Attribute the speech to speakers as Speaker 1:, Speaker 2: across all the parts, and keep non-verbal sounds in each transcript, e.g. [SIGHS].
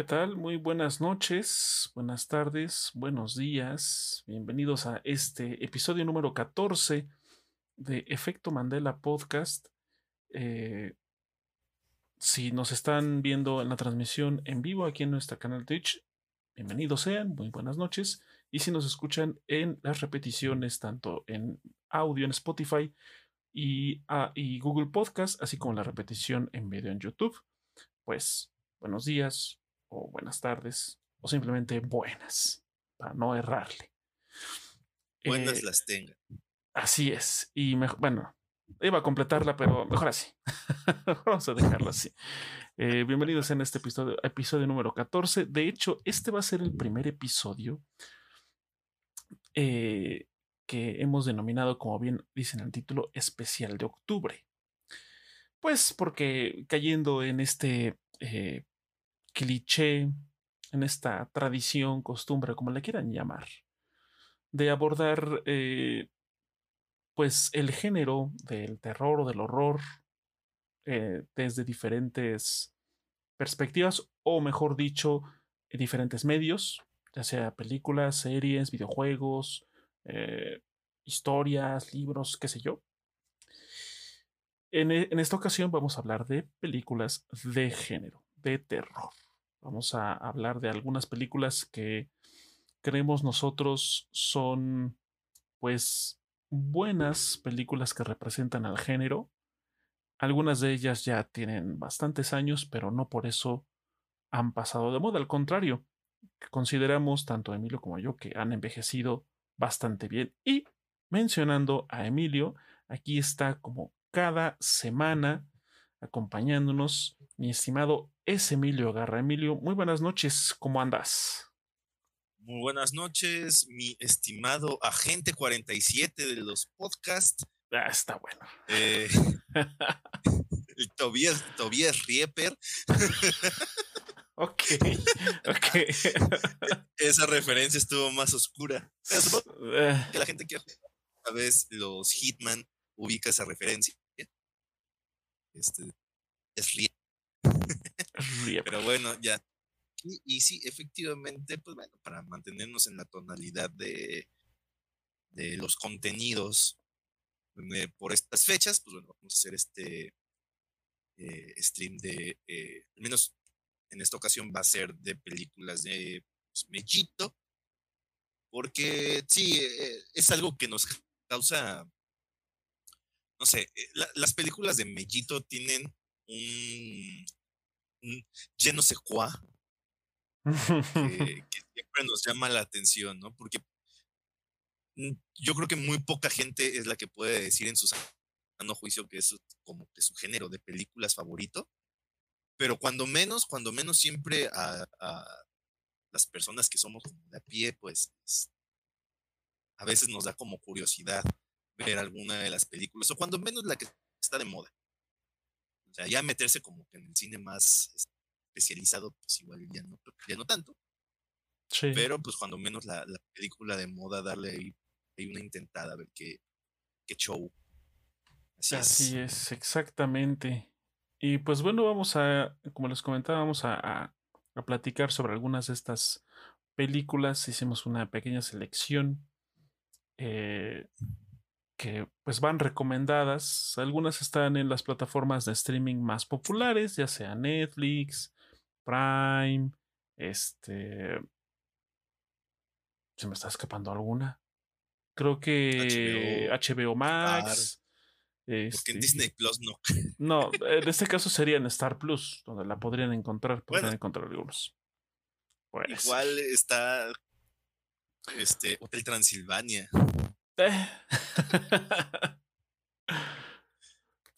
Speaker 1: ¿Qué tal? Muy buenas noches, buenas tardes, buenos días. Bienvenidos a este episodio número 14 de Efecto Mandela Podcast. Eh, si nos están viendo en la transmisión en vivo aquí en nuestro canal Twitch, bienvenidos sean, muy buenas noches. Y si nos escuchan en las repeticiones, tanto en audio en Spotify y, ah, y Google Podcast, así como la repetición en video en YouTube, pues buenos días, o buenas tardes o simplemente buenas, para no errarle.
Speaker 2: Buenas eh, las tenga.
Speaker 1: Así es. Y mejor, bueno, iba a completarla, pero mejor así. [LAUGHS] Vamos a dejarlo así. Eh, bienvenidos en este episodio, episodio número 14. De hecho, este va a ser el primer episodio eh, que hemos denominado, como bien dice en el título, especial de octubre. Pues porque cayendo en este cliché, en esta tradición, costumbre, como le quieran llamar, de abordar eh, pues el género del terror o del horror eh, desde diferentes perspectivas o mejor dicho, diferentes medios, ya sea películas, series, videojuegos, eh, historias, libros, qué sé yo. En, en esta ocasión vamos a hablar de películas de género, de terror. Vamos a hablar de algunas películas que creemos nosotros son, pues, buenas películas que representan al género. Algunas de ellas ya tienen bastantes años, pero no por eso han pasado de moda. Al contrario, consideramos, tanto Emilio como yo, que han envejecido bastante bien. Y mencionando a Emilio, aquí está como cada semana acompañándonos mi estimado es Emilio Garra. Emilio, muy buenas noches, ¿cómo andas?
Speaker 2: Muy buenas noches, mi estimado agente 47 de los podcasts.
Speaker 1: Ah, está bueno.
Speaker 2: Eh, [LAUGHS] el Tobias, Tobias Rieper. [LAUGHS]
Speaker 1: ok, ok. [LAUGHS]
Speaker 2: Esa referencia estuvo más oscura. Que la gente que a veces los Hitman ubica esa referencia. Este, es Rieper. [LAUGHS] Pero bueno, ya. Y, sí, efectivamente, pues bueno, para mantenernos en la tonalidad de, de los contenidos eh, por estas fechas, pues bueno, vamos a hacer este eh, stream de, eh, al menos en esta ocasión va a ser de películas de pues, Mellito, porque sí, es algo que nos causa, no sé, las películas de Mellito tienen un, ya no sé cuá, [LAUGHS] que, siempre nos llama la atención, ¿no? Porque yo creo que muy poca gente es la que puede decir en su sano juicio que es como que su género de películas favorito, pero cuando menos, cuando menos siempre a, las personas que somos de a pie, pues a veces nos da como curiosidad ver alguna de las películas, o cuando menos la que está de moda. O sea, ya meterse como que en el cine más especializado, pues igual ya no, ya no tanto. Sí. Pero pues cuando menos la, película de moda, darle ahí, una intentada a ver qué, qué show.
Speaker 1: Así, es. exactamente. Y pues bueno, vamos a, como les comentaba, vamos a, a platicar sobre algunas de estas películas. Hicimos una pequeña selección. Eh, que pues van recomendadas. Algunas están en las plataformas de streaming más populares, ya sea Netflix, Prime, este... Se me está escapando alguna. Creo que HBO, Max.
Speaker 2: porque en este, Disney Plus no.
Speaker 1: No, [LAUGHS] en este caso sería en Star Plus, donde la podrían encontrar, podrían encontrar algunos.
Speaker 2: Pues. Igual está este Hotel Transilvania. [LAUGHS]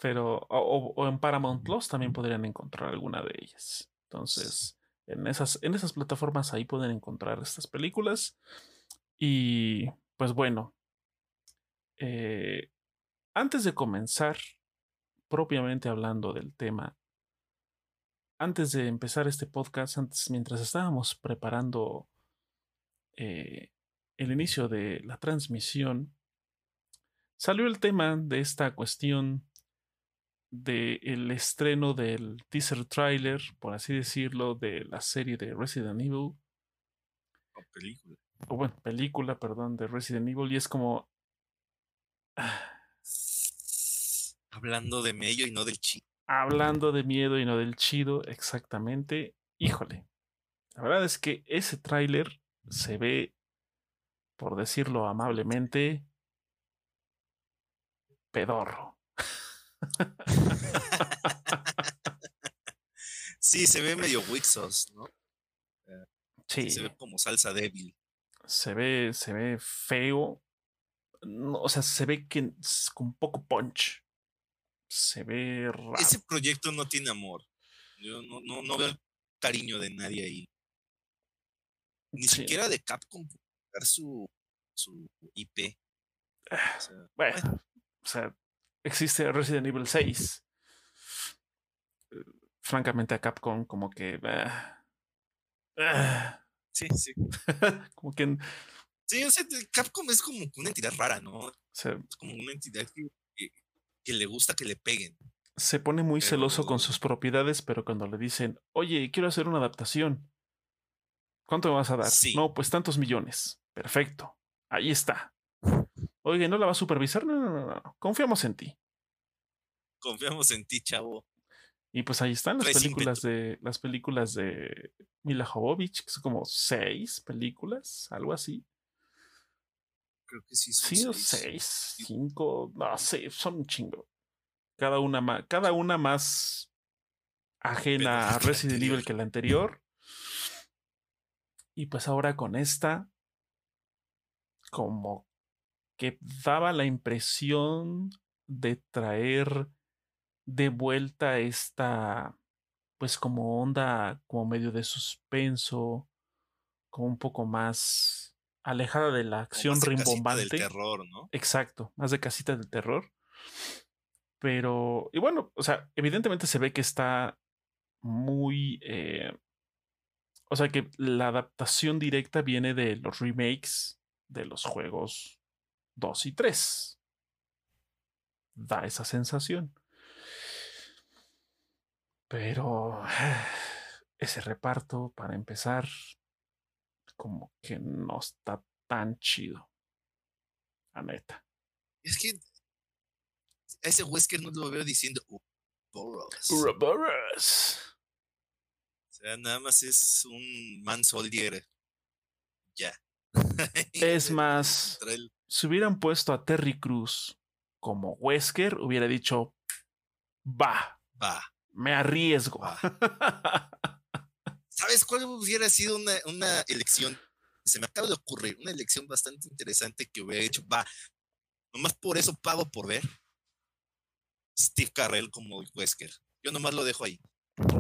Speaker 1: Pero, o, en Paramount Plus también podrían encontrar alguna de ellas. Entonces, en esas, en esas plataformas ahí pueden encontrar estas películas. Y pues bueno, eh, antes de comenzar, propiamente hablando del tema, antes de empezar este podcast, antes, mientras estábamos preparando eh, el inicio de la transmisión, salió el tema de esta cuestión del estreno del teaser trailer, por así decirlo, de la serie de Resident Evil.
Speaker 2: O película.
Speaker 1: O bueno, película, perdón, de Resident Evil. Y es como.
Speaker 2: Hablando de mello y no del chido.
Speaker 1: Hablando de miedo y no del chido, exactamente. Híjole. La verdad es que ese tráiler se ve, por decirlo amablemente, pedorro. [LAUGHS]
Speaker 2: sí, se ve medio Wixos, ¿no?
Speaker 1: Sí.
Speaker 2: Se ve como salsa débil.
Speaker 1: Se ve, se ve feo. o sea, se ve que con poco punch. Se ve raro.
Speaker 2: Ese proyecto no tiene amor. Yo no, no, no veo el cariño de nadie ahí. Ni siquiera de Capcom su, su IP.
Speaker 1: Ah, bueno, o sea, existe Resident Evil 6. Eh, francamente, a Capcom, como que. Ah,
Speaker 2: ah. sí, sí. [LAUGHS]
Speaker 1: como que.
Speaker 2: Sí, o sea, Capcom es como una entidad rara, ¿no? es como una entidad que, que, le gusta que le peguen.
Speaker 1: Se pone muy celoso con sus propiedades, pero cuando le dicen, oye, quiero hacer una adaptación, ¿cuánto me vas a dar? No, pues tantos millones. Perfecto. Ahí está. Oye, ¿no la va a supervisar? No, no, no, no. Confiamos en ti.
Speaker 2: Confiamos en ti, chavo.
Speaker 1: Y pues ahí están las películas de las películas de Mila Jovovich, que son como seis películas, algo así.
Speaker 2: Creo que sí son
Speaker 1: sí, seis. cinco, no sé, son un chingo. Cada una más, cada una más ajena a [LAUGHS] Resident Evil que la anterior. Y pues ahora con esta, como que daba la impresión de traer de vuelta esta, pues como onda, como medio de suspenso, como un poco más alejada de la acción rimbombante. del
Speaker 2: terror, ¿no?
Speaker 1: Exacto, más de casita del terror. Pero, y bueno, o sea, evidentemente se ve que está muy... Eh, o sea que la adaptación directa viene de los remakes de los juegos 2 y 3. Da esa sensación. Pero [SIGHS] ese reparto, para empezar, como que no está tan chido. La neta.
Speaker 2: Es que ese Wesker no lo veo diciendo
Speaker 1: Uroboros. Uroboros.
Speaker 2: O sea, nada más es un man soldier. Ya. [LAUGHS]
Speaker 1: es más, si hubieran puesto a Terry Cruz como Wesker, hubiera dicho, va,
Speaker 2: va,
Speaker 1: me arriesgo. [LAUGHS]
Speaker 2: ¿Sabes cuál hubiera sido una, una, elección? Se me acaba de ocurrir, una elección bastante interesante que hubiera hecho, va, nomás por eso pago por ver. Steve Carrell como Wesker. Yo nomás lo dejo ahí.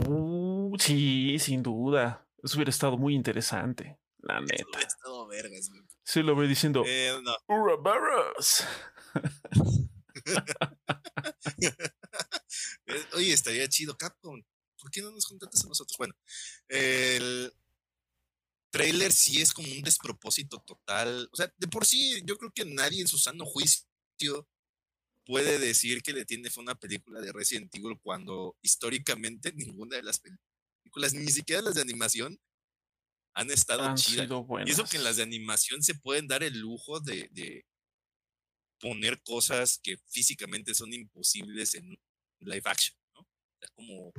Speaker 1: Uh, sí, sin duda. Eso hubiera estado muy interesante. La neta. Hubiera
Speaker 2: estado vergas,
Speaker 1: Sí, lo voy diciendo.
Speaker 2: Eh, no. [LAUGHS] Oye, estaría chido Capcom. ¿Por qué no nos contratas a nosotros? Bueno, el trailer sí es como un despropósito total. O sea, de por sí, yo creo que nadie en su sano juicio puede decir que le tiene fue una película de Resident Evil cuando históricamente [LAUGHS] ninguna de las películas, ni siquiera las de animación, han estado chidas. Y eso que en las de animación se pueden dar el lujo de, de poner cosas que físicamente son imposibles en live action, ¿no? como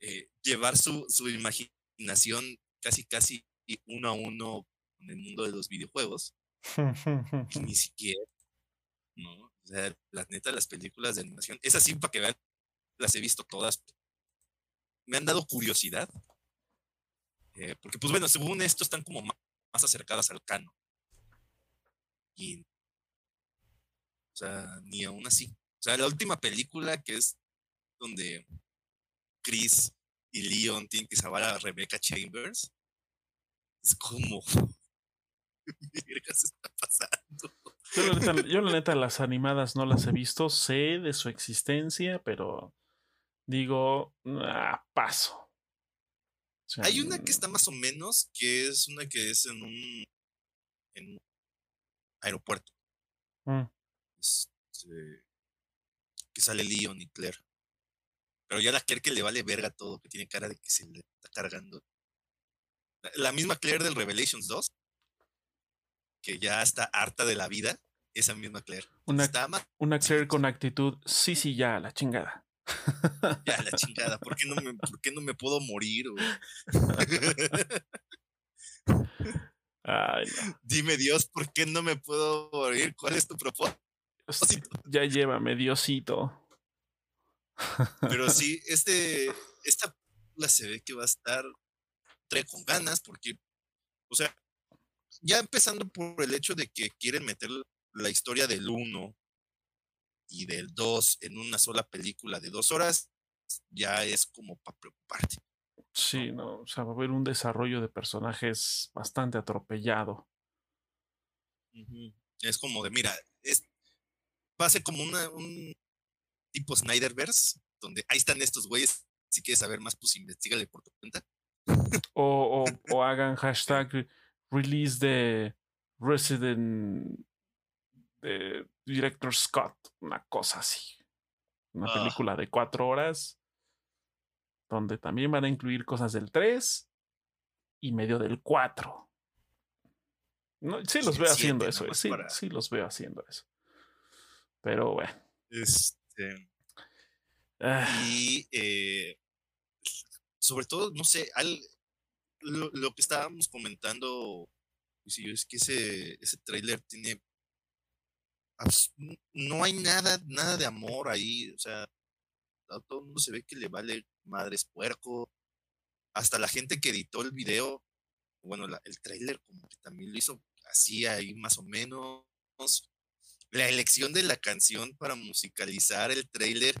Speaker 2: eh, llevar su, su, imaginación casi, casi uno a uno con el mundo de los videojuegos. ni [LAUGHS] siquiera, ¿no? O sea, la neta, las películas de animación, es así para que vean, las he visto todas. Me han dado curiosidad. Eh, porque, pues bueno, según esto, están como más, más acercadas al cano. Y. O sea, ni aún así. O sea, la última película que es donde Chris y Leon tienen que salvar a Rebecca Chambers. Es como. [LAUGHS] ¿Qué se está pasando?
Speaker 1: Yo la, neta, las animadas no las he visto, sé de su existencia, pero digo, ah, paso.
Speaker 2: Hay una que está más o menos, que es una que es en un, en un aeropuerto. Mm. Este, que sale Leon y Claire. Pero ya la Claire que le vale verga todo, que tiene cara de que se le está cargando. La misma Claire del Revelations 2, que ya está harta de la vida, esa misma Claire.
Speaker 1: Una, una Claire con actitud, sí, sí, ya, la chingada.
Speaker 2: Ya, la chingada. ¿Por qué no me, por qué no me puedo morir?
Speaker 1: Ay, no.
Speaker 2: Dime Dios, ¿por qué no me puedo morir? ¿Cuál es tu propósito?
Speaker 1: Ya llévame, Diosito.
Speaker 2: Pero sí, este, esta película se ve que va a estar tre con ganas porque, o sea, ya empezando por el hecho de que quieren meter la historia del 1 y del 2 en una sola película de dos horas, ya es como para preocuparte.
Speaker 1: Sí, no, o sea, va a haber un desarrollo de personajes bastante atropellado.
Speaker 2: Es como de, mira, es, va a ser como una, un tipo Snyderverse, donde ahí están estos güeyes, si quieres saber más, pues investigale por tu cuenta. [LAUGHS]
Speaker 1: O, o, hagan hashtag release de Resident de Director Scott, una cosa así. Una ah. película de cuatro horas, donde también van a incluir cosas del 3 y medio del 4. No, sí los veo haciendo eso, sí, sí los veo haciendo eso. Pero bueno.
Speaker 2: Este. Ah. Y eh, sobre todo, no sé, al, lo, que estábamos comentando, es que ese, ese trailer tiene. No hay nada, nada de amor ahí. O sea, todo el mundo se ve que le vale madres puerco. Hasta la gente que editó el video, bueno, el trailer como que también lo hizo así ahí más o menos. La elección de la canción para musicalizar el trailer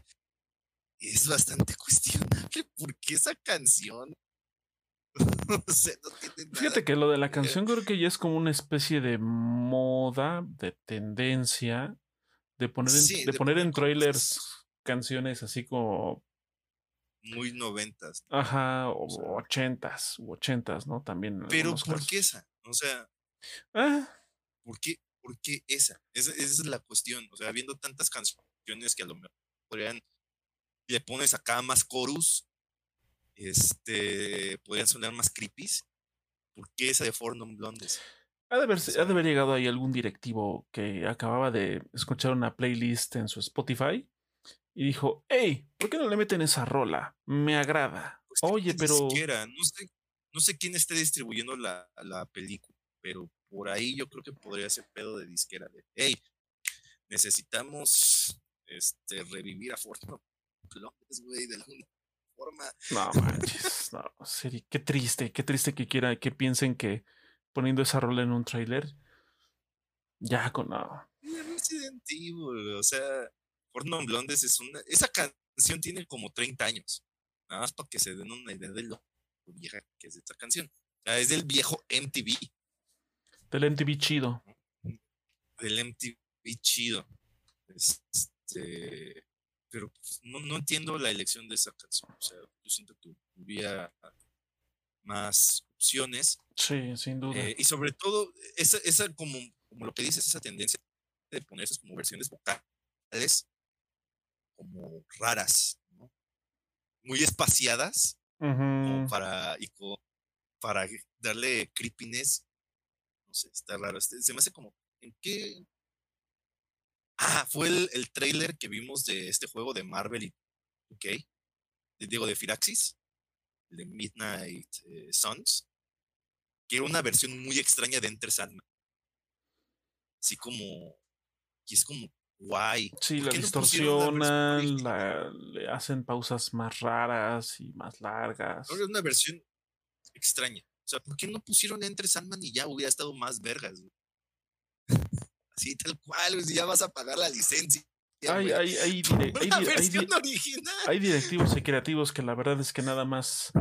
Speaker 2: es bastante [LAUGHS] cuestionable porque esa canción [LAUGHS]
Speaker 1: Fíjate que lo de la canción creo que ya es como una especie de moda, de tendencia, de poner en, de, poner en trailers canciones así como
Speaker 2: muy noventas.
Speaker 1: Ajá, o ochentas, u ochentas, ¿no? También.
Speaker 2: Pero ¿por qué esa? O sea,
Speaker 1: ah.
Speaker 2: ¿por qué, por qué esa? esa? es la cuestión. O sea, habiendo tantas canciones que a lo mejor podrían, le pones acá más chorus este, podrían sonar más creepy. ¿Por qué esa de Fornum Blondes?
Speaker 1: Ha de, haber, ha de haber llegado ahí algún directivo que acababa de escuchar una playlist en su Spotify y dijo, hey, ¿por qué no le meten esa rola? Me agrada. Pues Oye, pero...
Speaker 2: no, sé, no sé quién esté distribuyendo la, la, película, pero por ahí yo creo que podría ser pedo de disquera de, hey, necesitamos este, revivir a Fortnum Blondes, güey, de alguna
Speaker 1: no [LAUGHS] manches, no, qué triste, qué triste que quiera, que piensen que poniendo esa rola en un trailer, ya con
Speaker 2: nada. Resident Evil, o sea, Fortnite Blondes es una. Esa canción tiene como 30 años. Nada más para que se den una idea de lo vieja que es esta canción. Es del viejo MTV.
Speaker 1: Del MTV chido.
Speaker 2: Del MTV chido. Este pero pues, no, no, entiendo la elección de esa canción. O sea, yo siento que hubiera más opciones.
Speaker 1: Sí, sin duda.
Speaker 2: Eh, y sobre todo, esa, esa como, como lo que dices, esa tendencia de ponerse como versiones vocales como raras, ¿no? muy espaciadas, como para, y para darle creepiness. No sé, está raro. Este, se me hace como, ¿en qué, Ah, fue el, el trailer que vimos de este juego de Marvel y OK. Digo, de Firaxis, de Midnight eh, Suns, que era una versión muy extraña de Enter Sandman. Así como. Y es como guay.
Speaker 1: Sí, la distorsionan, le hacen pausas más raras y más largas.
Speaker 2: es una versión extraña. O sea, ¿por qué no pusieron Enter Sandman y ya hubiera estado más vergas? Así tal cual, si ya vas a pagar la licencia.
Speaker 1: Hay, hay, hay, [LAUGHS] hay, directivos y creativos que la verdad es que nada más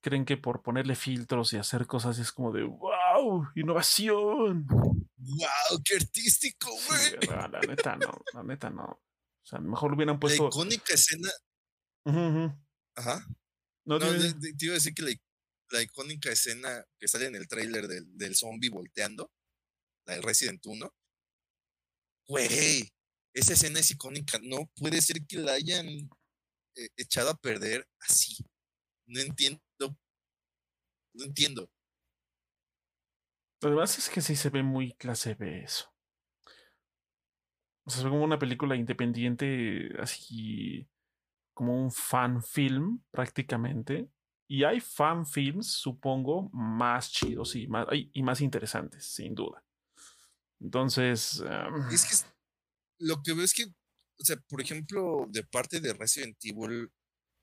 Speaker 1: creen que por ponerle filtros y hacer cosas es como de wow, innovación.
Speaker 2: Wow, qué artístico, güey.
Speaker 1: la, neta no, la neta no. O sea, mejor hubieran puesto.
Speaker 2: La icónica escena. Ajá. No, te, iba a decir que la, icónica escena que sale en el tráiler del, del zombie volteando, la de Resident 1, güey, esa escena es icónica. No puede ser que la hayan eh, echado a perder así. No entiendo. No entiendo.
Speaker 1: Además es que sí se ve muy clase B eso. O sea, es como una película independiente, así como un fan film prácticamente. Y hay fan films, supongo, más chidos y más interesantes, sin duda. Entonces.
Speaker 2: Es que lo que veo es que, o sea, por ejemplo, de parte de Resident Evil,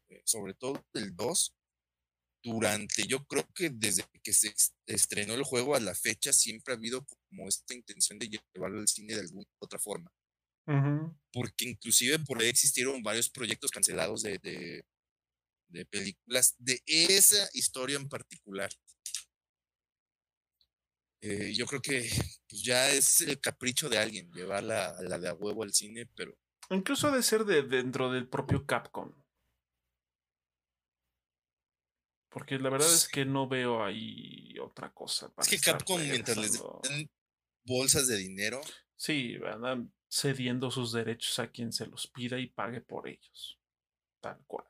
Speaker 2: eh, sobre todo el 2, durante, yo creo que desde que se estrenó el juego a la fecha, siempre ha habido como esta intención de llevarlo al cine de alguna otra forma. Porque inclusive por ahí existieron varios proyectos cancelados de, de, películas de esa historia en particular. Eh, yo creo que pues, ya es el capricho de alguien llevarla a la de a huevo al cine, pero...
Speaker 1: Incluso de ser de dentro del propio Capcom. Porque la verdad es que no veo ahí otra cosa.
Speaker 2: es que Capcom, mientras les den bolsas de dinero.
Speaker 1: Sí, andan cediendo sus derechos a quien se los pida y pague por ellos. Tal cual.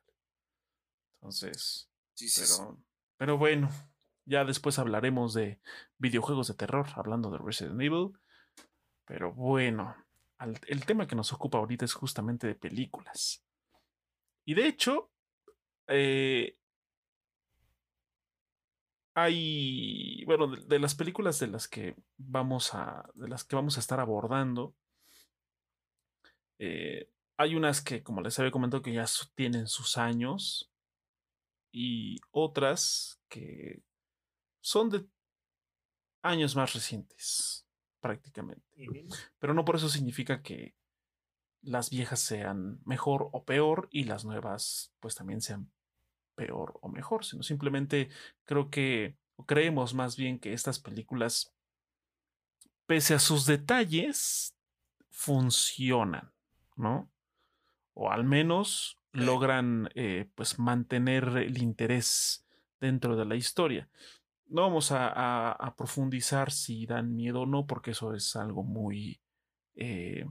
Speaker 1: Entonces. pero, pero bueno, ya después hablaremos de videojuegos de terror, hablando de Resident Evil. Pero bueno, el tema que nos ocupa ahorita es justamente de películas. Y de hecho, eh, hay, bueno, de, las películas de las que vamos a, de las que vamos a estar abordando, eh, hay unas que, como les había comentado, que ya tienen sus años y otras que son de años más recientes, prácticamente. Pero no por eso significa que las viejas sean mejor o peor y las nuevas pues también sean peor o mejor, sino simplemente creo que, o creemos más bien que estas películas, pese a sus detalles, funcionan, ¿no? O al menos logran eh, pues mantener el interés dentro de la historia. No vamos a, profundizar si dan miedo o no, porque eso es algo muy eh,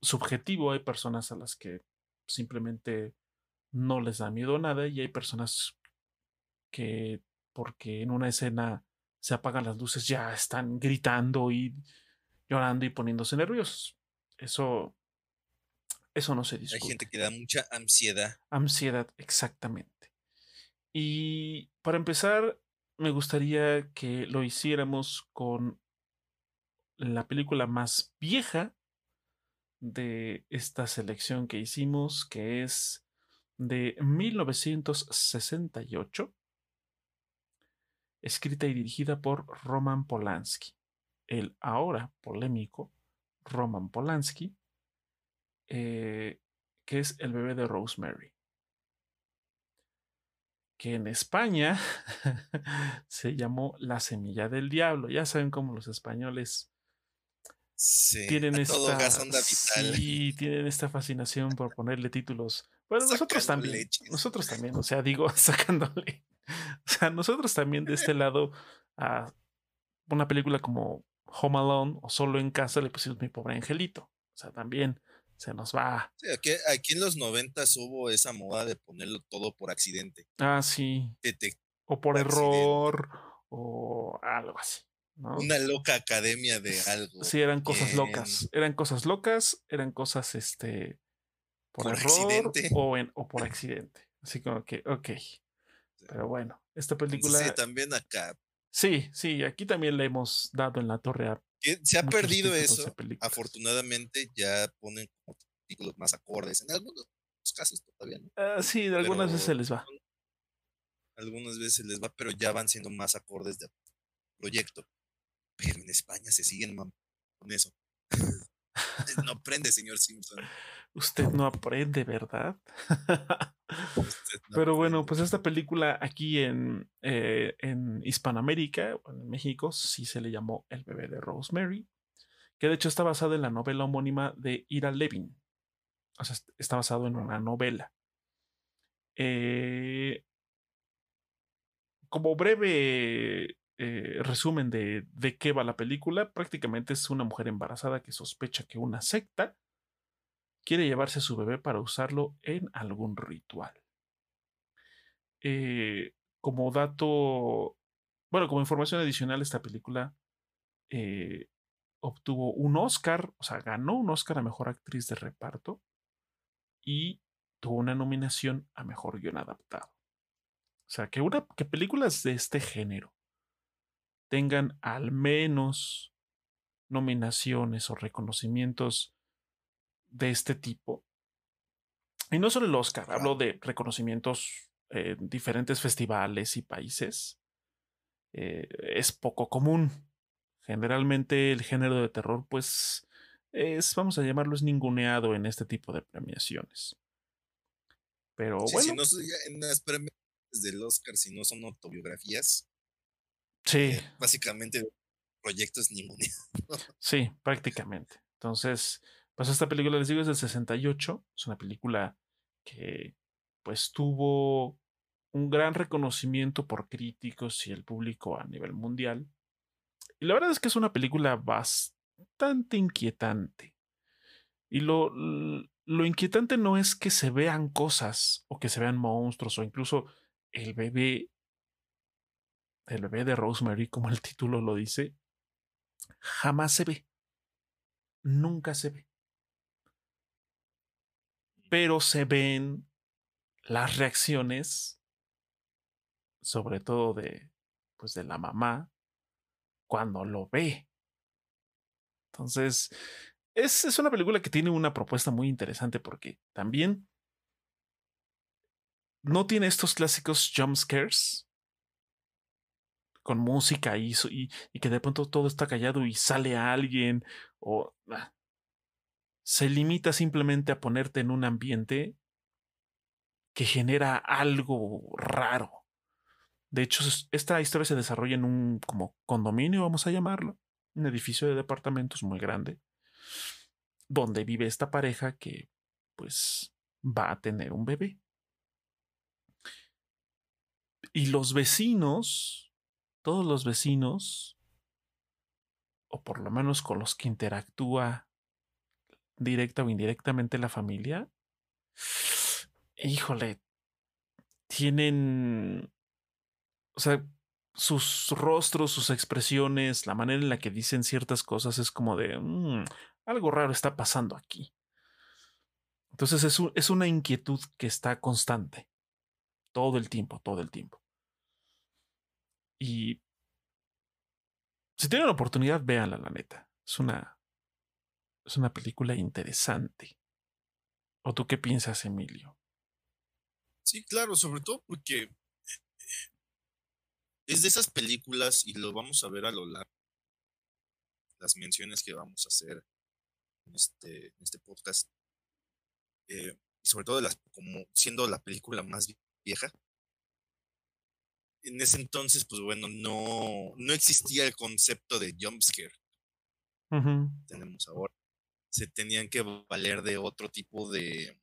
Speaker 1: subjetivo. Hay personas a las que simplemente no les da miedo nada y hay personas que porque en una escena se apagan las luces ya están gritando y llorando y poniéndose nerviosos. Eso eso no se discute.
Speaker 2: Hay gente que da mucha ansiedad.
Speaker 1: Ansiedad, exactamente. Y para empezar, me gustaría que lo hiciéramos con la película más vieja de esta selección que hicimos, que es de 1968, escrita y dirigida por Roman Polanski, el ahora polémico Roman Polanski, eh, que es el bebé de Rosemary, que en España [LAUGHS] se llamó La Semilla del Diablo. Ya saben cómo los españoles tienen esta, sí, tienen esta fascinación por ponerle títulos bueno, nosotros también. Nosotros también, o sea, digo, [LAUGHS] sacándole. O sea, nosotros también de este lado a una película como Home Alone o Solo en Casa le pusimos Mi Pobre Angelito. O sea, también se nos va.
Speaker 2: Sí, aquí, aquí en los noventas hubo esa moda de ponerlo todo por accidente.
Speaker 1: Ah, sí. o por error o algo así.
Speaker 2: Una loca academia de algo.
Speaker 1: Sí, eran cosas locas. Eran cosas locas, eran cosas este por, error [LAUGHS] O, en, o por accidente. Así como que, ok. Pero bueno, esta película.
Speaker 2: Sí, también acá.
Speaker 1: Sí, sí, aquí también le hemos dado en la torre a.
Speaker 2: Se ha perdido eso. Afortunadamente ya ponen títulos más acordes. En algunos casos todavía no.
Speaker 1: Ah, sí, de algunas veces les va.
Speaker 2: Algunas veces les va, pero ya van siendo más acordes de proyecto. Pero en España se siguen con eso. [LAUGHS] no aprende, señor Simpson.
Speaker 1: Usted no aprende, ¿verdad? [LAUGHS] Pero bueno, pues esta película aquí en, eh, en Hispanoamérica, en México, sí se le llamó El bebé de Rosemary, que de hecho está basada en la novela homónima de Ira Levin. O sea, está basado en una novela. Eh, como breve eh, resumen de, de qué va la película, prácticamente es una mujer embarazada que sospecha que una secta quiere llevarse a su bebé para usarlo en algún ritual. Eh, como dato, bueno, como información adicional, esta película eh, obtuvo un Oscar, o sea, ganó un Oscar a Mejor Actriz de Reparto y tuvo una nominación a Mejor Guión Adaptado. O sea, que, una, que películas de este género tengan al menos nominaciones o reconocimientos de este tipo. Y no solo el Oscar, hablo de reconocimientos en diferentes festivales y países. Eh, es poco común. Generalmente el género de terror, pues, es, vamos a llamarlo, es ninguneado en este tipo de premiaciones. Pero bueno.
Speaker 2: Si no, en las premiaciones del Oscar, si no son autobiografías.
Speaker 1: Sí.
Speaker 2: Eh, básicamente, proyectos ninguneados.
Speaker 1: sí, [LAUGHS] prácticamente. Entonces, pues esta película, les digo, es del 68. Es una película que, pues, tuvo un gran reconocimiento por críticos y el público a nivel mundial. Y la verdad es que es una película bastante inquietante. Y lo, lo inquietante no es que se vean cosas o que se vean monstruos o incluso el bebé, el bebé de Rosemary, como el título lo dice, jamás se ve. Nunca se ve. Pero se ven las reacciones sobre todo de, pues de la mamá, cuando lo ve. Entonces, es, es una película que tiene una propuesta muy interesante porque también no tiene estos clásicos jump scares con música y, y, que de pronto todo está callado y sale alguien o ah, se limita simplemente a ponerte en un ambiente que genera algo raro. De hecho, esta historia se desarrolla en un como condominio, vamos a llamarlo, un edificio de departamentos muy grande, donde vive esta pareja que pues va a tener un bebé. Y los vecinos, todos los vecinos, o por lo menos con los que interactúa directa o indirectamente la familia, híjole, tienen o sea, sus rostros, sus expresiones, la manera en la que dicen ciertas cosas es como de, mm, algo raro está pasando aquí. Entonces es, es, una inquietud que está constante, todo el tiempo, todo el tiempo. Y si tienen la oportunidad, véanla, la neta. Es una, es una película interesante. ¿O tú qué piensas, Emilio?
Speaker 2: Sí, claro, sobre todo porque es de esas películas, y lo vamos a ver a lo largo las menciones que vamos a hacer en este, este podcast, eh, y sobre todo las, como siendo la película más vieja. En ese entonces, pues bueno, no, no existía el concepto de jumpscare. Tenemos ahora. Se tenían que valer de otro tipo de,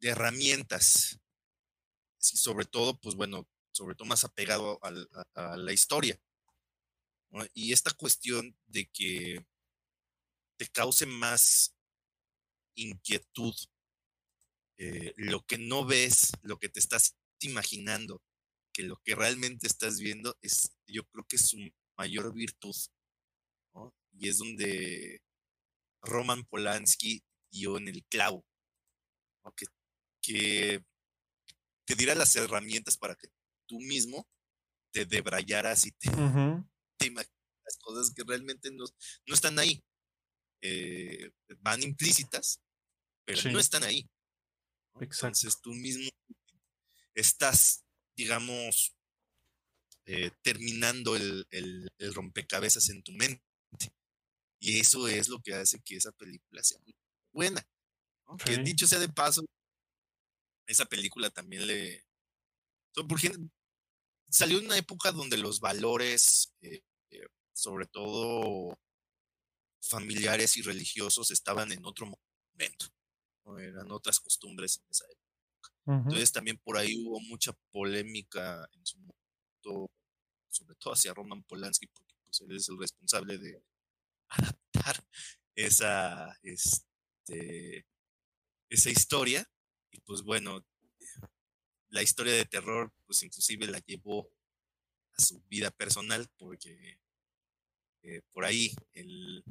Speaker 2: de herramientas. Y sobre todo, pues bueno, sobre todo más apegado a, la historia. Y esta cuestión de que te cause más inquietud eh, lo que no ves, lo que te estás imaginando, que lo que realmente estás viendo, es, yo creo que es su mayor virtud. Y es donde Roman Polanski dio en el clavo. Que, que te diera las herramientas para que tú mismo te debrayaras y te, [LAUGHS] imaginas cosas que realmente no, no están ahí. Eh, van implícitas, pero no están ahí. Entonces tú mismo estás, digamos, eh, terminando el, rompecabezas en tu mente. Y eso es lo que hace que esa película sea muy buena. Que dicho sea de paso, esa película también le, porque salió en una época donde los valores, eh, eh, sobre todo familiares y religiosos, estaban en otro momento. Eran otras costumbres en esa época. Entonces también por ahí hubo mucha polémica en su momento, sobre todo hacia Roman Polanski, porque pues, él es el responsable de adaptar esa, este, esa historia. Y pues bueno, la historia de terror, pues inclusive la llevó a su vida personal, porque eh, por ahí el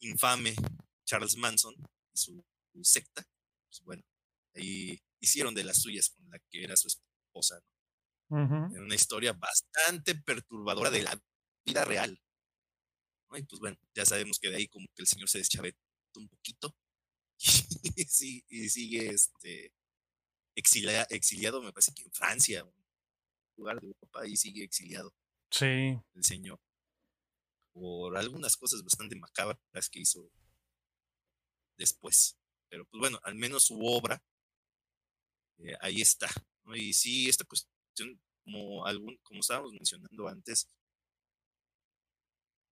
Speaker 2: infame Charles Manson y su, secta, pues bueno, ahí hicieron de las suyas con la que era su esposa. Era una historia bastante perturbadora de la vida real. Y pues bueno, ya sabemos que de ahí como que el señor se deschavetó un poquito [LAUGHS] y, sigue este, exiliado, me parece que en Francia, un lugar de Europa, y sigue exiliado.
Speaker 1: Sí.
Speaker 2: El señor. Por algunas cosas bastante macabras que hizo después. Pero pues bueno, al menos su obra eh, ahí está. Y sí, esta cuestión, como, algún, como estábamos mencionando antes,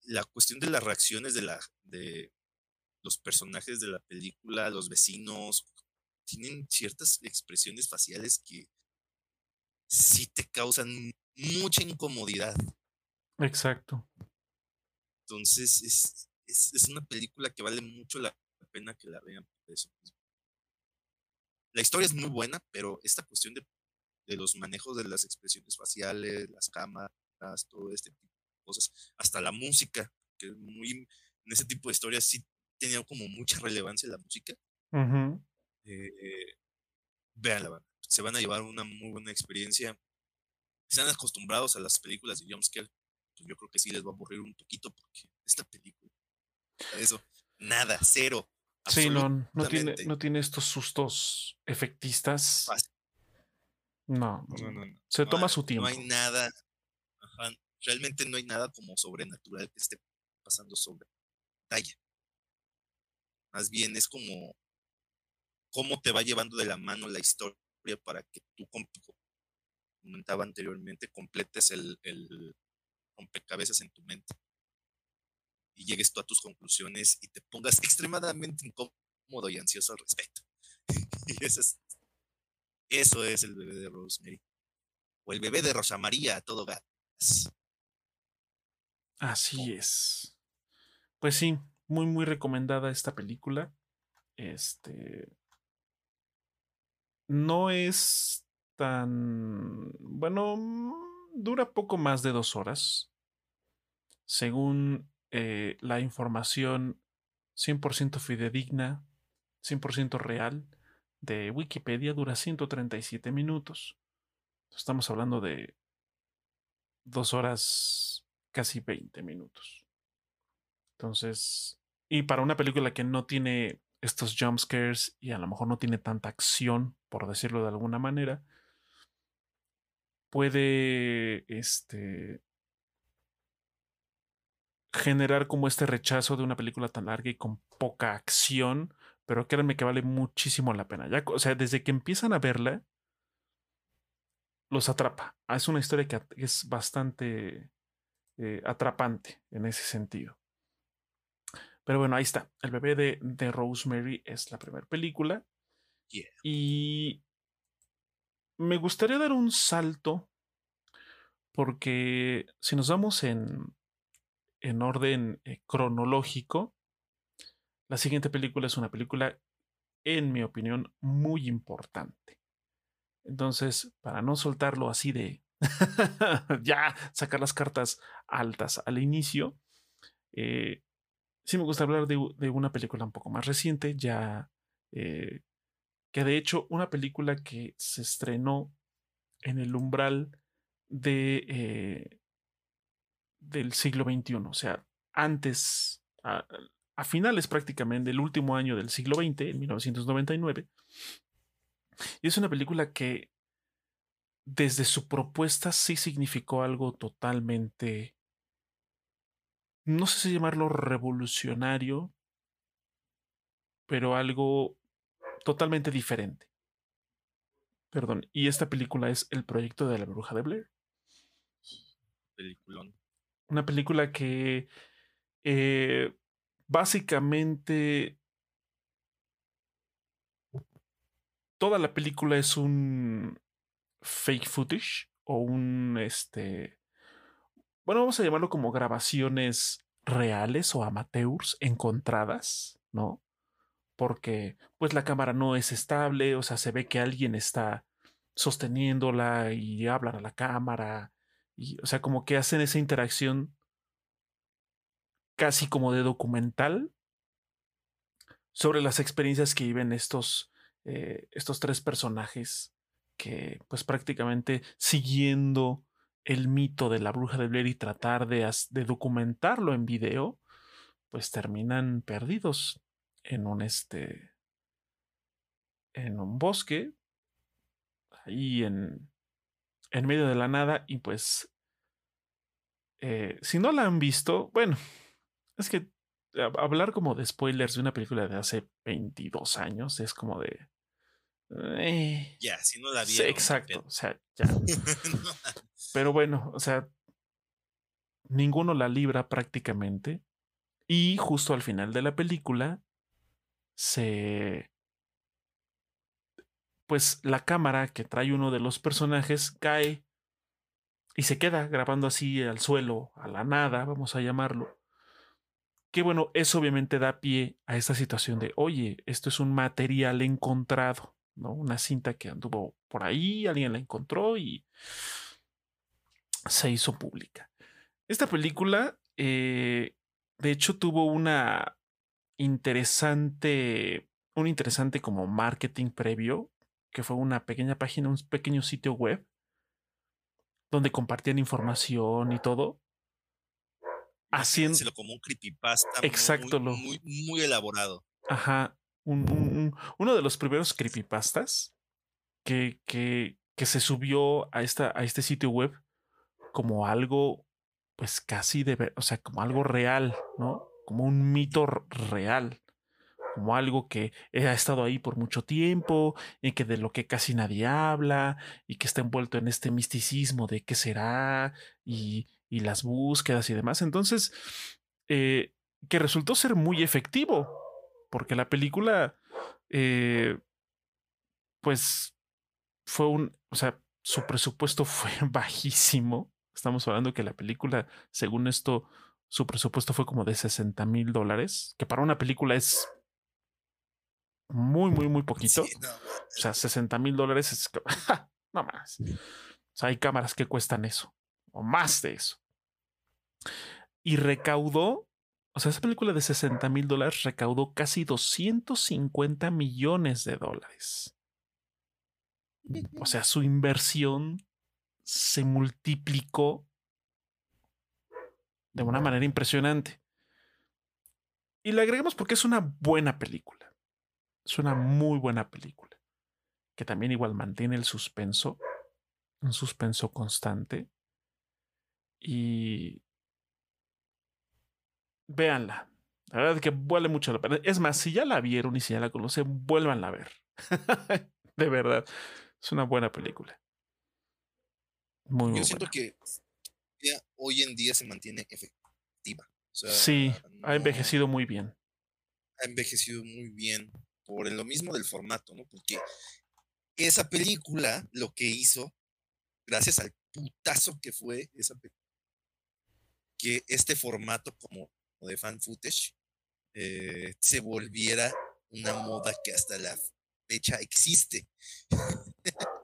Speaker 2: la cuestión de las reacciones de, la, de los personajes de la película, los vecinos, tienen ciertas expresiones faciales que sí te causan mucha incomodidad.
Speaker 1: Exacto.
Speaker 2: Entonces es, es, una película que vale mucho la pena que la vean por eso. La historia es muy buena, pero esta cuestión de, de los manejos de las expresiones faciales, las cámaras, todo este tipo cosas, hasta la música, que es muy, en ese tipo de historias sí tenía como mucha relevancia la música. Eh, veanla, se van a llevar una muy buena experiencia. Están acostumbrados a las películas de jumpscare, pues yo creo que sí les va a aburrir un poquito porque esta película, eso, nada, cero.
Speaker 1: Sí, no, no tiene, no tiene estos sustos efectistas. No, se toma su tiempo.
Speaker 2: No hay nada, realmente no hay nada como sobrenatural que esté pasando sobre talla. Más bien es como cómo te va llevando de la mano la historia para que tú, como comentaba anteriormente, completes el, el rompecabezas en tu mente y llegues tú a tus conclusiones y te pongas extremadamente incómodo y ansioso al respecto. [LAUGHS] y eso es, eso es el bebé de Rosemary. O el bebé de Rosa María todo gas.
Speaker 1: Así es. Pues sí, muy, muy recomendada esta película. Este. No es tan. Bueno, dura poco más de dos horas. Según eh, la información 100% fidedigna, 100% real de Wikipedia dura 137 minutos. Estamos hablando de dos horas, casi 20 minutos. Entonces, y para una película que no tiene estos jump scares y a lo mejor no tiene tanta acción, por decirlo de alguna manera, puede este, generar como este rechazo de una película tan larga y con poca acción, pero créanme que vale muchísimo la pena. Ya, o sea, desde que empiezan a verla, los atrapa. Ah, es una historia que es bastante eh, atrapante en ese sentido. Pero bueno, ahí está. El bebé de, de Rosemary es la primera película. Y me gustaría dar un salto porque si nos vamos en, en orden eh, cronológico, la siguiente película es una película, en mi opinión, muy importante. Entonces, para no soltarlo así de [LAUGHS] ya sacar las cartas altas al inicio, eh, sí me gusta hablar de, una película un poco más reciente, ya eh, que de hecho una película que se estrenó en el umbral de del siglo XXI, o sea, antes, a, finales prácticamente del último año del siglo XX, en 1999. Y es una película que desde su propuesta sí significó algo totalmente, no sé si llamarlo revolucionario, pero algo totalmente diferente. Perdón, y esta película es El proyecto de la bruja de Blair.
Speaker 2: Peliculón.
Speaker 1: Una película que eh, básicamente toda la película es un fake footage o un este bueno vamos a llamarlo como grabaciones reales o amateurs encontradas no porque pues la cámara no es estable, o sea, se ve que alguien está sosteniéndola y hablan a la cámara, y, o sea, como que hacen esa interacción casi como de documental sobre las experiencias que viven estos, eh, estos tres personajes que pues prácticamente siguiendo el mito de la bruja de Blair y tratar de, documentarlo en video, pues terminan perdidos en un este en un bosque ahí en en medio de la nada y pues eh, si no la han visto bueno es que hablar como de spoilers de una película de hace 22 años es como de
Speaker 2: eh, ya si no la vieron
Speaker 1: exacto o sea ya [LAUGHS] pero bueno o sea ninguno la libra prácticamente y justo al final de la película se... Pues la cámara que trae uno de los personajes cae y se queda grabando así al suelo, a la nada, vamos a llamarlo. Que bueno, eso obviamente da pie a esta situación de, oye, esto es un material encontrado, ¿no? Una cinta que anduvo por ahí, alguien la encontró y se hizo pública. Esta película eh, de hecho, tuvo una interesante, un interesante como marketing previo, que fue una pequeña página, un pequeño sitio web, donde compartían información y todo.
Speaker 2: Haciendo como un creepypasta
Speaker 1: Exacto,
Speaker 2: muy, muy, elaborado.
Speaker 1: Ajá. Uno de los primeros creepypastas que, que, que se subió a, esta, a este sitio web como algo pues casi de, o sea, como algo real, ¿no? Como un mito real, como algo que ha estado ahí por mucho tiempo y que de lo que casi nadie habla y que está envuelto en este misticismo de qué será y, y las búsquedas y demás. Entonces, eh, que resultó ser muy efectivo, porque la película, eh, pues, fue un, o sea, su presupuesto [LAUGHS] fue bajísimo Estamos hablando que la película, según esto, su presupuesto fue como de 60 mil dólares, que para una película es muy, muy, muy poquito. O sea, 60 mil dólares es... [LAUGHS] no más. O sea, hay cámaras que cuestan eso, o más de eso. Y recaudó, o sea, esa película de 60 mil dólares recaudó casi 250 millones de dólares. O sea, su inversión se multiplicó de una manera impresionante. Y le agregamos porque es una buena película. Es una muy buena película. Que también igual mantiene el suspenso. Un suspenso constante. Y... Véanla. La verdad es que vale mucho la pena. Es más, si ya la vieron y si ya la conocen, vuélvanla a ver. [LAUGHS] de verdad. Es una buena película.
Speaker 2: Yo siento que hoy en día se mantiene efectiva.
Speaker 1: sí, ha envejecido muy bien.
Speaker 2: Ha envejecido muy bien por lo mismo del formato, ¿no? Porque esa película lo que hizo, gracias al putazo que fue esa que este formato como de fan footage eh, se volviera una moda que hasta la fecha existe. [LAUGHS]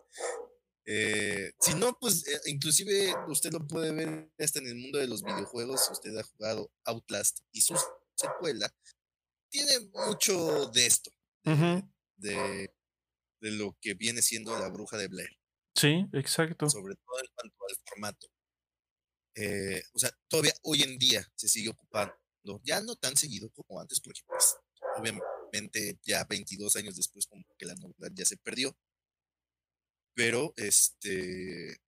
Speaker 2: Eh, si no, pues eh, inclusive usted lo puede ver hasta en el mundo de los videojuegos, si usted ha jugado Outlast y su secuela, tiene mucho de esto, de, de, lo que viene siendo la bruja de Blair.
Speaker 1: Sí, exacto.
Speaker 2: Sobre todo en cuanto al formato. Eh, o sea, todavía hoy en día se sigue ocupando, ya no tan seguido como antes, porque pues, obviamente ya 22 años después como que la novedad ya se perdió pero este,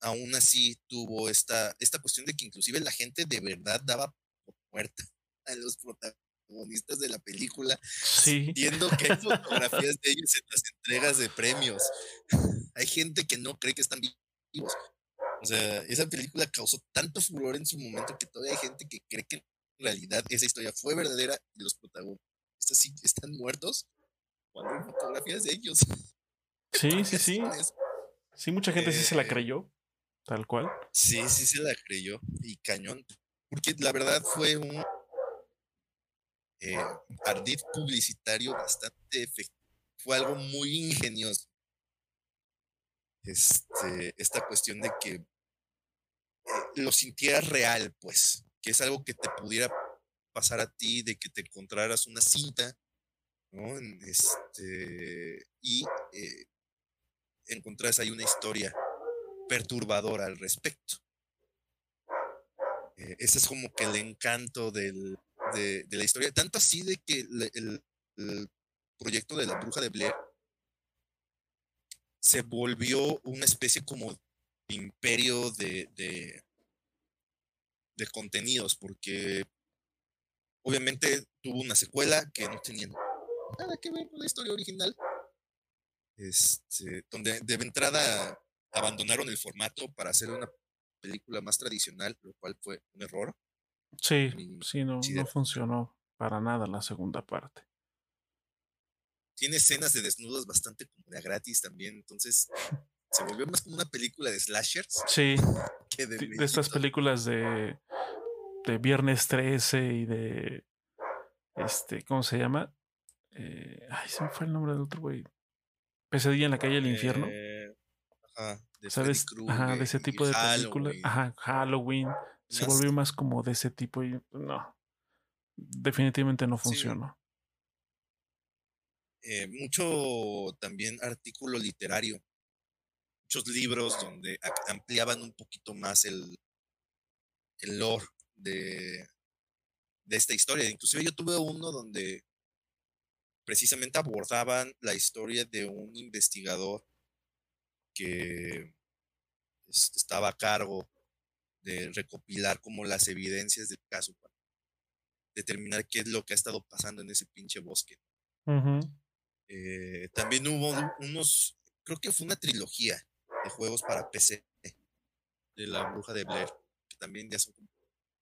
Speaker 2: aún así tuvo esta, esta cuestión de que inclusive la gente de verdad daba por muerta [LAUGHS] a los protagonistas de la película,
Speaker 1: sí.
Speaker 2: viendo que hay [LAUGHS] fotografías de ellos en las entregas de premios. [LAUGHS] hay gente que no cree que están vivos. O sea, esa película causó tanto furor en su momento que todavía hay gente que cree que realidad esa historia fue verdadera y los protagonistas sí están muertos cuando hay fotografías de ellos. [LAUGHS]
Speaker 1: Sí, sí, sí. Sí, mucha gente sí se la eh, creyó, tal cual.
Speaker 2: Sí, sí se la creyó y cañón. Porque la verdad fue un... eh, ardid publicitario bastante efectivo. Fue algo muy ingenioso. Este, esta cuestión de que eh, lo sintieras real, pues, que es algo que te pudiera pasar a ti, de que te encontraras una cinta, ¿no? Este, y eh, ahí una historia perturbadora al respecto. Eh, ese es como que el encanto de, la historia, tanto así de que el, proyecto de la bruja de Blair se volvió una especie como imperio de, de, contenidos, porque obviamente tuvo una secuela que no tenía nada que ver con la historia original, este, donde de entrada abandonaron el formato para hacer una película más tradicional, lo cual fue un error.
Speaker 1: Sí, sí, no, no funcionó para nada la segunda parte.
Speaker 2: Tiene escenas de desnudos bastante como de gratis también, entonces se volvió más como una película de slashers.
Speaker 1: Sí, [LAUGHS] de, estas películas de, de Viernes 13 y de, este, ¿cómo se llama? Eh, ay, se me fue el nombre del otro güey. Pesadilla en la calle del infierno. Eh, ajá, de ¿Sabes? ajá, de ese tipo de películas. Ajá, Halloween. Se volvió más como de ese tipo y no. Definitivamente no funcionó.
Speaker 2: Eh, mucho también artículo literario. Muchos libros donde ampliaban un poquito más el, el lore de, de esta historia. Inclusive yo tuve uno donde precisamente abordaban la historia de un investigador que estaba a cargo de recopilar como las evidencias del caso para determinar qué es lo que ha estado pasando en ese pinche bosque. Eh, también hubo unos, creo que fue una trilogía de juegos para PC de la bruja de Blair, que también ya son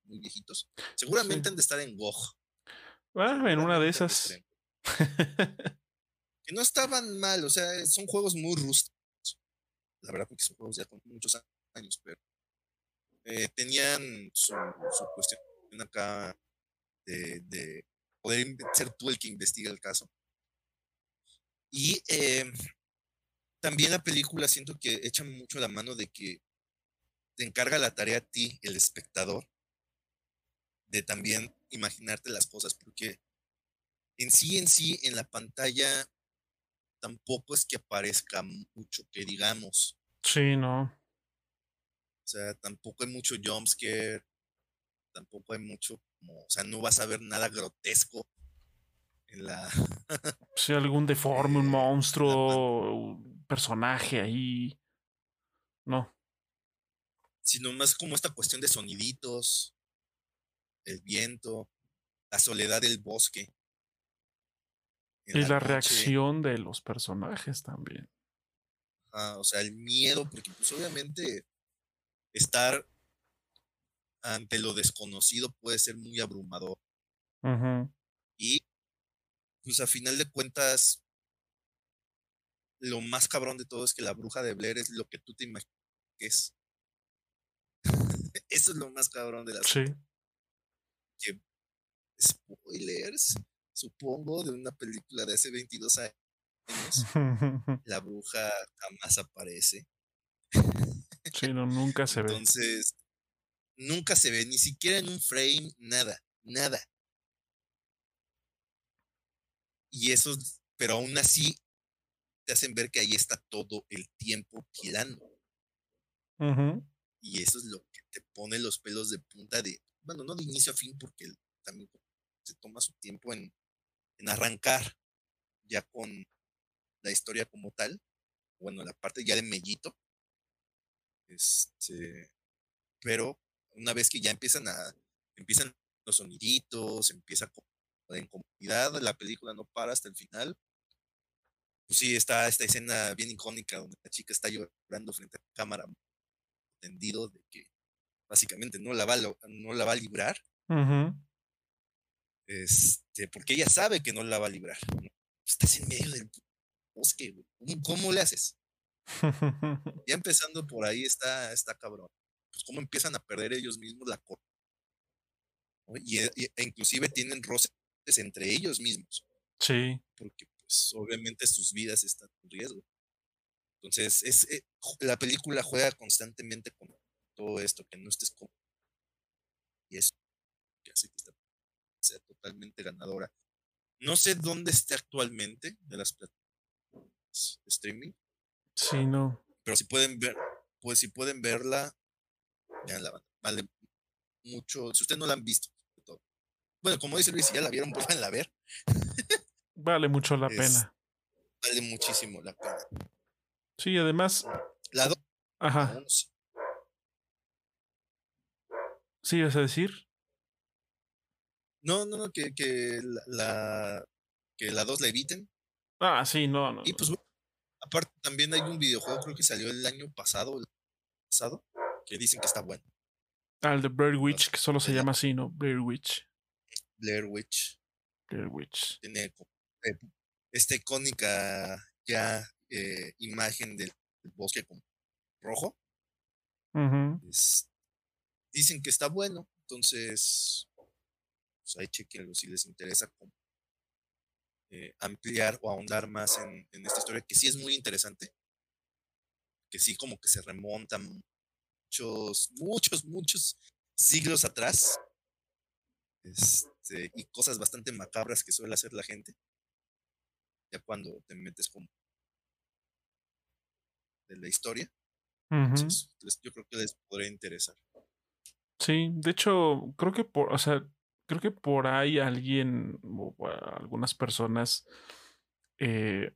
Speaker 2: muy viejitos. Seguramente han de estar en GOG.
Speaker 1: Ah, en una de esas.
Speaker 2: que no estaban mal, o sea, son juegos muy rústicos. La verdad, porque son juegos ya con muchos años, pero eh, tenían su, cuestión acá de, poder ser tú el que investiga el caso. Y eh, también la película siento que echa mucho la mano de que te encarga la tarea a ti, el espectador, de también imaginarte las cosas, porque en sí, en sí, en la pantalla tampoco es que aparezca mucho, que digamos.
Speaker 1: Sí, no.
Speaker 2: O sea, tampoco hay mucho jumpscare, tampoco hay mucho, como, o sea, no vas a ver nada grotesco en la... [LAUGHS]
Speaker 1: sí, algún deforme, un eh, monstruo, un personaje ahí. No.
Speaker 2: Sino más como esta cuestión de soniditos, el viento, la soledad del bosque.
Speaker 1: Y la, reacción de los personajes también.
Speaker 2: o sea, el miedo, porque pues obviamente estar ante lo desconocido puede ser muy abrumador. Y pues a final de cuentas, lo más cabrón de todo es que la bruja de Blair es lo que tú te imaginas que es. [LAUGHS] Eso es lo más cabrón de la
Speaker 1: Sí.
Speaker 2: Que spoilers supongo, de una película de hace 22 años. [LAUGHS] la bruja jamás aparece.
Speaker 1: Sí, no, nunca se
Speaker 2: ve. Entonces, nunca se ve, ni siquiera en un frame, nada, nada. Y eso, pero aún así, te hacen ver que ahí está todo el tiempo tirando. Y eso es lo que te pone los pelos de punta de, bueno, no de inicio a fin, porque también se toma su tiempo en, en arrancar ya con la historia como tal, bueno, la parte ya de Mellito, este, pero una vez que ya empiezan a, empiezan los soniditos, empieza la incomodidad, la película no para hasta el final. Pues sí, está esta escena bien icónica donde la chica está llorando frente a la cámara, entendido de que básicamente no la va, no la va a librar. Este, porque ella sabe que no la va a librar. Estás en medio del bosque, ¿Cómo, le haces? [LAUGHS] ya empezando por ahí está, está cabrón. Pues cómo empiezan a perder ellos mismos la corte. Y, e, e, inclusive tienen roces entre ellos mismos.
Speaker 1: Sí.
Speaker 2: Porque pues obviamente sus vidas están en riesgo. Entonces, es, eh, la película juega constantemente con todo esto, que no estés con... Y eso que hace que sea totalmente ganadora. No sé dónde esté actualmente de las plataformas de streaming.
Speaker 1: Sí, no.
Speaker 2: Pero si pueden ver, pues si pueden verla, la Vale mucho. Si ustedes no la han visto, bueno, como dice Luis, si ya la vieron, [LAUGHS] vuelvan a ver.
Speaker 1: vale mucho la pena.
Speaker 2: Vale muchísimo la pena.
Speaker 1: Sí, además.
Speaker 2: La dos.
Speaker 1: Ajá. ¿Sí vas a decir?
Speaker 2: No, no, no, que, que la, que la 2 la eviten.
Speaker 1: Ah, sí, no, no.
Speaker 2: Y pues aparte también hay un videojuego, creo que salió el año pasado, el pasado, que dicen que está bueno.
Speaker 1: Ah, el de Blair Witch, que solo se llama así, ¿no? Blair Witch.
Speaker 2: Blair Witch.
Speaker 1: Blair Witch.
Speaker 2: Tiene eh, esta icónica ya eh, imagen del, bosque con rojo. Dicen que está bueno, entonces pues ahí chequenlo si les interesa eh, ampliar o ahondar más en, en, esta historia, que sí es muy interesante, que sí como que se remonta muchos, muchos, muchos siglos atrás. Este, y cosas bastante macabras que suele hacer la gente. Ya cuando te metes con de la historia. yo creo que les podría interesar.
Speaker 1: Sí, de hecho, creo que por, o sea, creo que por ahí alguien, o algunas personas, eh,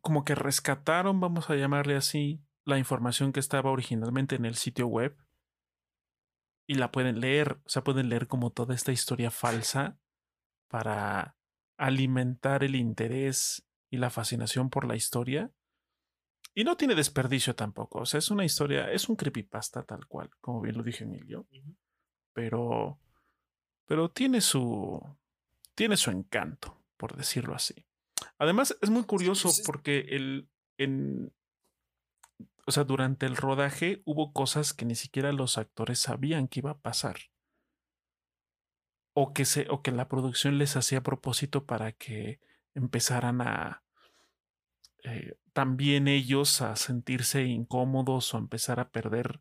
Speaker 1: como que rescataron, vamos a llamarle así, la información que estaba originalmente en el sitio web y la pueden leer, o sea, pueden leer como toda esta historia falsa para alimentar el interés y la fascinación por la historia. Y no tiene desperdicio tampoco, o sea, es una historia, es un creepypasta tal cual, como bien lo dije Emilio, pero, pero tiene su, tiene su encanto, por decirlo así. Además, es muy curioso porque el, en, o sea, durante el rodaje hubo cosas que ni siquiera los actores sabían que iba a pasar. O que, se, o que la producción les hacía a propósito para que empezaran a eh, también ellos a sentirse incómodos o empezar a perder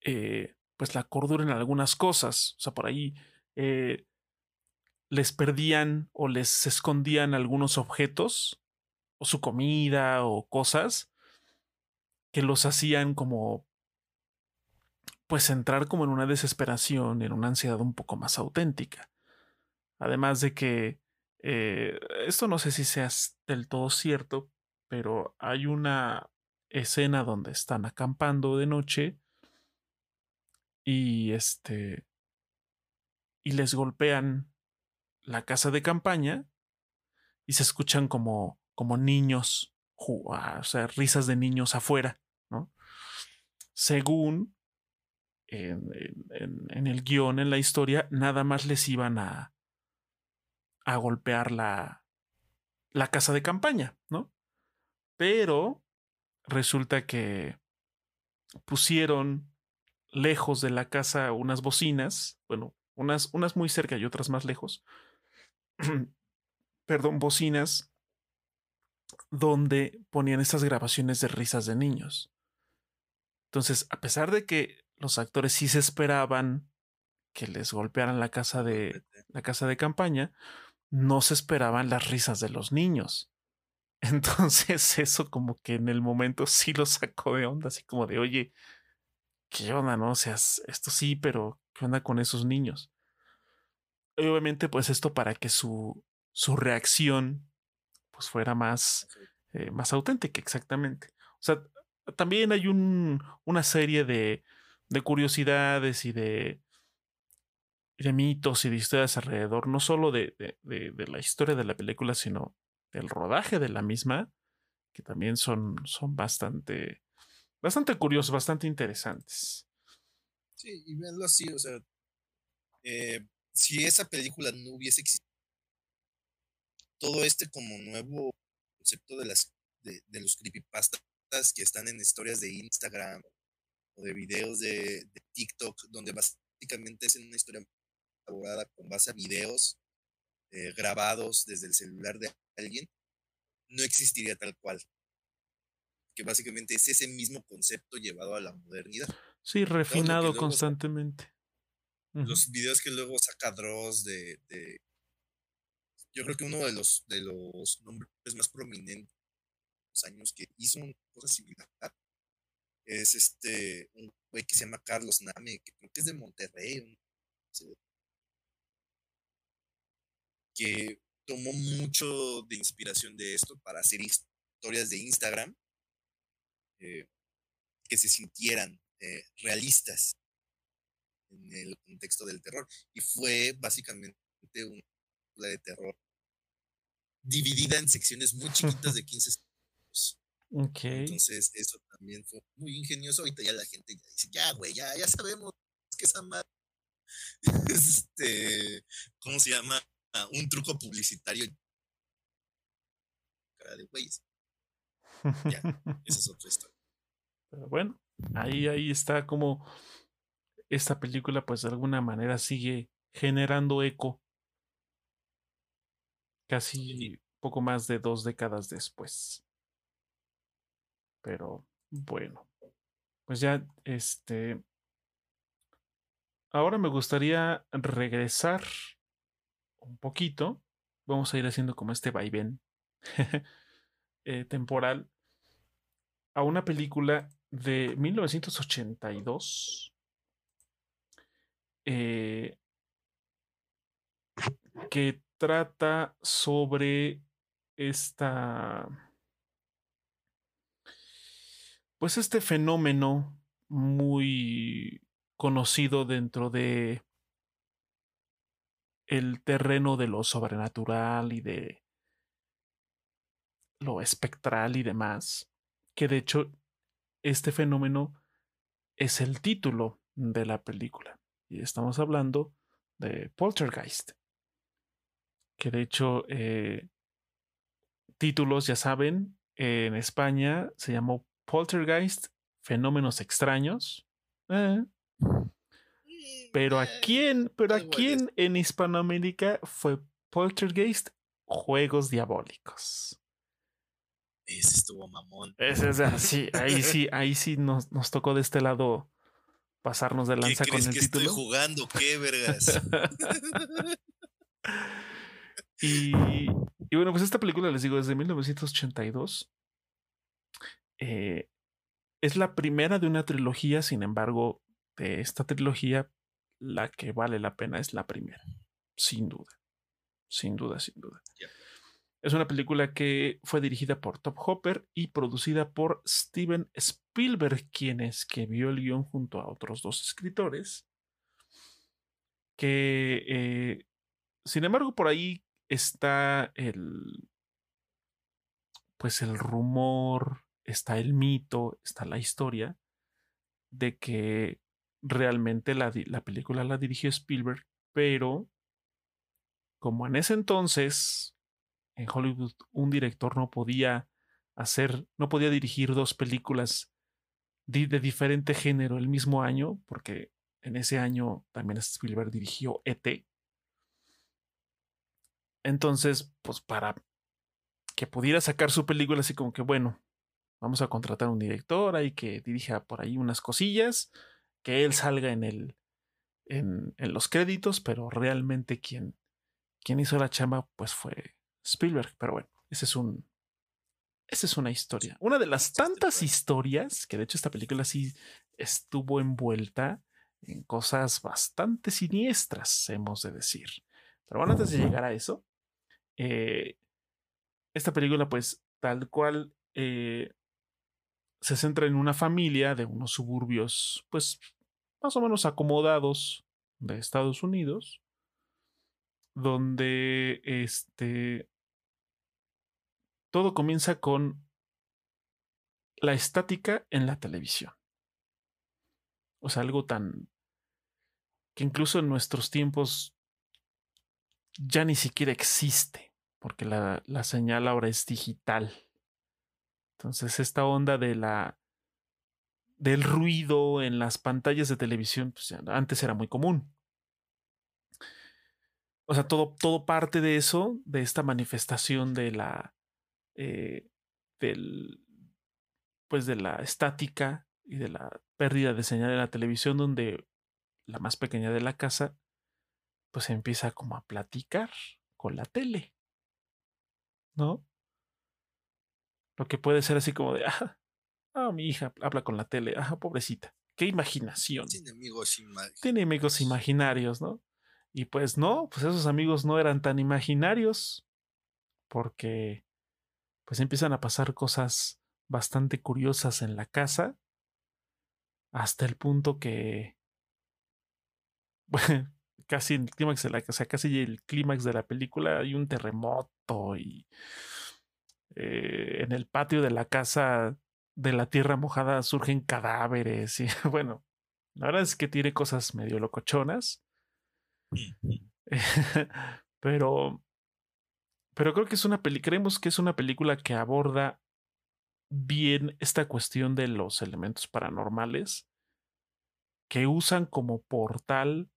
Speaker 1: eh, pues la cordura en algunas cosas. O sea, por ahí eh, les perdían o les escondían algunos objetos o su comida o cosas que los hacían como pues entrar como en una desesperación, en una ansiedad un poco más auténtica. Además de que eh, esto no sé si sea del todo cierto, pero hay una escena donde están acampando de noche y este y les golpean la casa de campaña y se escuchan como como niños o sea, risas de niños afuera, ¿no? Según en, el guion, en la historia, nada más les iban a, a golpear la, la casa de campaña, ¿no? Pero resulta que pusieron lejos de la casa unas bocinas, bueno, unas, unas muy cerca y otras más lejos, [CLEARS THROAT] perdón, bocinas donde ponían estas grabaciones de risas de niños. Entonces, a pesar de que los actores sí se esperaban que les golpearan la casa de la casa de campaña, no se esperaban las risas de los niños. [LAUGHS] Entonces, eso como que en el momento sí lo sacó de onda, así como de, oye, ¿qué onda, no? O sea, esto sí, pero ¿qué onda con esos niños? obviamente, pues esto para que su, su reacción pues fuera más, eh, más auténtica, exactamente. O sea, también hay un, una serie de, de curiosidades y de, de mitos y de historias alrededor, no solo de, de, de, la historia de la película, sino del rodaje de la misma, que también son, son bastante, bastante curiosos, bastante interesantes.
Speaker 2: Sí, y verlo así, o sea, eh, si esa película no hubiese existido, todo este como nuevo concepto de las de, los creepypastas que están en historias de Instagram o de videos de, TikTok donde básicamente es una historia elaborada con base a videos eh, grabados desde el celular de alguien, no existiría tal cual. Que básicamente es ese mismo concepto llevado a la modernidad.
Speaker 1: Sí, refinado constantemente.
Speaker 2: Los videos que luego saca Dross de, de, Yo creo que uno de los, de los nombres más prominentes años que hizo una cosa similar es este un güey que se llama Carlos Name, que creo que es de Monterrey, que tomó mucho de inspiración de esto para hacer historias de Instagram eh, que se sintieran eh, realistas en el contexto del terror. Y fue básicamente una película de terror dividida en secciones muy chiquitas de [LAUGHS] 15 segundos. Entonces, eso también fue muy ingenioso. Ahorita ya la gente ya dice, ya, güey, ya, ya sabemos que esa madre [LAUGHS] este, ¿cómo se llama? Un truco publicitario. Cara de güeyes. Ya, esa es otra historia.
Speaker 1: Pero bueno, ahí, ahí está como esta película, pues de alguna manera sigue generando eco. Casi poco más de dos décadas después. Pero bueno, pues ya este. Ahora me gustaría regresar un poquito. Vamos a ir haciendo como este vaivén [LAUGHS] eh, temporal a una película de 1982 eh, que trata sobre esta pues este fenómeno muy conocido dentro de el terreno de lo sobrenatural y de lo espectral y demás, que de hecho este fenómeno es el título de la película. Y estamos hablando de Poltergeist, que de hecho eh, títulos, ya saben, en España se llamó Poltergeist, Fenómenos Extraños. Eh, pero aquí en, pero aquí en, Hispanoamérica fue Poltergeist, Juegos Diabólicos.
Speaker 2: Ese estuvo mamón.
Speaker 1: Ese es así, ahí sí, ahí sí nos, nos tocó de este lado pasarnos de lanza con el
Speaker 2: que
Speaker 1: título.
Speaker 2: Estoy jugando, qué vergas. [LAUGHS]
Speaker 1: y, y bueno, pues esta película les digo, es de 1982. Eh, es la primera de una trilogía, sin embargo, de esta trilogía, la que vale la pena es la primera, sin duda, sin duda, sin duda. Es una película que fue dirigida por Top Hopper y producida por Steven Spielberg, quien escribió el guion junto a otros dos escritores. Que, eh, sin embargo, por ahí está el, pues el rumor, está el mito, está la historia de que realmente la, película la dirigió Spielberg, pero como en ese entonces en Hollywood un director no podía hacer, no podía dirigir dos películas de, diferente género el mismo año, porque en ese año también Spielberg dirigió ET. Entonces, pues para que pudiera sacar su película así como que, bueno, vamos a contratar un director ahí que dirija por ahí unas cosillas, que él salga en el en, los créditos, pero realmente quien, quien hizo la chamba pues fue Spielberg. Pero bueno, ese es un. Esa es una historia. Una de las tantas historias, que de hecho esta película sí estuvo envuelta en cosas bastante siniestras, hemos de decir. Pero bueno, antes de llegar a eso, eh, esta película, pues, tal cual eh, se centra en una familia de unos suburbios, pues, más o menos acomodados de Estados Unidos, donde este todo comienza con la estática en la televisión. O sea, algo tan que incluso en nuestros tiempos ya ni siquiera existe, porque la, la señal ahora es digital. Entonces, esta onda de la del ruido en las pantallas de televisión, pues, antes era muy común. O sea, todo, todo parte de eso, de esta manifestación de la. Eh, del. Pues de la estática y de la pérdida de señal de la televisión, donde la más pequeña de la casa, pues empieza como a platicar con la tele. ¿No? Lo que puede ser así como de, ah, ah mi hija habla con la tele, ah, pobrecita. Qué imaginación.
Speaker 2: Tiene amigos imaginarios.
Speaker 1: Tiene amigos imaginarios, ¿no? Y pues no, pues esos amigos no eran tan imaginarios, porque pues empiezan a pasar cosas bastante curiosas en la casa, hasta el punto que, bueno, [LAUGHS] casi el clímax de la, o sea, casi el clímax de la película hay un terremoto y eh, en el patio de la casa de la tierra mojada surgen cadáveres y [LAUGHS] bueno, la verdad es que tiene cosas medio locochonas. [LAUGHS] pero pero creo que es una película, creemos que es una película que aborda bien esta cuestión de los elementos paranormales que usan como portal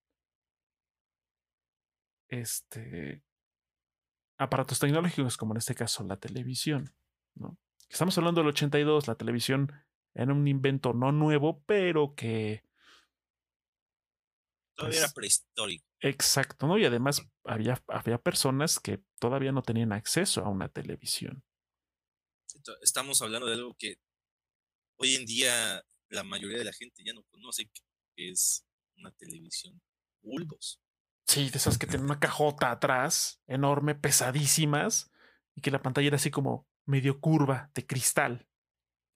Speaker 1: este aparatos tecnológicos, como en este caso la televisión. ¿no? Estamos hablando del 82, la televisión era un invento no nuevo, pero que...
Speaker 2: Todavía era pues prehistórico.
Speaker 1: Exacto, ¿no? Y además había, había personas que todavía no tenían acceso a una televisión.
Speaker 2: Estamos hablando de algo que hoy en día la mayoría de la gente ya no conoce, que es una televisión bulbos.
Speaker 1: Sí, de esas que tienen una cajota atrás, enorme, pesadísimas, y que la pantalla era así como medio curva, de cristal.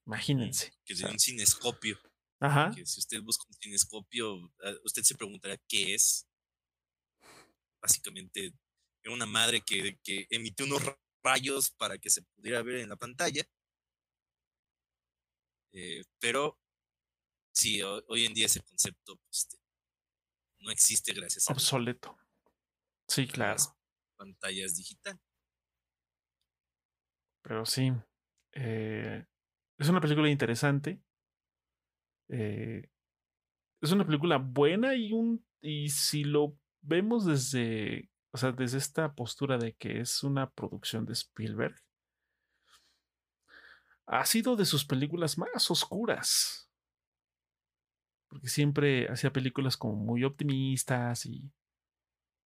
Speaker 1: Imagínense.
Speaker 2: Que tiene un cinescopio.
Speaker 1: Ajá.
Speaker 2: Que si usted busca un cinescopio, ah, usted se preguntará qué es. Básicamente, era una madre que, que emitió unos rayos para que se pudiera ver en la pantalla. Eh, pero sí, hoy, en día ese concepto pues, no existe gracias
Speaker 1: a obsoleto. Sí, claro.
Speaker 2: pantallas digitales.
Speaker 1: Pero sí, eh, es una película interesante. Eh, es una película buena y un y si lo vemos desde, o sea, desde esta postura de que es una producción de Spielberg, ha sido de sus películas más oscuras porque siempre hacía películas como muy optimistas y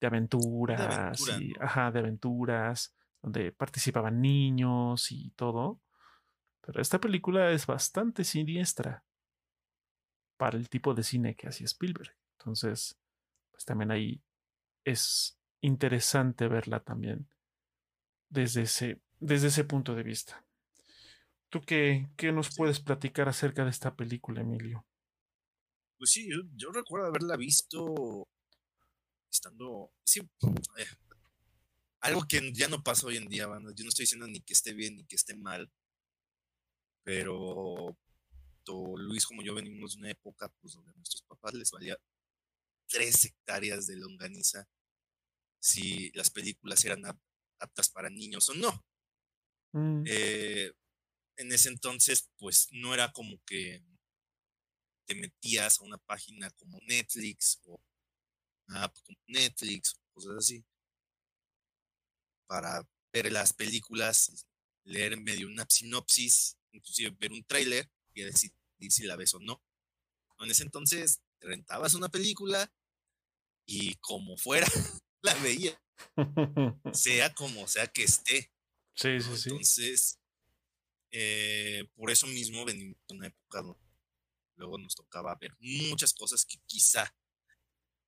Speaker 1: de aventuras, y, ajá, de aventuras, donde participaban niños y todo. Pero esta película es bastante siniestra para el tipo de cine que hacía Spielberg. Entonces, pues también ahí es interesante verla también desde ese, desde ese punto de vista. ¿Tú qué, qué nos puedes platicar acerca de esta película, Emilio?
Speaker 2: Pues sí, yo, recuerdo haberla visto estando. Sí, eh, algo que ya no pasa hoy en día, Yo no estoy diciendo ni que esté bien ni que esté mal. Pero Luis como yo venimos de una época pues, donde a nuestros papás les valía tres hectáreas de longaniza si las películas eran aptas para niños o no. Mm. Eh, en ese entonces, pues no era como que te metías a una página como Netflix o una app como Netflix, cosas así, para ver las películas, leer medio una sinopsis, inclusive ver un tráiler y decidir si la ves o no. En ese entonces te rentabas una película y como fuera, [LAUGHS] la veía. sea como sea que esté.
Speaker 1: Sí, sí, sí.
Speaker 2: Entonces, eh, por eso mismo venimos de una época luego nos tocaba ver muchas cosas que quizá,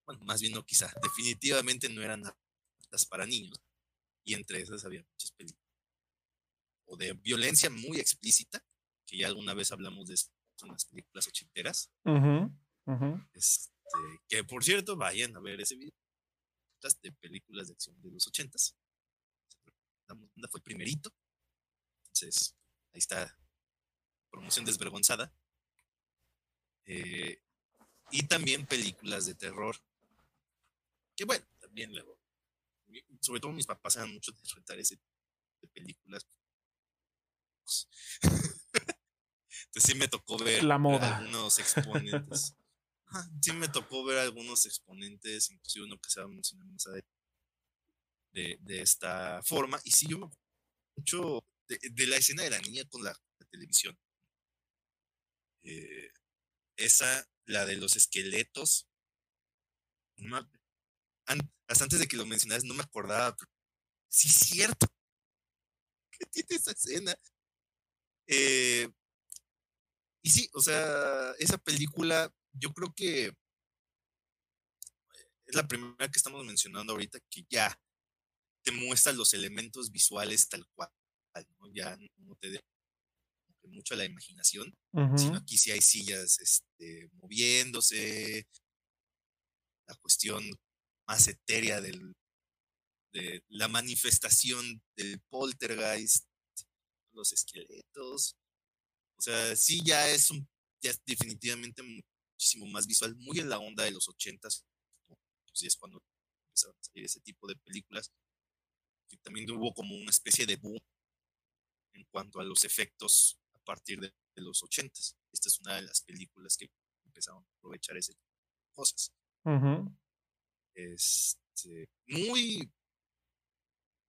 Speaker 2: bueno, más bien no quizá, definitivamente no eran aptas para niños. Y entre esas había muchas películas. O de violencia muy explícita, que ya alguna vez hablamos de eso, son las películas ochenteras. Este, que por cierto, vayan a ver ese video de películas de acción de los ochentas. Fue primerito. Entonces, ahí está. Promoción desvergonzada. Eh, y también películas de terror. Que bueno, también luego. Sobre todo mis papás eran mucho de rentar ese de películas. este, sí me tocó ver
Speaker 1: la moda.
Speaker 2: algunos exponentes. [LAUGHS] sí me tocó ver algunos exponentes, inclusive uno que se va a mencionar más adelante, de, de esta forma. Y sí, yo me mucho de, la escena de la niña con la, televisión. Eh, esa, la de los esqueletos. hasta antes de que lo mencionaras, no me acordaba. sí, es cierto. [LAUGHS] ¿Qué tiene esa escena? Eh, y sí, o sea, esa película, yo creo que es la primera que estamos mencionando ahorita que ya te muestra los elementos visuales tal cual, ya no te de mucho a la imaginación, sino aquí sí hay sillas este, moviéndose, la cuestión más etérea del, de la manifestación del poltergeist, los esqueletos, o sea, sí ya es un, ya es definitivamente muchísimo más visual, muy en la onda de los ochentas, pues es cuando empezaron a salir ese tipo de películas, que también hubo como una especie de boom en cuanto a los efectos partir de, los ochentas. Esta es una de las películas que empezaron a aprovechar ese tipo de cosas. Este, muy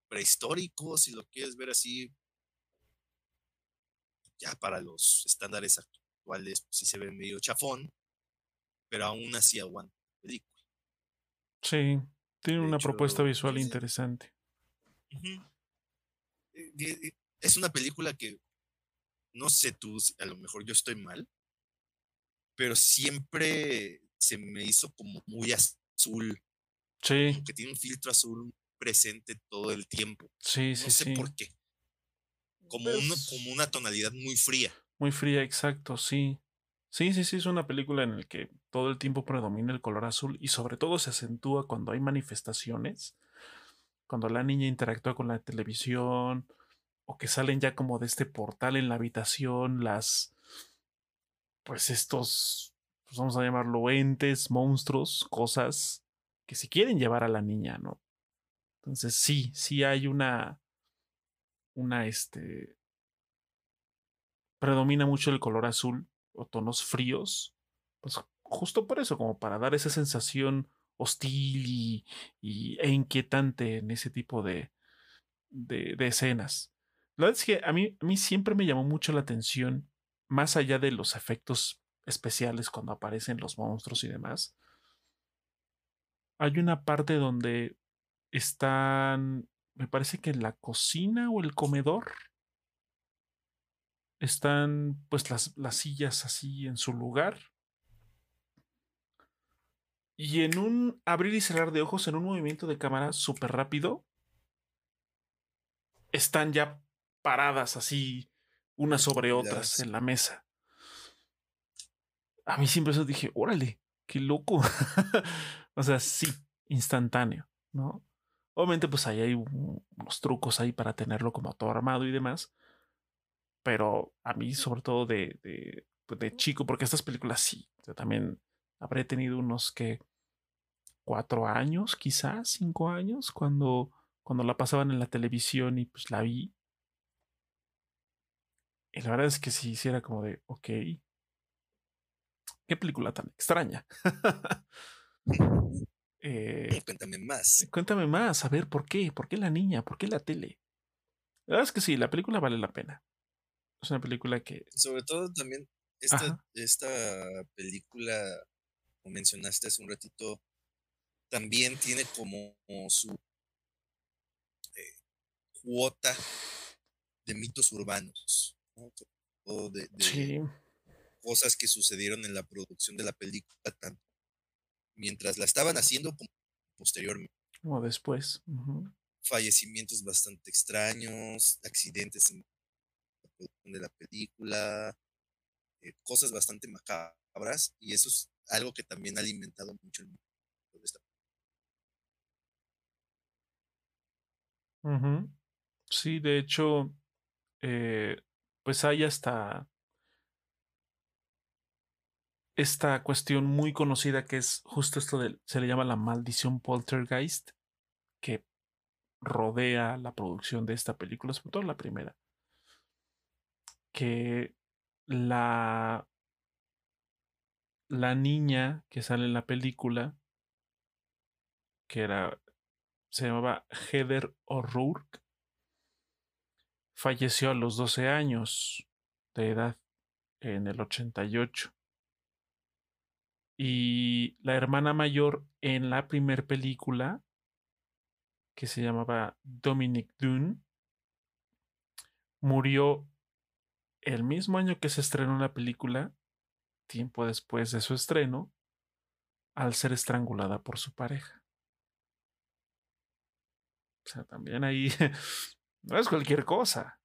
Speaker 2: prehistórico, si lo quieres ver así, ya para los estándares actuales, pues sí se ve medio chafón, pero aún así aguanta la película.
Speaker 1: Sí, tiene una propuesta visual interesante.
Speaker 2: Eh, eh, es una película que, no sé tú, a lo mejor yo estoy mal, pero siempre se me hizo como muy azul.
Speaker 1: Sí.
Speaker 2: que tiene un filtro azul presente todo el tiempo.
Speaker 1: Sí, sí,
Speaker 2: no sé por qué como, como una tonalidad muy fría.
Speaker 1: Muy fría, exacto, sí. Sí, sí, sí, es una película en la que todo el tiempo predomina el color azul y sobre todo se acentúa cuando hay manifestaciones, cuando la niña interactúa con la televisión o que salen ya como de este portal en la habitación las, pues estos, pues vamos a llamarlo entes, monstruos, cosas que se quieren llevar a la niña, ¿no? Entonces sí, sí hay una, una, este, predomina mucho el color azul o tonos fríos, pues justo por eso, como para dar esa sensación hostil y, e inquietante en ese tipo de, de, escenas. La verdad es que a mí, a mí siempre me llamó mucho la atención, más allá de los efectos especiales cuando aparecen los monstruos y demás. Hay una parte donde están me parece que en la cocina o el comedor están pues las, las sillas así en su lugar. Y en un abrir y cerrar de ojos, en un movimiento de cámara súper rápido, están ya paradas así, unas sobre otras en la mesa. A mí siempre eso dije, órale, qué loco. [LAUGHS] o sea, sí, instantáneo, ¿no? Obviamente, pues ahí hay unos trucos ahí para tenerlo como todo armado y demás. Pero a mí, sobre todo de, de, pues, de chico, porque estas películas sí, yo también habré tenido unos que cuatro años, quizás cinco años, cuando, cuando la pasaban en la televisión y pues la vi. Y la verdad es que sí, hiciera como de, ok, qué película tan extraña. [LAUGHS]
Speaker 2: Eh, cuéntame más.
Speaker 1: Cuéntame más, a ver, ¿por qué? ¿Por qué la niña? ¿Por qué la tele? La verdad es que sí, la película vale la pena. Es una película que...
Speaker 2: Sobre todo también esta, esta película, como mencionaste hace un ratito, también tiene como su eh, cuota de mitos urbanos, o de, cosas que sucedieron en la producción de la película, tanto mientras la estaban haciendo como posteriormente.
Speaker 1: O después.
Speaker 2: Fallecimientos bastante extraños, accidentes en la producción de la película, eh, cosas bastante macabras, y eso es algo que también ha alimentado mucho el mundo de esta
Speaker 1: Sí, de hecho, eh, pues hay hasta esta cuestión muy conocida que es justo esto de, se le llama la maldición poltergeist, que rodea la producción de esta película, sobre todo la primera, que la, la niña que sale en la película, que era, se llamaba Heather O'Rourke, falleció a los 12 años de edad en el 88. Y la hermana mayor en la primer película, que se llamaba Dominic Dune, murió el mismo año que se estrenó la película, tiempo después de su estreno, al ser estrangulada por su pareja. O sea, también ahí [LAUGHS] no es cualquier cosa.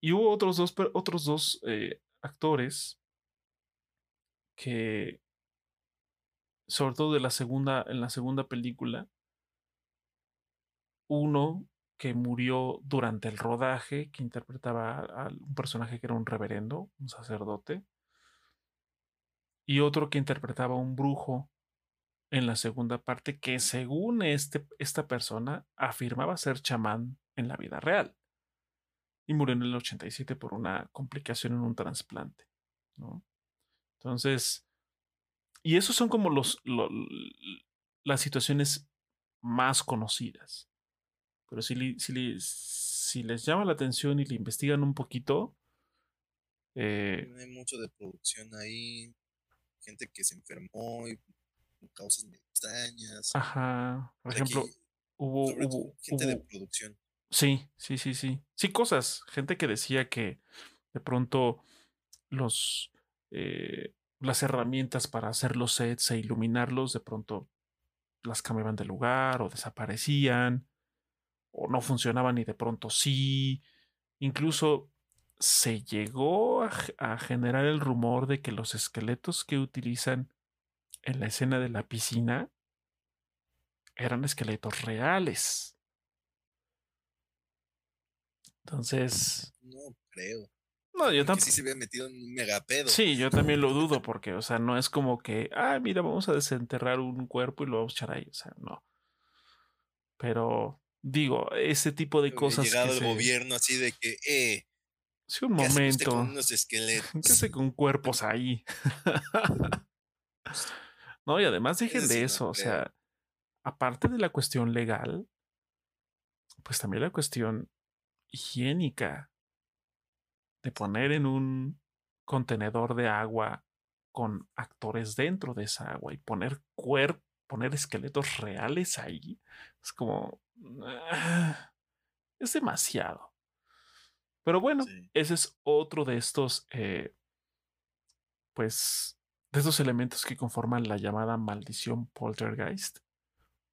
Speaker 1: Y hubo otros dos, otros dos eh, actores que, sobre todo de la segunda, en la segunda película, uno que murió durante el rodaje, que interpretaba a, un personaje que era un reverendo, un sacerdote, y otro que interpretaba a un brujo en la segunda parte, que según este, esta persona afirmaba ser chamán en la vida real. Y murió en el 87 por una complicación en un trasplante. ¿no? Entonces, y esos son como los, las situaciones más conocidas. Pero si, si, si, les llama la atención y le investigan un poquito.
Speaker 2: Eh, hay mucho de producción ahí. Gente que se enfermó y causas extrañas.
Speaker 1: Ajá. Por ejemplo, hubo, hubo.
Speaker 2: Gente de producción.
Speaker 1: Sí, sí, sí, sí. Sí, cosas. Gente que decía que de pronto los. Eh, las herramientas para hacer los sets e iluminarlos de pronto las cambiaban de lugar o desaparecían o no funcionaban y de pronto sí. Incluso se llegó a, generar el rumor de que los esqueletos que utilizan en la escena de la piscina eran esqueletos reales. Entonces.
Speaker 2: No creo.
Speaker 1: No, yo tampoco.
Speaker 2: Sí se había metido en un megapedo.
Speaker 1: Sí, yo también lo dudo, porque, o sea, no es como que, ah, mira, vamos a desenterrar un cuerpo y lo vamos a echar ahí. O sea, no. Pero Digo, ese tipo de cosas.
Speaker 2: Llegado el gobierno así de que, eh.
Speaker 1: Sí, un momento.
Speaker 2: Con unos [LAUGHS] esqueletos.
Speaker 1: ¿Qué hace con cuerpos ahí? [LAUGHS] no, y además dejen de eso. o sea, aparte de la cuestión legal, pues también la cuestión higiénica de poner en un contenedor de agua con actores dentro de esa agua y poner cuerpos, poner esqueletos reales ahí. Es como, Ah, es demasiado. Pero bueno, ese es otro de estos, eh, pues, de estos elementos que conforman la llamada maldición poltergeist.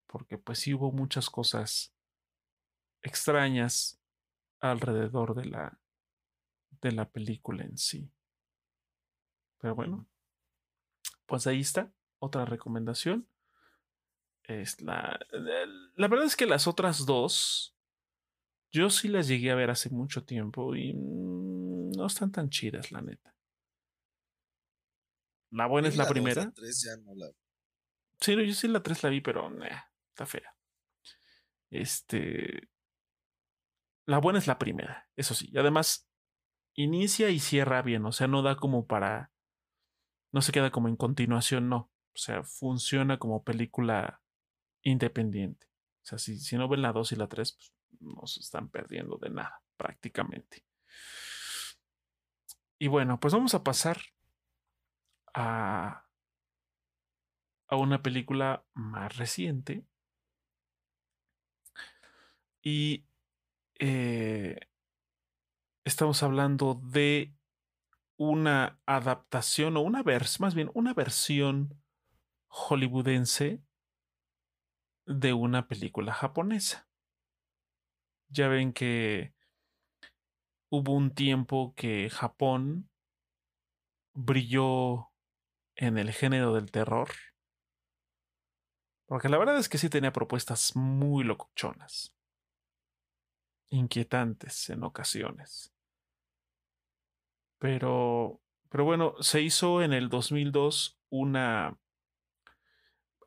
Speaker 1: Porque pues sí hubo muchas cosas extrañas alrededor de la, de la película en sí. Pero bueno, pues ahí está, otra recomendación. Es la, la verdad es que las otras dos, yo sí las llegué a ver hace mucho tiempo y mm, no están tan chidas, la neta. La buena es la, primera. la
Speaker 2: ya no la...
Speaker 1: Sí, yo sí la 3 la vi, pero está fea. Este. La buena es la primera, eso sí. Y además, inicia y cierra bien, o sea, no da como para. No se queda como en continuación, no. O sea, funciona como película independiente. O sea, si, si no ven la 2 y la 3, pues no se están perdiendo de nada, prácticamente. Y bueno, pues vamos a pasar a, una película más reciente. Y eh, estamos hablando de una adaptación o una versión, más bien una versión hollywoodense de una película japonesa. Ya ven que hubo un tiempo que Japón brilló en el género del terror. Porque la verdad es que sí tenía propuestas muy locochonas. Inquietantes en ocasiones. Pero, pero bueno, se hizo en el 2002 una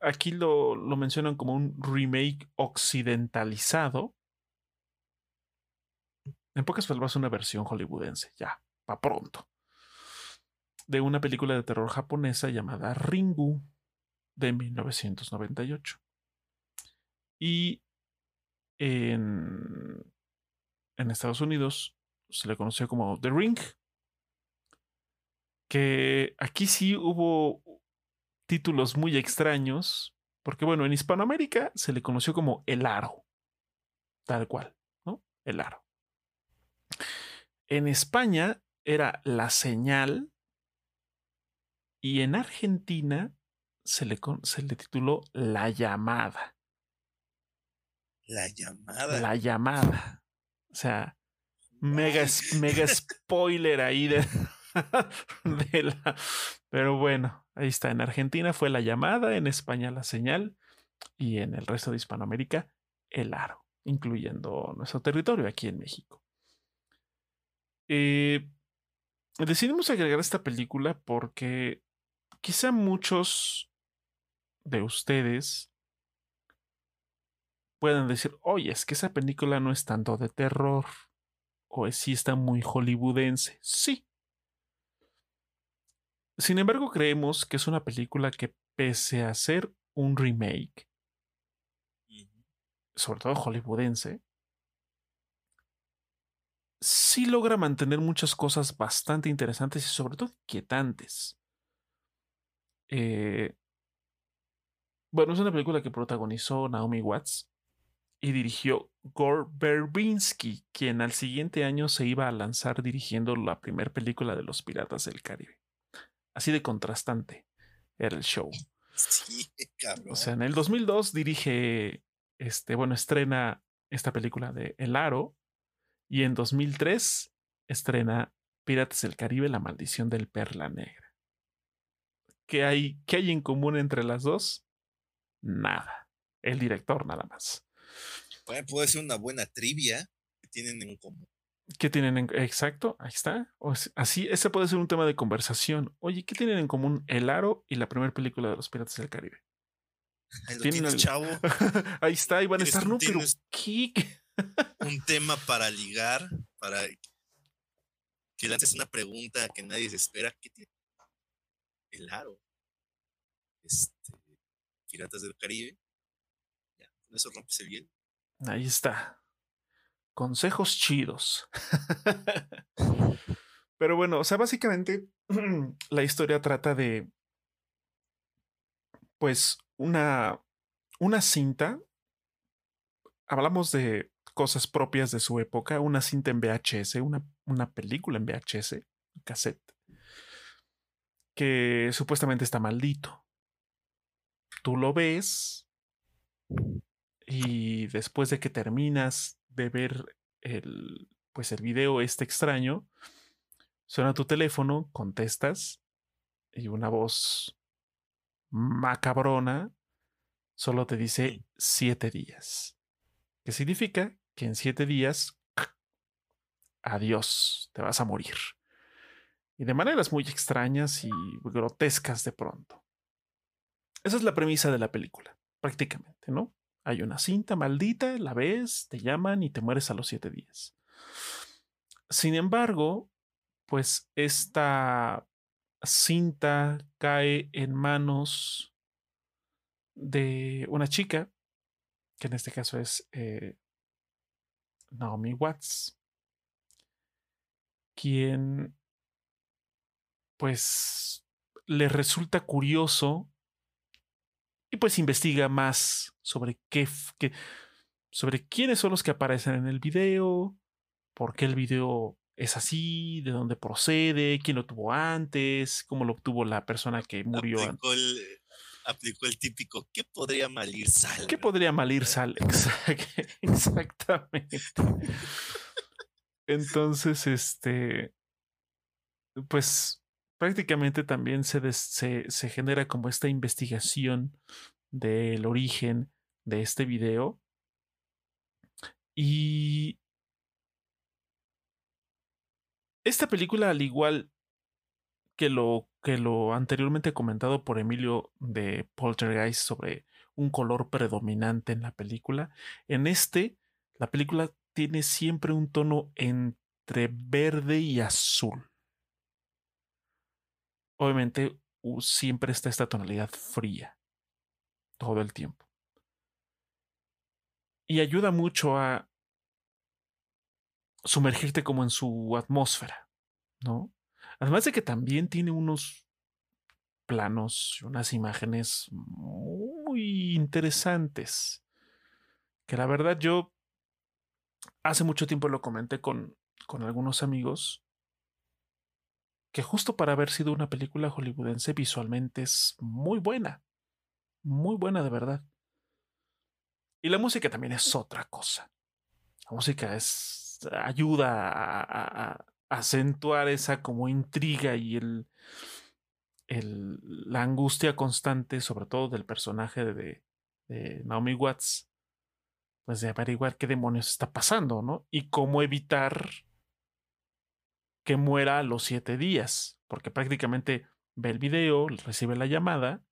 Speaker 1: aquí lo, lo mencionan como un remake occidentalizado. En pocas palabras, una versión hollywoodense, ya, pa pronto, de una película de terror japonesa llamada Ringu de 1998. Y en, en Estados Unidos se le conoció como The Ring, que aquí sí hubo títulos muy extraños, porque bueno, en Hispanoamérica se le conoció como El Aro, tal cual, ¿no? El Aro. En España era La Señal y en Argentina se le, se le tituló La Llamada.
Speaker 2: La llamada.
Speaker 1: La llamada. O sea, mega, mega spoiler ahí de, [LAUGHS] de, la. Pero bueno, ahí está. En Argentina fue la llamada, en España la señal y en el resto de Hispanoamérica el aro, incluyendo nuestro territorio aquí en México. Eh, decidimos agregar esta película porque quizá muchos de ustedes puedan decir, oye, es que esa película no es tanto de terror, o es sí está muy hollywoodense. Sí. Sin embargo, creemos que es una película que, pese a ser un remake, sobre todo hollywoodense, sí logra mantener muchas cosas bastante interesantes y sobre todo inquietantes. Eh, bueno, es una película que protagonizó Naomi Watts, y dirigió Gore Verbinski, quien al siguiente año se iba a lanzar dirigiendo la primera película de los Piratas del Caribe. Así de contrastante era el show. [LAUGHS]
Speaker 2: Sí, cabrón.
Speaker 1: O sea, en el 2002 dirige, este, bueno, estrena esta película de El Aro y en 2003 estrena Piratas del Caribe, La Maldición del Perla Negra. ¿Qué hay, qué hay en común entre las dos? Nada. El director nada más
Speaker 2: puede ser una buena trivia que tienen en común.
Speaker 1: ¿Qué tienen en exacto? Ahí está. así, ese puede ser un tema de conversación. Oye, ¿qué tienen en común El Aro y la primera película de los Piratas del Caribe? [LAUGHS]
Speaker 2: Ahí ¿Tienen chavo. [LAUGHS]
Speaker 1: Ahí está, y van a estar, no, pero ¿qué?
Speaker 2: un tema para ligar, para que lances una pregunta que nadie se espera. ¿Qué tiene? El Aro. Este, Piratas del Caribe. Ya, con eso rompes el.
Speaker 1: Ahí está. Consejos chidos. [LAUGHS] Pero bueno, o sea, básicamente [CLEARS THROAT] la historia trata de, pues, una, una cinta. Hablamos de cosas propias de su época, una cinta en VHS, una, una película en VHS, cassette, que supuestamente está maldito. Tú lo ves y después de que terminas de ver el, pues el video este extraño, suena tu teléfono, contestas y una voz macabrona solo te dice siete días. ¿Qué significa? Que en siete días, adiós, te vas a morir. Y de maneras muy extrañas y grotescas de pronto. Esa es la premisa de la película, prácticamente, ¿no? Hay una cinta maldita, la ves, te llaman y te mueres a los siete días. Sin embargo, pues esta cinta cae en manos de una chica, que en este caso es eh, Naomi Watts, quien pues le resulta curioso y pues investiga más sobre qué, sobre quiénes son los que aparecen en el video, por qué el video es así, de dónde procede, quién lo tuvo antes, cómo lo obtuvo la persona que murió.
Speaker 2: Aplicó el, aplicó el típico, ¿qué podría malir sal?
Speaker 1: ¿Qué podría malir sal? [LAUGHS] Exactamente. [LAUGHS] Entonces, este, pues prácticamente también se, se, genera como esta investigación del origen de este video. Y esta película, al igual que lo, que lo anteriormente comentado por Emilio de Poltergeist sobre un color predominante en la película, en este, la película tiene siempre un tono entre verde y azul obviamente siempre está esta tonalidad fría todo el tiempo. Y ayuda mucho a sumergirte como en su atmósfera, ¿no? Además de que también tiene unos planos unas imágenes muy interesantes. Que la verdad yo hace mucho tiempo lo comenté con, con algunos amigos. Que justo para haber sido una película hollywoodense visualmente es muy buena. Muy buena de verdad. Y la música también es otra cosa. La música es ayuda a, acentuar esa como intriga y el, el, la angustia constante, sobre todo del personaje de, de, Naomi Watts, pues de averiguar qué demonios está pasando, ¿no? Y cómo evitar que muera a los siete días, porque prácticamente ve el video, recibe la llamada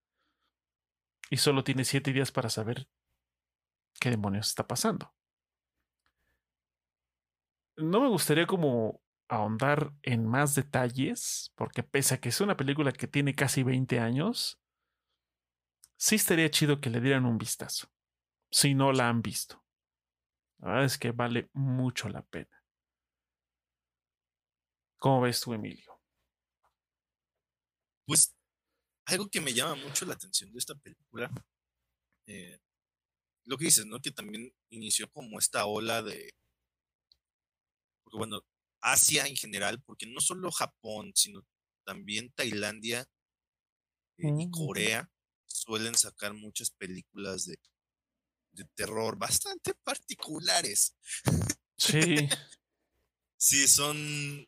Speaker 1: y solo tiene siete días para saber qué demonios está pasando. No me gustaría como ahondar en más detalles, porque pese a que es una película que tiene casi 20 años, sí estaría chido que le dieran un vistazo, si no la han visto. La verdad es que vale mucho la pena. ¿Cómo ves tú, Emilio?
Speaker 2: Pues algo que me llama mucho la atención de esta película, eh, lo que dices, ¿no? Que también inició como esta ola de... Porque bueno, Asia en general, porque no solo Japón, sino también Tailandia eh, y mm. Corea suelen sacar muchas películas de, de terror bastante particulares.
Speaker 1: Sí. [LAUGHS]
Speaker 2: sí, son.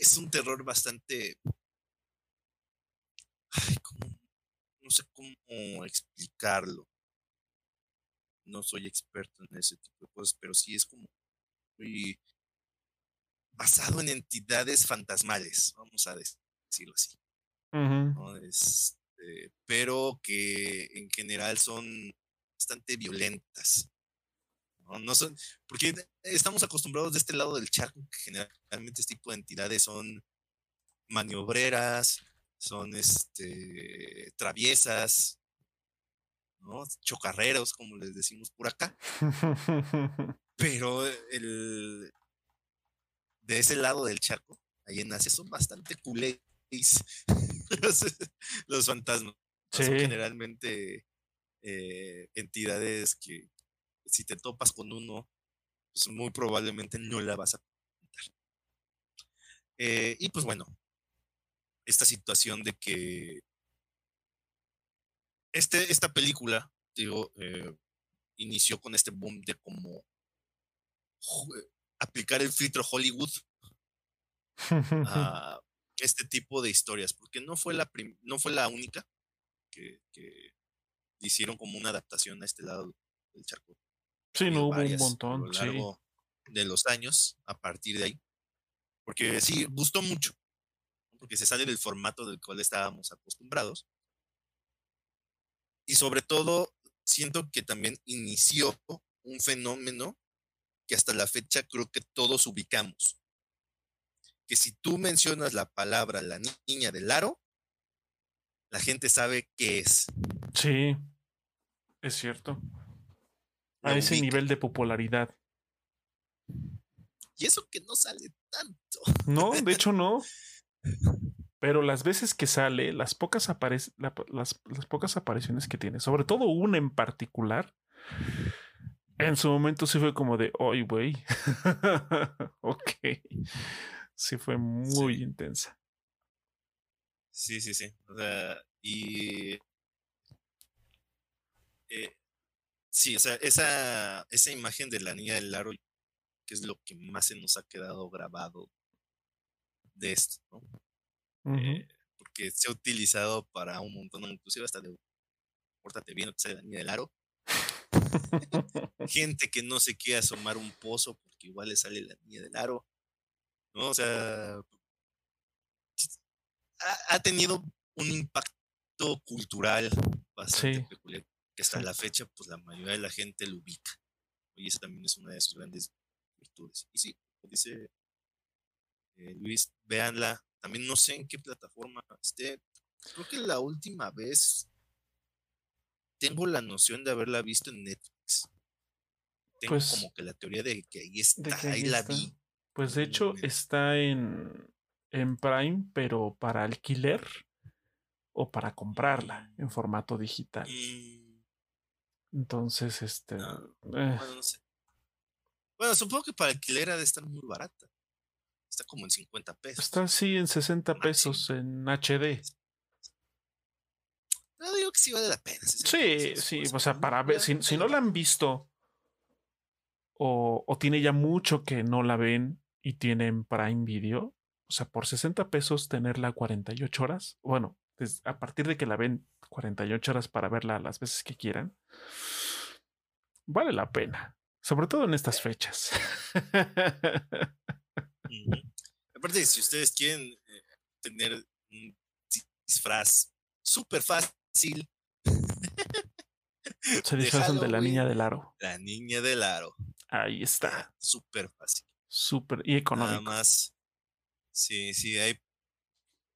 Speaker 2: Es un terror bastante. Ay, no sé cómo explicarlo. No soy experto en ese tipo de cosas, pero sí es como muy basado en entidades fantasmales, vamos a decirlo así. Este, pero que en general son bastante violentas. ¿No? son, porque estamos acostumbrados de este lado del charco que generalmente este tipo de entidades son maniobreras, son este traviesas, ¿no? chocarreros, como les decimos por acá. [LAUGHS] Pero el, de ese lado del charco, ahí en Asia, son bastante culés [LAUGHS] los, fantasmas. Son generalmente eh, entidades que si te topas con uno, pues muy probablemente no la vas a contar. Eh, y pues bueno, esta situación de que este, esta película, digo, eh, inició con este boom de como aplicar el filtro Hollywood [LAUGHS] a este tipo de historias, porque no fue la, no fue la única que, hicieron como una adaptación a este lado del charco.
Speaker 1: Sí, no hubo un montón. A lo
Speaker 2: largo de los años a partir de ahí. Porque sí, gustó mucho. Porque se sale del formato del cual estábamos acostumbrados. Y sobre todo, siento que también inició un fenómeno que hasta la fecha creo que todos ubicamos. Que si tú mencionas la palabra la niña del aro, la gente sabe qué es.
Speaker 1: Sí, es cierto. A ese nivel de popularidad.
Speaker 2: Y eso que no sale tanto.
Speaker 1: No, de [LAUGHS] hecho no. Pero las veces que sale, las pocas, las pocas apariciones que tiene, sobre todo una en particular, en su momento sí fue como de, ¡ay, güey! [LAUGHS] ok. Sí fue muy intensa.
Speaker 2: Sí, sí, sí. O sea, y... Eh, sí, o sea, esa, esa imagen de la niña del aro, que es lo que más se nos ha quedado grabado de esto, ¿no? Eh, porque se ha utilizado para un montón, inclusive hasta de, pórtate bien, la niña del aro. Gente que no se quiere asomar un pozo porque igual le sale la niña del aro. ¿no? O sea, ha, tenido un impacto cultural bastante peculiar, que hasta la fecha, pues la mayoría de la gente lo ubica. Y eso también es una de sus grandes virtudes. Y sí, dice eh, Luis, véanla, También no sé en qué plataforma esté. Creo que la última vez tengo la noción de haberla visto en Netflix. Tengo
Speaker 1: Pues
Speaker 2: como que la teoría de que ahí está,
Speaker 1: que
Speaker 2: ahí
Speaker 1: ahí
Speaker 2: la
Speaker 1: está.
Speaker 2: vi.
Speaker 1: Pues de hecho
Speaker 2: momento.
Speaker 1: está en, en Prime, pero para alquiler o para comprarla en formato digital.
Speaker 2: Mm,
Speaker 1: Entonces, este...
Speaker 2: no,
Speaker 1: eh,
Speaker 2: bueno, no sé. Bueno, supongo que para alquiler ha de estar muy barata. Está como en 50 pesos.
Speaker 1: está así en 60
Speaker 2: Máximo.
Speaker 1: pesos en HD.
Speaker 2: No digo que sí vale la pena. 60
Speaker 1: Sí,
Speaker 2: pesos,
Speaker 1: sí, o sea, para ver, si, si no la han visto o, o tiene ya mucho que no la ven y tienen Prime Video, o sea, por 60 pesos tenerla 48 horas, bueno, des- a partir de que la ven 48 horas para verla las veces que quieran, vale la pena, sobre todo en estas fechas.
Speaker 2: Aparte, si ustedes quieren eh, tener un disfraz súper fácil, [LAUGHS]
Speaker 1: Se
Speaker 2: de
Speaker 1: disfrazan de la
Speaker 2: Halloween,
Speaker 1: niña del aro.
Speaker 2: la niña del aro.
Speaker 1: Ahí está,
Speaker 2: Súper fácil.
Speaker 1: súper y
Speaker 2: Nada
Speaker 1: económico.
Speaker 2: más. Sí, sí, ahí.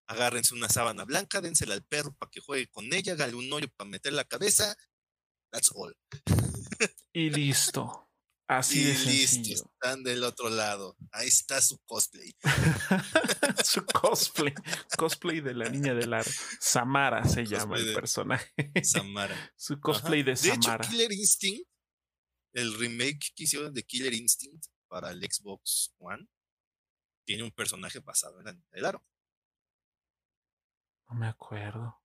Speaker 2: Agárrense una sábana blanca, dénsela al perro para que juegue con ella, hágale un hoyo para meter la cabeza. That's all.
Speaker 1: Y listo. [LAUGHS] Así
Speaker 2: y
Speaker 1: de
Speaker 2: listo, están del otro lado. Ahí está su cosplay. [LAUGHS]
Speaker 1: Su cosplay. [LAUGHS] Cosplay de la niña del aro. Samara se llama el
Speaker 2: de-
Speaker 1: personaje.
Speaker 2: Samara.
Speaker 1: Su
Speaker 2: Ajá.
Speaker 1: cosplay de
Speaker 2: De hecho,
Speaker 1: Samara.
Speaker 2: Killer Instinct, el remake que hicieron de Killer Instinct para el Xbox One, tiene un personaje basado en la niña del aro.
Speaker 1: No me acuerdo.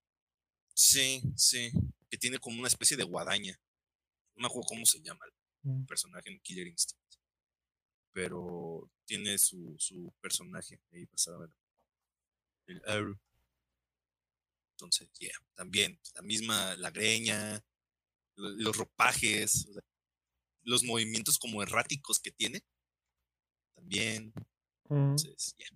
Speaker 2: Sí, sí. Que tiene como una especie de guadaña. No me acuerdo cómo se llama el
Speaker 1: Mm.
Speaker 2: personaje en Killer Instinct. Pero tiene su, su personaje ahí basado en el Arrow. Entonces, yeah, también la misma, la greña, lo- los ropajes, o sea, los movimientos como erráticos que tiene. También,
Speaker 1: Mm.
Speaker 2: entonces, yeah.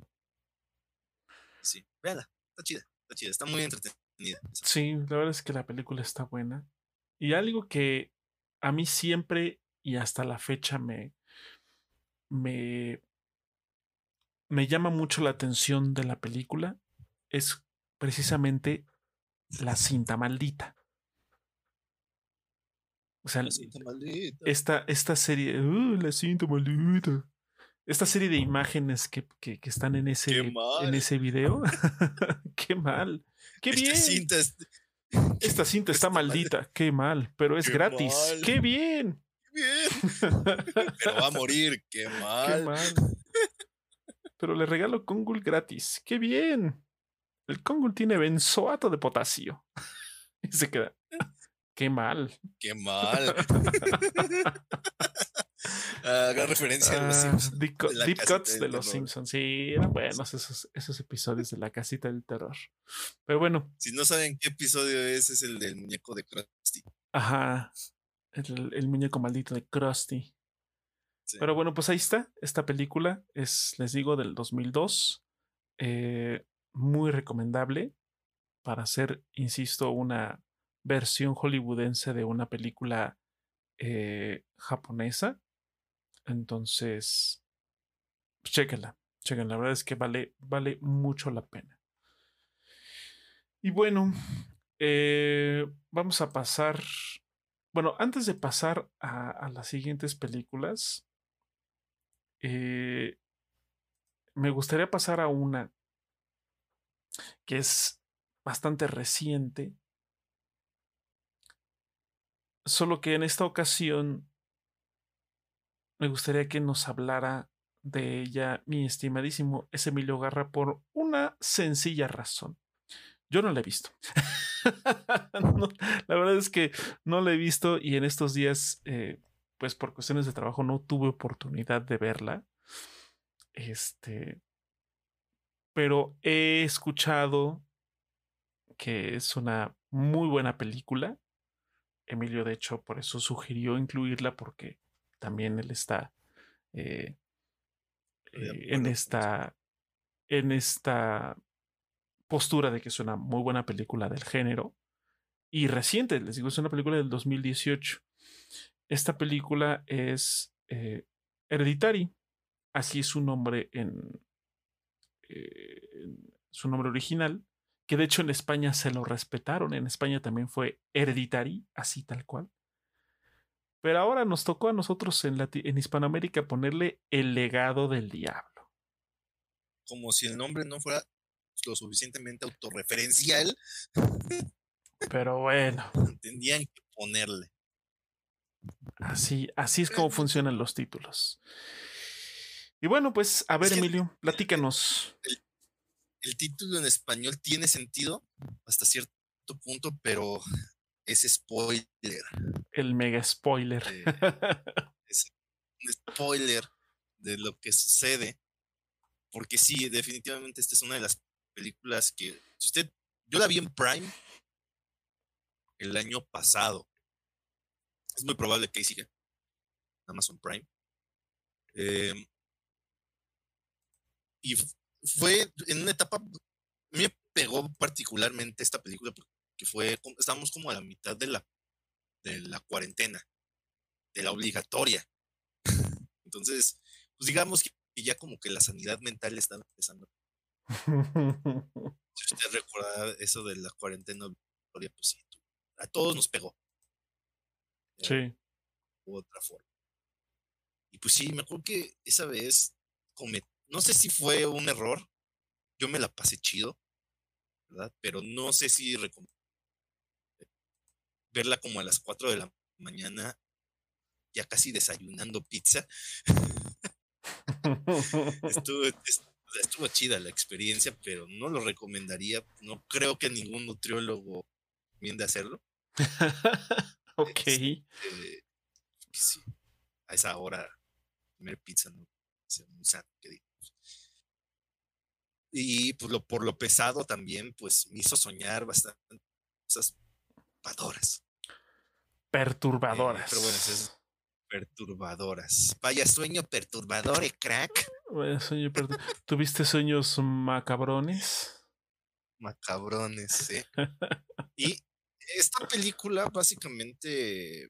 Speaker 2: Sí, véala, está chida, está chida, está muy entretenida.
Speaker 1: Sí, la verdad es que la película está buena. Y algo que a mí siempre y hasta la fecha me, me, me llama mucho la atención de la película es precisamente la cinta maldita. O sea,
Speaker 2: La cinta maldita.
Speaker 1: esta, esta serie, uh, la cinta maldita. Esta serie de imágenes que, que- que están en ese, en ese video. [LAUGHS] Qué mal. Qué
Speaker 2: Esta
Speaker 1: bien.
Speaker 2: cinta es-
Speaker 1: Esta cinta está
Speaker 2: Está mal.
Speaker 1: maldita. Qué mal. Pero es
Speaker 2: Qué
Speaker 1: gratis.
Speaker 2: mal.
Speaker 1: Qué bien.
Speaker 2: bien, pero va a [LAUGHS] morir, qué
Speaker 1: Qué
Speaker 2: mal.
Speaker 1: mal. Pero le regalo Kongul gratis. Qué bien. El Kongul tiene benzoato de potasio. [LAUGHS] Y se queda. Qué mal.
Speaker 2: Qué mal. Gran referencia a los
Speaker 1: Ah,
Speaker 2: Simpsons.
Speaker 1: deep,
Speaker 2: de
Speaker 1: cuts de los. Simpsons. Sí, eran buenos esos, esos episodios de la casita del terror. Pero bueno,
Speaker 2: Si no saben qué episodio es, es el del muñeco de Krusty.
Speaker 1: ajá. El, el muñeco maldito de Krusty.
Speaker 2: Sí.
Speaker 1: Pero bueno, pues ahí está. Esta película es, les digo, del 2002. eh, muy recomendable para hacer, insisto, una versión hollywoodense de una película eh, japonesa. Entonces, chéquenla. Chéquenla. La verdad es que vale, vale mucho la pena. Y bueno, eh, vamos a pasar. Bueno, antes de pasar a, a las siguientes películas, eh, me gustaría pasar a una que es bastante reciente, solo que en esta ocasión me gustaría que nos hablara de ella mi estimadísimo es Emilio Garra por una sencilla razón. Yo no la he visto. [LAUGHS] La verdad es que no la he visto y en estos días, eh, pues por cuestiones de trabajo, no tuve oportunidad de verla. Este, pero he escuchado que es una muy buena película. Emilio, de hecho, por eso sugirió incluirla porque también él está eh, eh, en esta en esta postura de que es una muy buena película del género y reciente, les digo, es una película del 2018. Esta película es eh, Hereditary, así es su nombre en, eh, su nombre original, que de hecho en España se lo respetaron, en España también fue Hereditary, así tal cual. Pero ahora nos tocó a nosotros en, en Hispanoamérica ponerle el legado del diablo.
Speaker 2: Como si el nombre no fuera lo suficientemente autorreferencial.
Speaker 1: Pero bueno. [LAUGHS]
Speaker 2: Tendrían que ponerle.
Speaker 1: Así, así es como funcionan los títulos. Y bueno, pues, a ver, Emilio, platícanos.
Speaker 2: El, título en español tiene sentido hasta cierto punto, pero es spoiler.
Speaker 1: El mega spoiler.
Speaker 2: Eh, [LAUGHS] es un spoiler de lo que sucede. Porque sí, definitivamente esta es una de las películas que, si usted, yo la vi en Prime el año pasado. Es muy probable que ahí siga. Amazon Prime. Eh, y fue en una etapa, me pegó particularmente esta película porque fue, estábamos como a la mitad de la, de la cuarentena, de la obligatoria. Entonces, pues digamos que ya como que la sanidad mental estaba empezando. si usted recuerda eso de la cuarentena obligatoria, pues sí, a todos nos pegó.
Speaker 1: Sí.
Speaker 2: U otra forma. Y pues sí, me acuerdo que esa vez cometí no sé si fue un error. Yo me la pasé chido, ¿verdad? Pero no sé si verla como a las 4 de la mañana, ya casi desayunando pizza. [LAUGHS] [LAUGHS] estuvo, estuvo chida la experiencia, pero no lo recomendaría. No creo que ningún nutriólogo recomiende hacerlo. [LAUGHS]
Speaker 1: ok.
Speaker 2: Este, sí, a esa hora comer pizza no. Y pues, lo, por lo pesado también, pues me hizo soñar bastante cosas perturbadoras. Pero bueno, es perturbadoras. Vaya sueño perturbador, ¿eh, crack.
Speaker 1: Vaya sueño [LAUGHS] ¿Tuviste sueños macabrones?
Speaker 2: Macabrones, sí. [LAUGHS] y esta película básicamente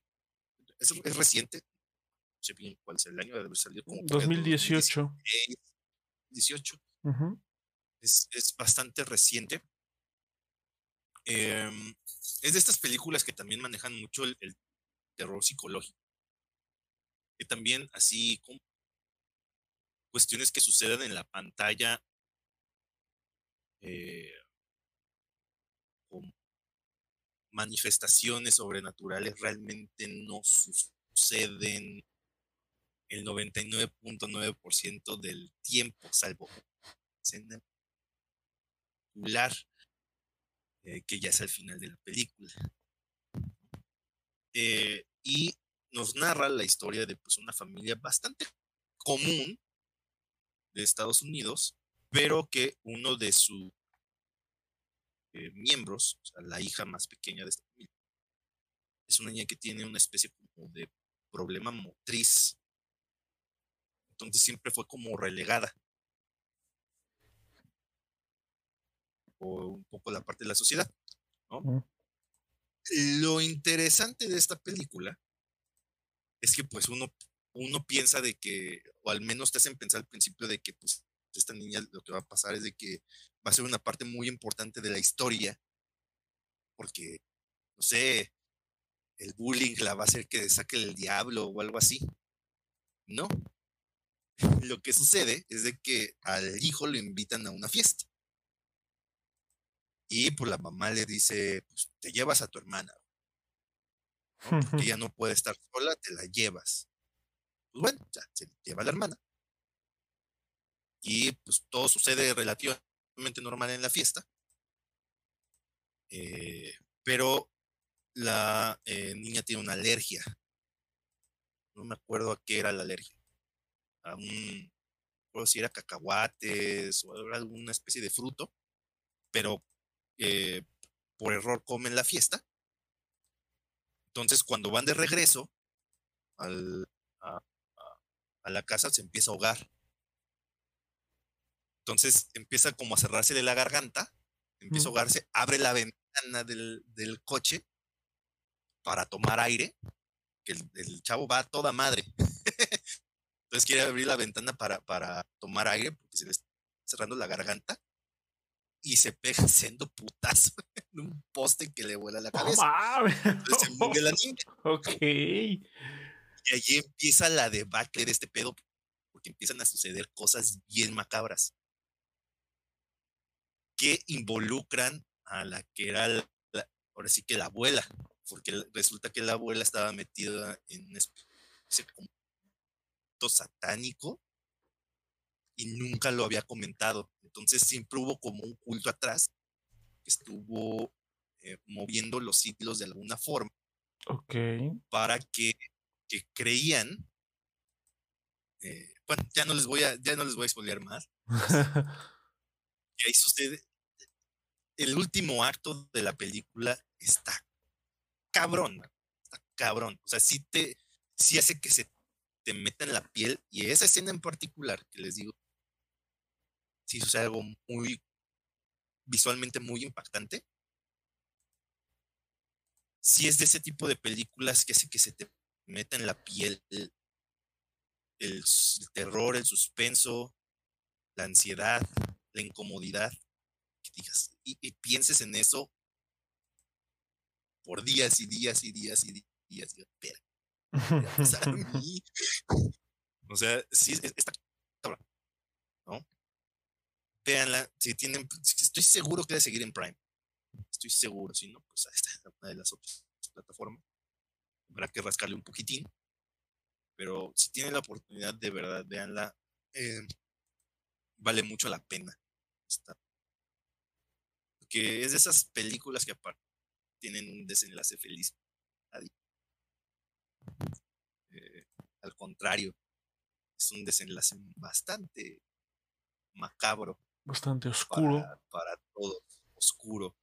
Speaker 2: es, reciente. No sé bien cuál es el año, debe salir como
Speaker 1: 2018.
Speaker 2: 2018 es, bastante reciente. Em, es de estas películas que también manejan mucho el, terror psicológico. Que también así como cuestiones que sucedan en la pantalla eh, manifestaciones sobrenaturales realmente no suceden el 99.9% del tiempo, salvo escena eh, que ya es al final de la película. Eh, y nos narra la historia de pues, una familia bastante común de Estados Unidos, pero que uno de sus eh, miembros, o sea, la hija más pequeña de esta familia, es una niña que tiene una especie como de problema motriz. Entonces siempre fue como relegada. Un poco la parte de la sociedad. Lo interesante de esta película es que pues uno, uno piensa de que, o al menos te hacen pensar al principio de que pues esta niña lo que va a pasar es de que va a ser una parte muy importante de la historia, porque, no sé, el bullying la va a hacer que saque el diablo o algo así. No. [LAUGHS] Lo que sucede es de que al hijo lo invitan a una fiesta. Y pues la mamá le dice, pues te llevas a tu hermana. Porque ella no puede estar sola, te la llevas. Pues bueno, ya se lleva a la hermana. Y pues todo sucede relativamente normal en la fiesta. Eh, pero la eh, niña tiene una alergia. No me acuerdo a qué era la alergia. A un, no si era cacahuates o alguna especie de fruto, pero eh, por error comen la fiesta. Entonces, cuando van de regreso a, la casa, se empieza a ahogar. Entonces empieza como a cerrarse de la garganta, empieza a ahogarse, abre la ventana del, coche para tomar aire, que el, chavo va a toda madre. [LAUGHS] Entonces quiere abrir la ventana para, para tomar aire, porque se le cerrando la garganta y se pega [LAUGHS] haciendo putazo [LAUGHS] en un poste que le vuela la cabeza. Entonces se mueve la niña. [LAUGHS]
Speaker 1: Ok.
Speaker 2: Y allí empieza la debacle de este pedo, porque empiezan a suceder cosas bien macabras que involucran a la que era, la, ahora sí que la abuela, porque resulta que la abuela estaba metida en un especie satánico y nunca lo había comentado. Entonces siempre hubo como un culto atrás que estuvo eh, moviendo los hilos de alguna forma.
Speaker 1: Ok.
Speaker 2: Para que, que creían. Eh, bueno, ya no les voy a, ya no les voy a expoliar más. [LAUGHS] y ahí sucede. El último acto de la película está cabrón, está cabrón. O sea, sí te, sí hace que se te meta en la piel y esa escena en particular que les digo, sí sucede algo muy visualmente muy impactante. Si es de ese tipo de películas que hace que se te meta en la piel el, el terror, el suspenso, la ansiedad, la incomodidad, que digas y, pienses en eso por días y días y días y días. Y, espera, [LAUGHS] [LAUGHS] o sea, sí, está ¿no? Véanla, si tienen, estoy seguro que debe seguir en Prime. Estoy seguro, si no, pues ahí está una de las otras plataformas. Habrá que rascarle un poquitín. Pero si tienen la oportunidad, de verdad, véanla. Eh, vale mucho la pena. Está. Porque es de esas películas que aparte tienen un desenlace feliz. Eh, al contrario, es un desenlace bastante macabro.
Speaker 1: Bastante oscuro.
Speaker 2: Para, todos, oscuro.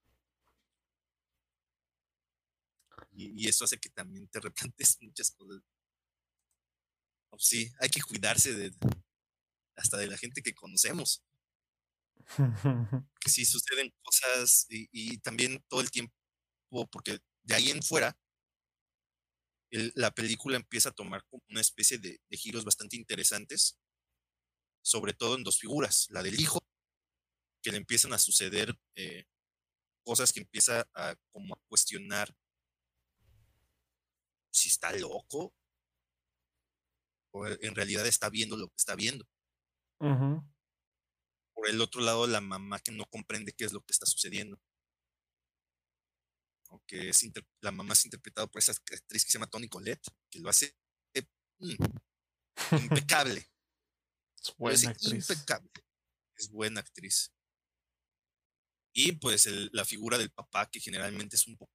Speaker 2: Y, eso hace que también te replantes [LAUGHS] muchas cosas. sí, hay que cuidarse de hasta de la gente que conocemos. [LAUGHS] que sí suceden cosas y, y, también todo el tiempo, porque de ahí en fuera la película empieza a tomar como una especie de, giros bastante interesantes, sobre todo en dos figuras, la del hijo, que le empiezan a suceder eh, cosas que empieza a como a cuestionar si está loco o en realidad está viendo lo que está viendo. Por el otro lado, la mamá que no comprende qué es lo que está sucediendo que es la mamá es interpretada por esa actriz que se llama Toni Collette, que lo hace mm, impecable. [LAUGHS]
Speaker 1: Es buena actriz.
Speaker 2: Impecable. Es buena actriz. Y pues la figura del papá, que generalmente es un poco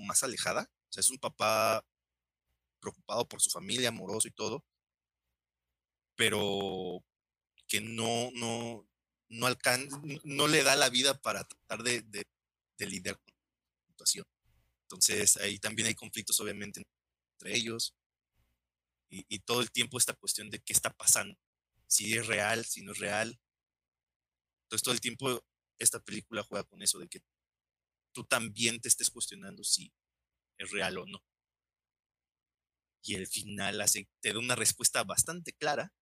Speaker 2: más alejada, o sea, es un papá preocupado por su familia, amoroso y todo, pero que no, no, no alcanza, no le da la vida para tratar de, de, lidiar con la situación. Entonces ahí también hay conflictos obviamente entre ellos y, todo el tiempo esta cuestión de qué está pasando, si es real, si no es real. Entonces todo el tiempo esta película juega con eso de que tú también te estés cuestionando si es real o no. Y el final hace, te da una respuesta bastante clara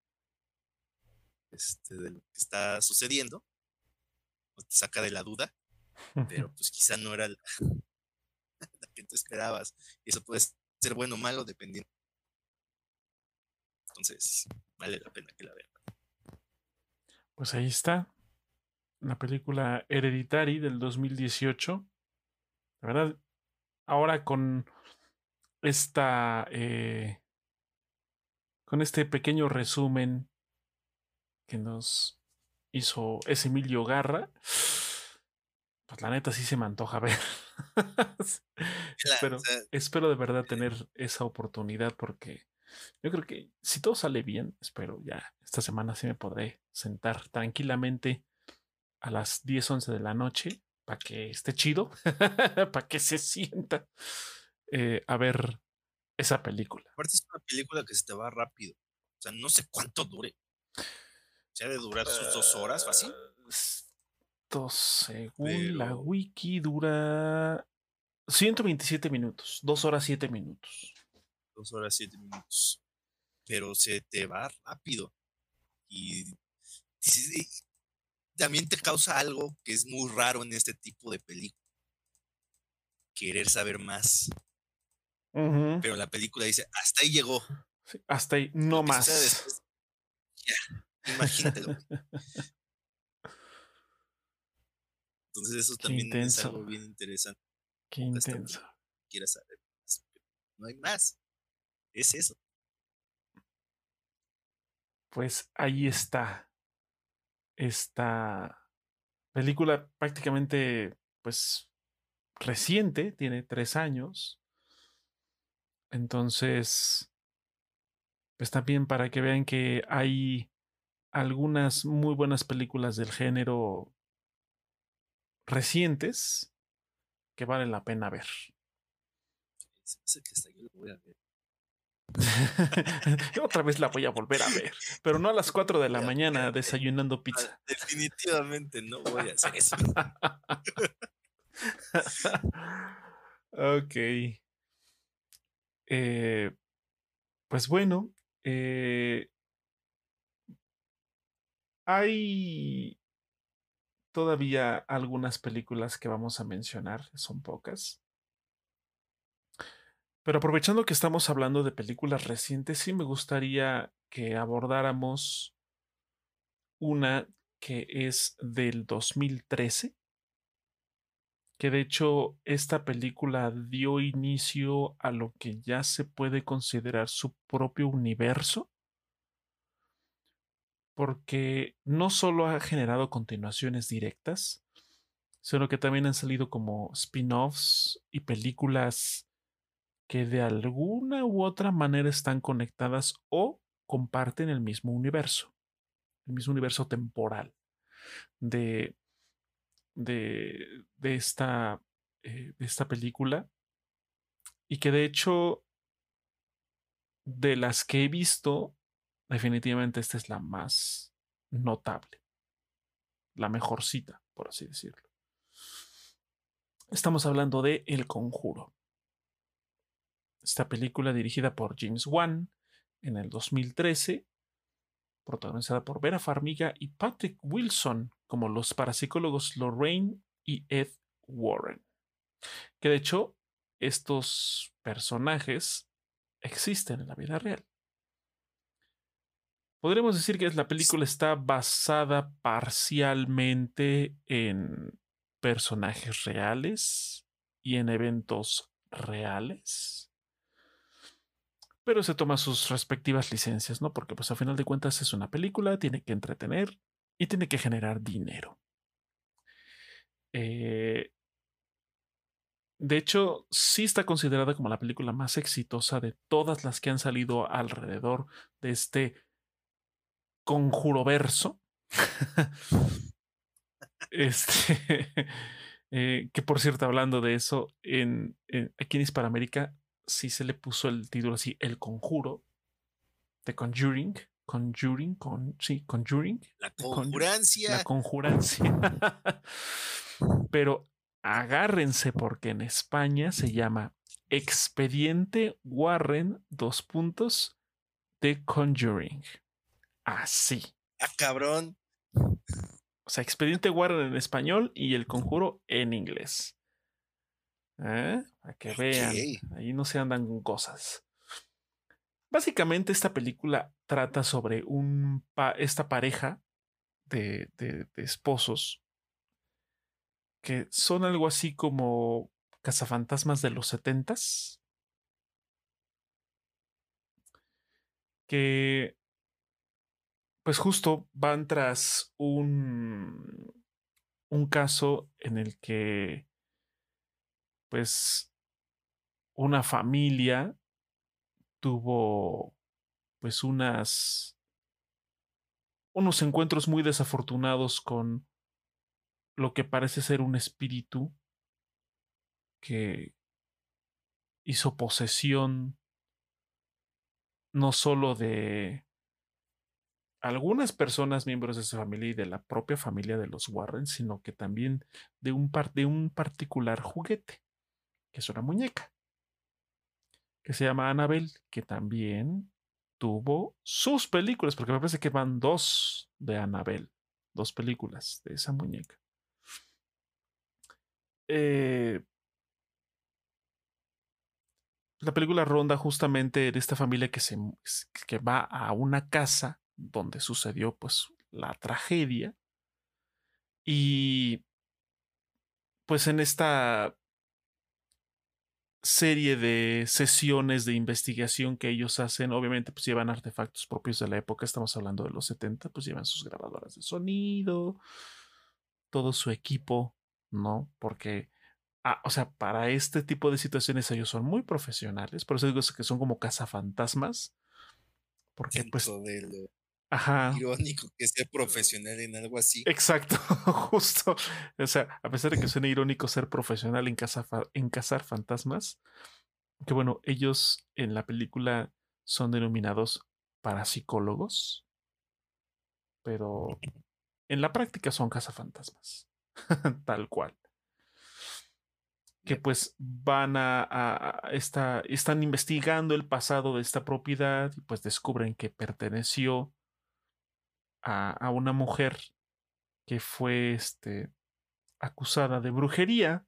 Speaker 2: este, de lo que está sucediendo, o te saca de la duda, pero [LAUGHS] pues quizá no era [LAUGHS] que tú esperabas. Y eso puede ser bueno o malo dependiendo. Entonces, vale la pena que la vean.
Speaker 1: Pues ahí está. La película Hereditary del 2018. La verdad, ahora con esta. Eh, con este pequeño resumen que nos hizo ese Emilio Garra pues la neta sí se me antoja ver. [LAUGHS] espero, espero de verdad tener esa oportunidad porque yo creo que si todo sale bien, espero ya esta semana sí me podré sentar tranquilamente a las 10, 11 de la noche para que esté chido, [LAUGHS] para que se sienta eh, a ver esa película.
Speaker 2: Aparte es una película que se te va rápido. O sea, no sé cuánto dure. Se ha de durar sus dos horas, fácil. Ah,
Speaker 1: según la wiki, dura 127 minutos, 2 horas 7 minutos.
Speaker 2: 2 horas 7 minutos. Pero se te va rápido. Y, también te causa algo que es muy raro en este tipo de películas. Querer saber más. Pero la película dice, hasta ahí llegó.
Speaker 1: hasta ahí, no más.
Speaker 2: ya, imagínatelo. [LAUGHS] Entonces eso también es algo bien interesante.
Speaker 1: Qué intenso.
Speaker 2: Quieras saber más. No hay más. Es eso.
Speaker 1: Pues ahí está. Esta película prácticamente, pues, reciente, tiene tres años. Entonces, pues también para que vean que hay algunas muy buenas películas del género recientes que valen la pena ver. [LAUGHS] Otra vez la voy a volver a ver, pero no a las 4 de la mañana desayunando pizza.
Speaker 2: Definitivamente no voy a hacer eso. [LAUGHS]
Speaker 1: ok. Eh, pues bueno, eh, hay todavía algunas películas que vamos a mencionar, son pocas. Pero aprovechando que estamos hablando de películas recientes, sí me gustaría que abordáramos una que es del 2013, que de hecho esta película dio inicio a lo que ya se puede considerar su propio universo. Porque no solo ha generado continuaciones directas, sino que también han salido como spin-offs y películas que de alguna u otra manera están conectadas o comparten el mismo universo, el mismo universo temporal de, de, esta, eh, de esta película y que de hecho de las que he visto Definitivamente esta es la más notable, la mejor cita, por así decirlo. Estamos hablando de El Conjuro. Esta película dirigida por James Wan en el 2013, protagonizada por Vera Farmiga y Patrick Wilson como los parapsicólogos Lorraine y Ed Warren. Que de hecho, estos personajes existen en la vida real. Podríamos decir que la película está basada parcialmente en personajes reales y en eventos reales. Pero se toma sus respectivas licencias, ¿no? Porque pues a final de cuentas es una película, tiene que entretener y tiene que generar dinero. Eh, de hecho, sí está considerada como la película más exitosa de todas las que han salido alrededor de este conjuro verso. [LAUGHS] este, [LAUGHS] eh, que por cierto, hablando de eso, en, aquí en Hispanoamérica sí se le puso el título así, El Conjuro, de Conjuring, Conjuring, con, sí, Conjuring.
Speaker 2: La conjurancia.
Speaker 1: La conjurancia. [LAUGHS] Pero agárrense porque en España se llama Expediente Warren, dos puntos, de Conjuring así.
Speaker 2: Ah, cabrón.
Speaker 1: O sea, Expediente Warren en español y El Conjuro en inglés. ¿Eh? Para que vean. Ahí no se andan con cosas. Básicamente, esta película trata sobre un esta pareja de, de, de esposos que son algo así como cazafantasmas de los setentas. Que pues justo van tras un, un caso en el que pues una familia tuvo pues unas unos encuentros muy desafortunados con lo que parece ser un espíritu que hizo posesión no solo de algunas personas miembros de su familia y de la propia familia de los Warren, sino que también de un, de un particular juguete, que es una muñeca, que se llama Annabelle, que también tuvo sus películas, porque me parece que van dos de Annabelle, dos películas de esa muñeca. Eh, la película ronda justamente de esta familia que, se, que va a una casa donde sucedió pues la tragedia y pues en esta serie de sesiones de investigación que ellos hacen, obviamente pues llevan artefactos propios de la época, estamos hablando de los 70, pues llevan sus grabadoras de sonido, todo su equipo, ¿no? Porque, ah, o sea, para este tipo de situaciones ellos son muy profesionales, por eso digo que son como cazafantasmas, porque pues...
Speaker 2: Ajá. irónico que sea profesional en algo así.
Speaker 1: Exacto, [LAUGHS] justo. O sea, a pesar de que suene irónico ser profesional en, en cazar fantasmas, que bueno, ellos en la película son denominados parapsicólogos, pero en la práctica son cazafantasmas, [LAUGHS] tal cual. Que pues van a, a, están investigando el pasado de esta propiedad y pues descubren que perteneció a, una mujer que fue este, acusada de brujería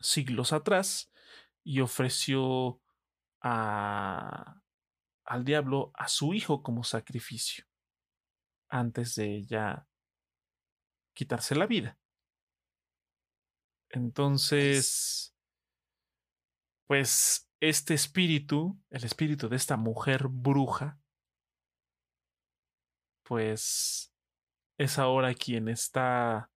Speaker 1: siglos atrás y ofreció a, al diablo a su hijo como sacrificio antes de ella quitarse la vida. Entonces, pues este espíritu, el espíritu de esta mujer bruja, pues es ahora quien está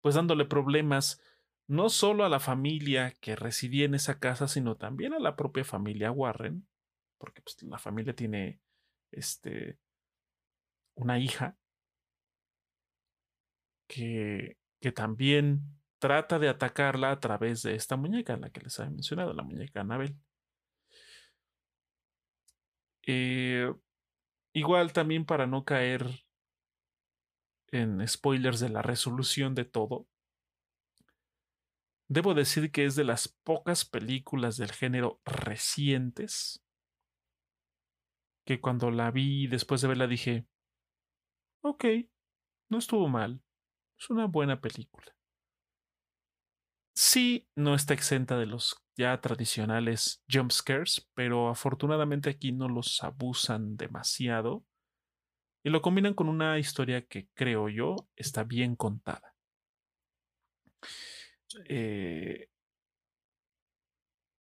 Speaker 1: pues dándole problemas no solo a la familia que residía en esa casa, sino también a la propia familia Warren, porque pues, la familia tiene este una hija que, que también trata de atacarla a través de esta muñeca, la que les había mencionado, la muñeca Anabel. Eh, Igual también para no caer en spoilers de la resolución de todo, debo decir que es de las pocas películas del género recientes que cuando la vi después de verla dije, ok, no estuvo mal, es una buena película. Sí, no está exenta de los ya tradicionales jump scares, pero afortunadamente aquí no los abusan demasiado y lo combinan con una historia que creo yo está bien contada. Eh,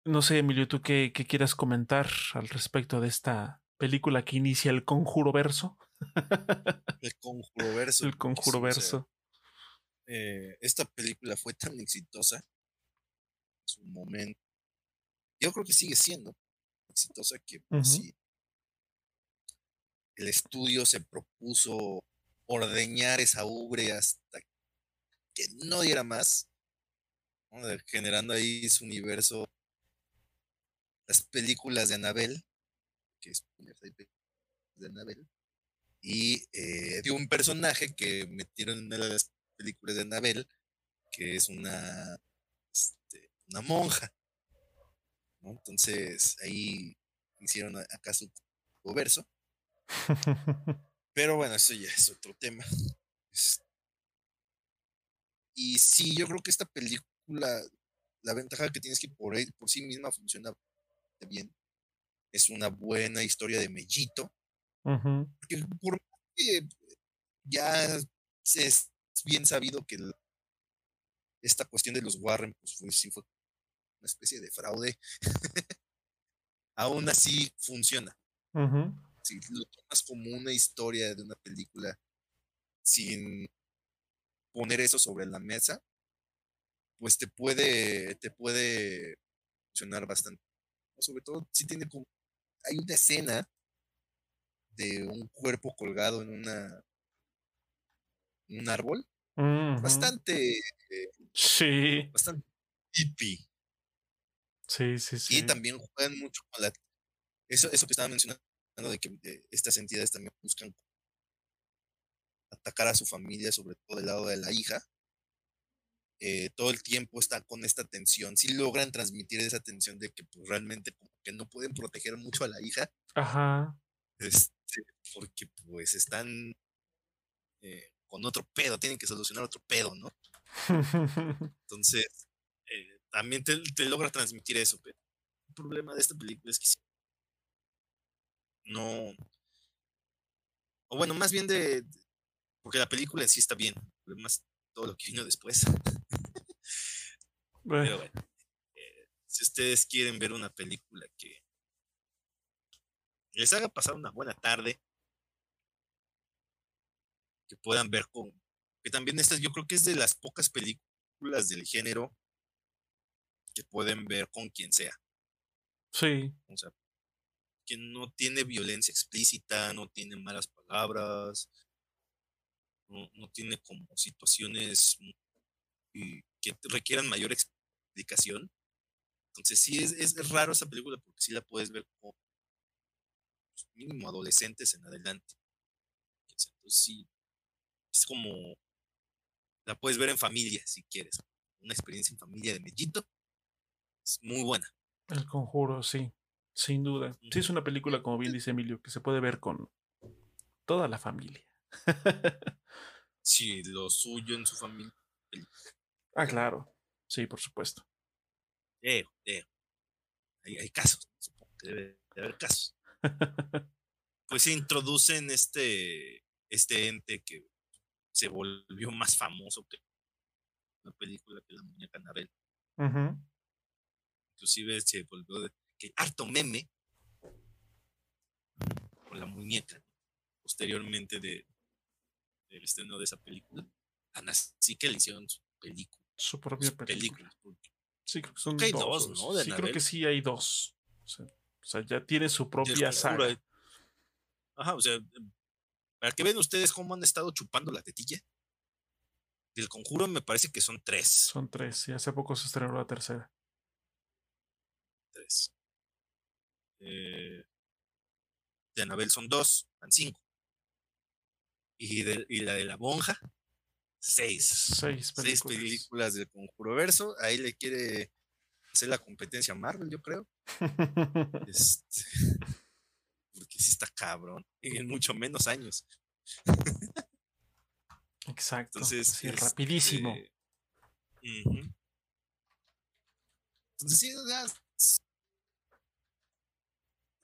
Speaker 1: no sé, Emilio, ¿tú qué, quieras comentar al respecto de esta película que inicia el conjuro verso?
Speaker 2: El conjuro verso.
Speaker 1: El conjuro verso.
Speaker 2: Eh, esta película fue tan exitosa en su momento. Yo creo que sigue siendo exitosa que pues, el estudio se propuso ordeñar esa ubre hasta que no diera más, generando ahí su universo, las películas de Anabel, que es de Anabel, y eh, de un personaje que metieron en una de las películas de Anabel, que es una, este, una monja. Entonces ahí hicieron acá su verso. Pero bueno, eso ya es otro tema. Y sí, yo creo que esta película, la ventaja que tienes que por, por sí misma funciona bien. Es una buena historia de Mellito. Porque por ya es bien sabido que esta cuestión de los Warren, pues fue, sí fue una especie de fraude. [LAUGHS] Aún así funciona. Si lo tomas como una historia de una película sin poner eso sobre la mesa, pues te puede, te puede funcionar bastante. Sobre todo si tiene como, hay una escena de un cuerpo colgado en una un árbol bastante
Speaker 1: sí
Speaker 2: bastante hippie
Speaker 1: sí sí sí
Speaker 2: y también juegan mucho con la eso eso que estaba mencionando de que eh, estas entidades también buscan atacar a su familia, sobre todo del lado de la hija. Eh, todo el tiempo está con esta tensión. Si logran transmitir esa tensión de que pues, realmente como que no pueden proteger mucho a la hija.
Speaker 1: Ajá.
Speaker 2: Este, porque pues están eh, con otro pedo, tienen que solucionar otro pedo, ¿no? [LAUGHS] Entonces, eh, también te, logra transmitir eso, pero el problema de esta película es que no, o bueno, más bien de, porque la película en sí está bien, más todo lo que vino después. [LAUGHS] Pero bueno, eh, si ustedes quieren ver una película que les haga pasar una buena tarde, que puedan ver con, que también esta yo creo que es de las pocas películas del género que pueden ver con quien sea.
Speaker 1: Sí.
Speaker 2: O sea, que no tiene violencia explícita, no tiene malas palabras, no, no tiene como situaciones que requieran mayor explicación. Entonces sí es, es raro esa película porque sí la puedes ver pues, mínimo adolescentes en adelante. Entonces sí, es como la puedes ver en familia si quieres. Una experiencia en familia de Mellito es muy buena.
Speaker 1: El conjuro, sí, sin duda. Sí, es una película, como bien dice Emilio, que se puede ver con toda la familia.
Speaker 2: sí, lo suyo en su familia.
Speaker 1: Ah, claro. Sí, por supuesto.
Speaker 2: Eh, eh. Hay, hay, casos, supongo que debe de haber casos. [LAUGHS] pues se introducen este, este ente que se volvió más famoso que la película que la muñeca Anabel. Inclusive se volvió de, que harto meme con la muñeca posteriormente de del estreno de esa película. Así que le hicieron su película.
Speaker 1: Su propia película. Sí, creo que son dos. ¿no? sí, creo que sí hay dos. O sea, ya tiene su propia saga.
Speaker 2: Ajá, o sea, para que vean ustedes cómo han estado chupando la tetilla. Del conjuro me parece que son tres.
Speaker 1: Son tres, y hace poco se estrenó la tercera.
Speaker 2: Tres. Eh, de Anabel son dos, van cinco. Y, de, y la de la monja, seis.
Speaker 1: Seis películas.
Speaker 2: Seis películas del conjuro verso. Ahí le quiere hacer la competencia a Marvel, yo creo. [LAUGHS] este, porque sí está cabrón, en mucho menos años.
Speaker 1: Exacto. Entonces, sí, rapidísimo.
Speaker 2: Entonces, sí,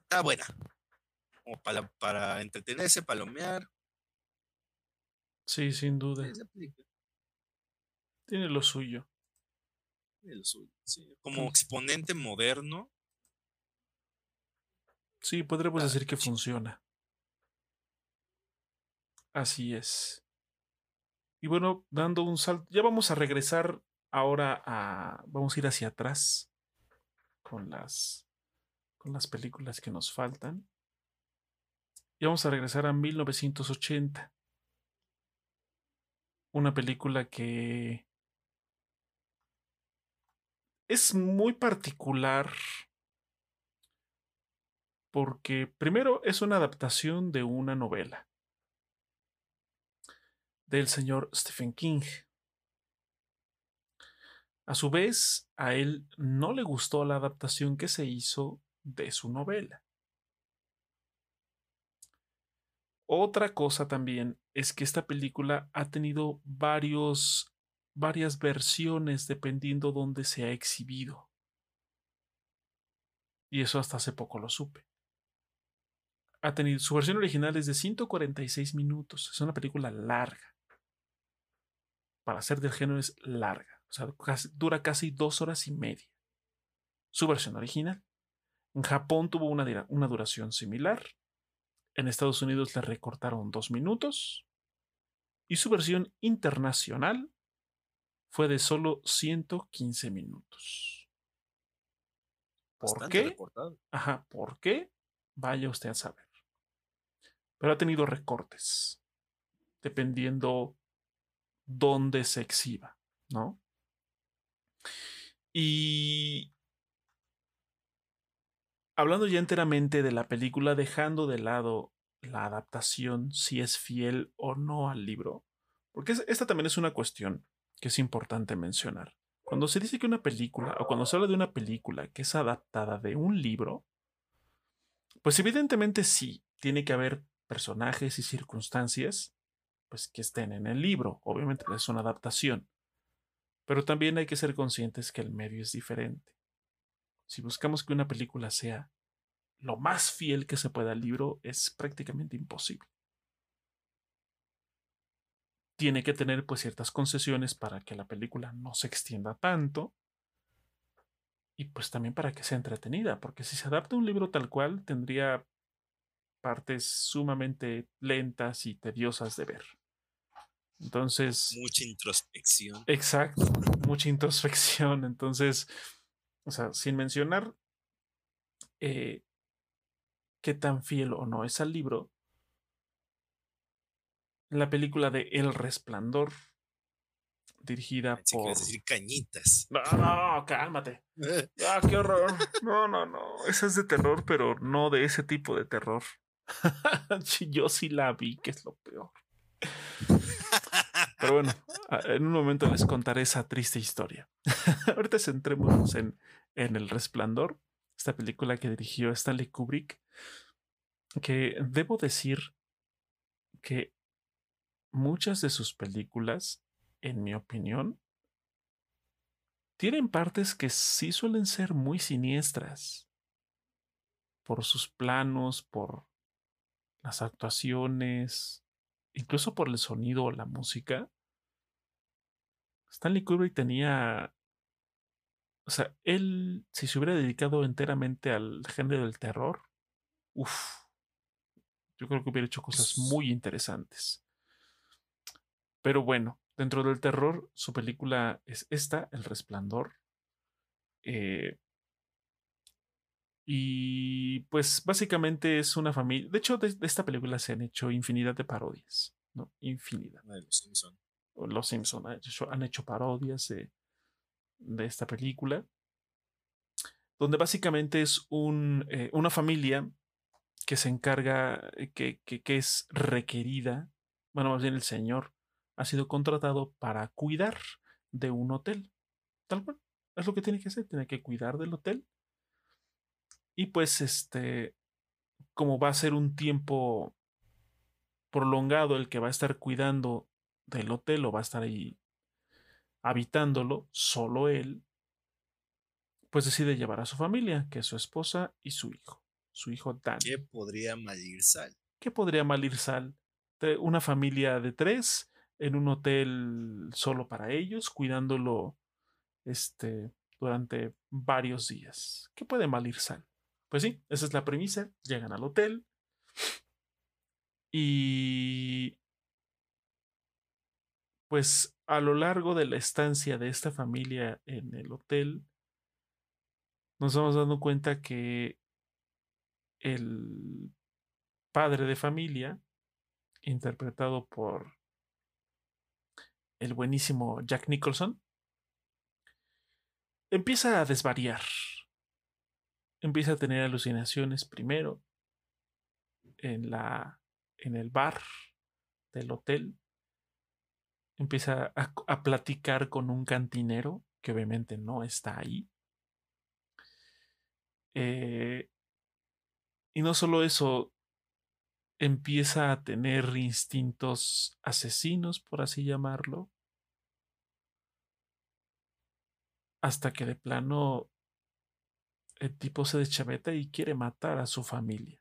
Speaker 2: está buena. Como para, para entretenerse, palomear.
Speaker 1: Sí, sin duda. Tiene lo suyo.
Speaker 2: Tiene lo suyo, sí. Como exponente moderno,
Speaker 1: Sí, podremos decir que funciona. Así es. Y bueno, dando un salto, ya vamos a regresar ahora a, vamos a ir hacia atrás con las, con las películas que nos faltan. Y vamos a regresar a 1980. Una película que es muy particular porque primero es una adaptación de una novela del señor Stephen King. A su vez, a él no le gustó la adaptación que se hizo de su novela. Otra cosa también es que esta película ha tenido varios, varias versiones dependiendo dónde se ha exhibido. Y eso hasta hace poco lo supe ha tenido, su versión original es de 146 minutos. Es una película larga. Para ser del género es larga. O sea, dura casi dos horas y media. Su versión original. En Japón tuvo una, una duración similar. En Estados Unidos le recortaron dos minutos. Y su versión internacional fue de solo 115 minutos. ¿Por qué? Ajá, ¿por qué? Vaya usted a saber pero ha tenido recortes, dependiendo dónde se exhiba, ¿no? Y hablando ya enteramente de la película, dejando de lado la adaptación, si es fiel o no al libro, porque esta también es una cuestión que es importante mencionar. Cuando se dice que una película, o cuando se habla de una película que es adaptada de un libro, pues evidentemente sí, tiene que haber personajes y circunstancias pues que estén en el libro. Obviamente es una adaptación. Pero también hay que ser conscientes que el medio es diferente. Si buscamos que una película sea lo más fiel que se pueda al libro, es prácticamente imposible. Tiene que tener pues ciertas concesiones para que la película no se extienda tanto y pues también para que sea entretenida, porque si se adapta un libro tal cual, tendría partes sumamente lentas y tediosas de ver. Entonces...
Speaker 2: Mucha introspección.
Speaker 1: Exacto, mucha introspección. Entonces, o sea, sin mencionar eh, qué tan fiel o no es al libro, la película de El Resplandor dirigida por.
Speaker 2: decir cañitas.
Speaker 1: No, no, cálmate. [LAUGHS] ah, qué horror. No, no, no. Esa es de terror, pero no de ese tipo de terror. [LAUGHS] Yo sí la vi, que es lo peor. Pero bueno, en un momento les contaré esa triste historia. [LAUGHS] Ahorita centrémonos en, en El Resplandor, esta película que dirigió Stanley Kubrick, que debo decir que muchas de sus películas en mi opinión, tienen partes que sí suelen ser muy siniestras por sus planos, por las actuaciones, incluso por el sonido o la música. Stanley Kubrick tenía, o sea, él si se hubiera dedicado enteramente al género del terror, uff, yo creo que hubiera hecho cosas muy interesantes. Pero bueno, Dentro del terror, su película es esta, El Resplandor. Eh, y pues básicamente es una familia. De hecho, de, esta película se han hecho infinidad de parodias. ¿no? Infinidad.
Speaker 2: los Simpson.
Speaker 1: Los Simpson han hecho, parodias de, esta película. Donde básicamente es un, eh, una familia que se encarga, eh, que, que es requerida. Bueno, más bien el señor ha sido contratado para cuidar de un hotel. Tal cual. Es lo que tiene que hacer. Tiene que cuidar del hotel. Y pues, este, como va a ser un tiempo prolongado el que va a estar cuidando del hotel o va a estar ahí habitándolo, solo él, pues decide llevar a su familia, que es su esposa y su hijo, su hijo Dan.
Speaker 2: ¿Qué podría malir sal?
Speaker 1: ¿Qué podría malir sal? Una familia de tres en un hotel solo para ellos, cuidándolo este, durante varios días. ¿Qué puede mal ir sal? Pues sí, esa es la premisa. Llegan al hotel y pues a lo largo de la estancia de esta familia en el hotel, nos vamos dando cuenta que el padre de familia, interpretado por el buenísimo Jack Nicholson, empieza a desvariar. Empieza a tener alucinaciones primero en la en el bar del hotel. Empieza a, platicar con un cantinero que obviamente no está ahí. Eh, y no solo eso, empieza a tener instintos asesinos, por así llamarlo, hasta que de plano el tipo se deschaveta y quiere matar a su familia.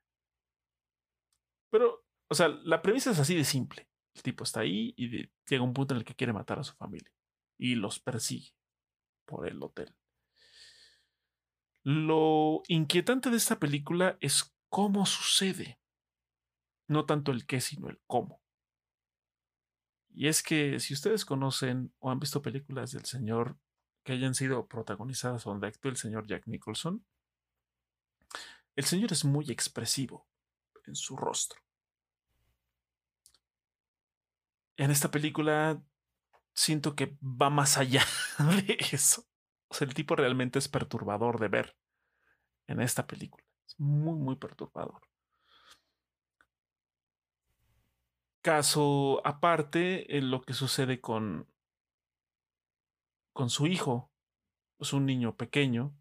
Speaker 1: Pero, o sea, la premisa es así de simple. El tipo está ahí y llega un punto en el que quiere matar a su familia y los persigue por el hotel. Lo inquietante de esta película es cómo sucede. No tanto el qué, sino el cómo. Y es que si ustedes conocen o han visto películas del señor que hayan sido protagonizadas donde actúa el señor Jack Nicholson, el señor es muy expresivo en su rostro. En esta película siento que va más allá [LAUGHS] de eso. O sea, el tipo realmente es perturbador de ver en esta película. Es muy, muy perturbador. caso aparte en lo que sucede con, con su hijo. Es un niño pequeño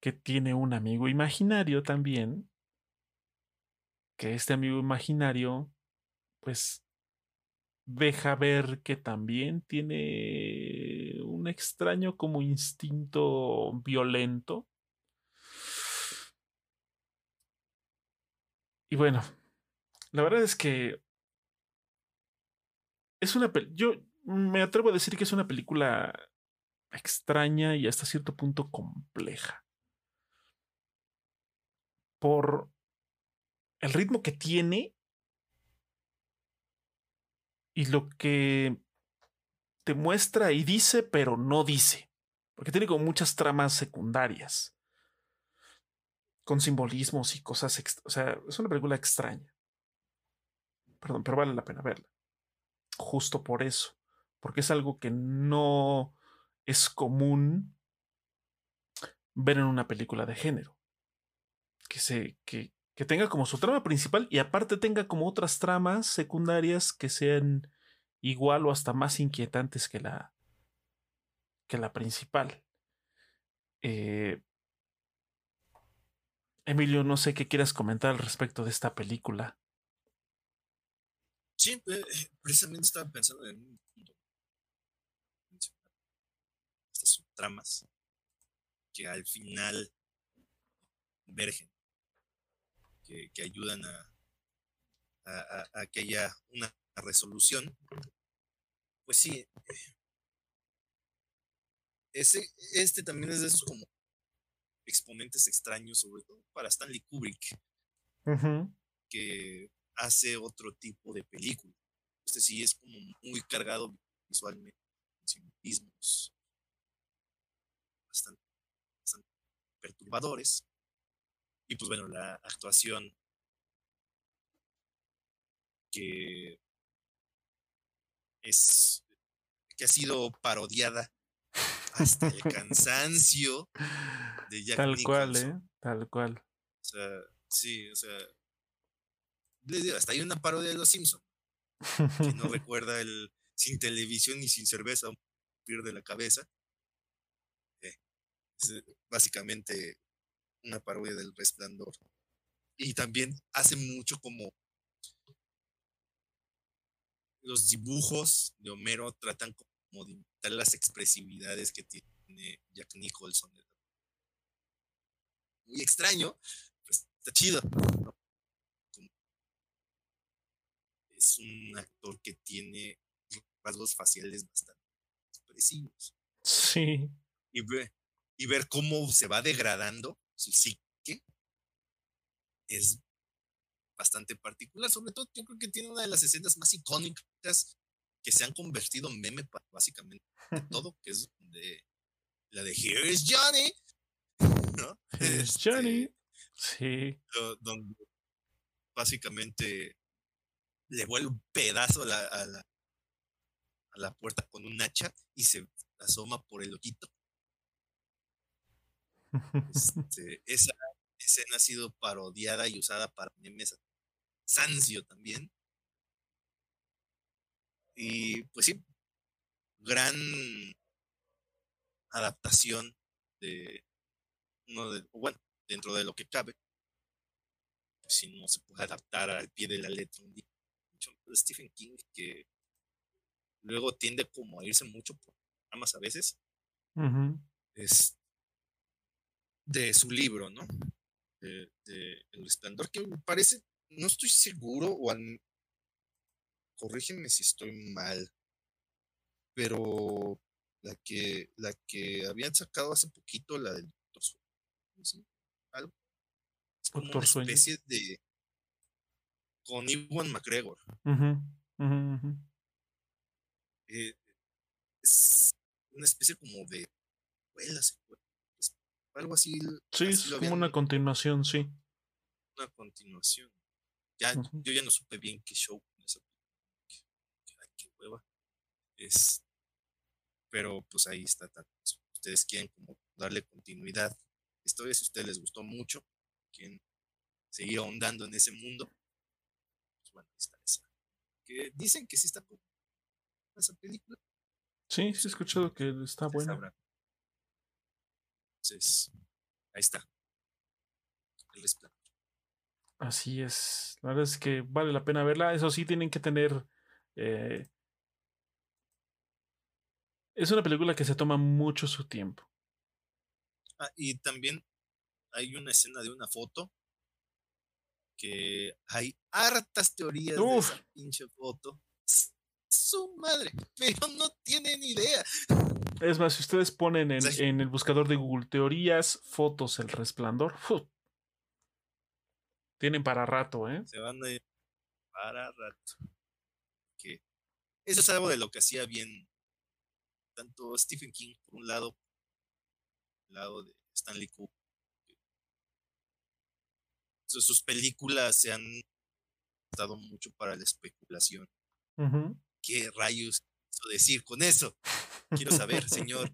Speaker 1: que tiene un amigo imaginario también, que este amigo imaginario pues deja ver que también tiene un extraño como instinto violento. Y bueno, la verdad es que es una yo me atrevo a decir que es una película extraña y hasta cierto punto compleja. Por el ritmo que tiene y lo que te muestra y dice, pero no dice. Porque tiene como muchas tramas secundarias. Con simbolismos y cosas. O sea, es una película extraña. Perdón, pero vale la pena verla. Justo por eso. Porque es algo que no es común ver en una película de género. Que, se, que, que tenga como su trama principal y aparte tenga como otras tramas secundarias que sean igual o hasta más inquietantes que la, que la principal. Eh, Emilio, no sé qué quieras comentar al respecto de esta película.
Speaker 2: Sí, eh, precisamente estaba pensando en subtramas que al final vergen que, ayudan a, a, que haya una resolución, pues sí, ese, este también es de esos como exponentes extraños, sobre todo para Stanley Kubrick, que hace otro tipo de película. Este sí es como muy cargado visualmente, simbolismos bastante perturbadores, y pues bueno, la actuación que es que ha sido parodiada hasta el cansancio de [LAUGHS] Jack
Speaker 1: Tal cual, ¿eh? Tal cual.
Speaker 2: O sea, sí, o sea, hasta hay una parodia de Los Simpsons que no [LAUGHS] recuerda el sin televisión ni sin cerveza pierde la cabeza. Eh, básicamente una parodia del resplandor. Y también hace mucho como los dibujos de Homero tratan como de imitar las expresividades que tiene Jack Nicholson. Muy extraño, pues está chido. Es un actor que tiene rasgos faciales bastante expresivos.
Speaker 1: Sí.
Speaker 2: Y, y ver cómo se va degradando su psique es bastante particular. Sobre todo, yo creo que tiene una de las escenas más icónicas que se han convertido en meme para básicamente [LAUGHS] todo, que es de la de Here is Johnny. [LAUGHS] ¿no?
Speaker 1: Este, Johnny. Sí.
Speaker 2: donde básicamente le vuelve un pedazo a la, a la, a la puerta con un hacha y se asoma por el ojito este, esa escena ha sido parodiada y usada para memes. Sancio también. Y pues sí, gran adaptación de uno de, bueno, dentro de lo que cabe. Pues si no se puede adaptar al pie de la letra un día. Stephen King que luego tiende como a irse mucho por ramas a veces. es, de su libro, ¿no? De, El Resplandor, que me parece, no estoy seguro, o al, corrígeme si estoy mal, pero la que, la que habían sacado hace poquito, la del Doctor Sueño, algo. Es como una especie de. con Iwan McGregor. Eh, es una especie como de. Algo así.
Speaker 1: Sí, es como una continuación, sí.
Speaker 2: Una continuación. Ya, Yo ya no supe bien qué show esa qué hueva. Es, pero pues ahí está. Si ustedes quieren como darle continuidad es si a ustedes les gustó mucho, quieren seguir ahondando en ese mundo, pues bueno, está esa. Que dicen que sí está esa película.
Speaker 1: Sí, sí he escuchado que está buena.
Speaker 2: Entonces, ahí está. El resplandor.
Speaker 1: Así es. La verdad es que vale la pena verla. Eso sí, tienen que tener. Eh, es una película que se toma mucho su tiempo.
Speaker 2: Ah, y también hay una escena de una foto que hay hartas teorías de esa pinche foto. Su madre, pero no tienen idea.
Speaker 1: Es más, si ustedes ponen en, el buscador de Google teorías, fotos, el resplandor, tienen para rato, ¿eh?
Speaker 2: Se van a ir para rato. Que eso es algo de lo que hacía bien tanto Stephen King por un lado, por lado de Stanley Kubrick. Sus películas se han dado mucho para la especulación. ¿Qué rayos quiso decir con eso? Quiero saber, señor.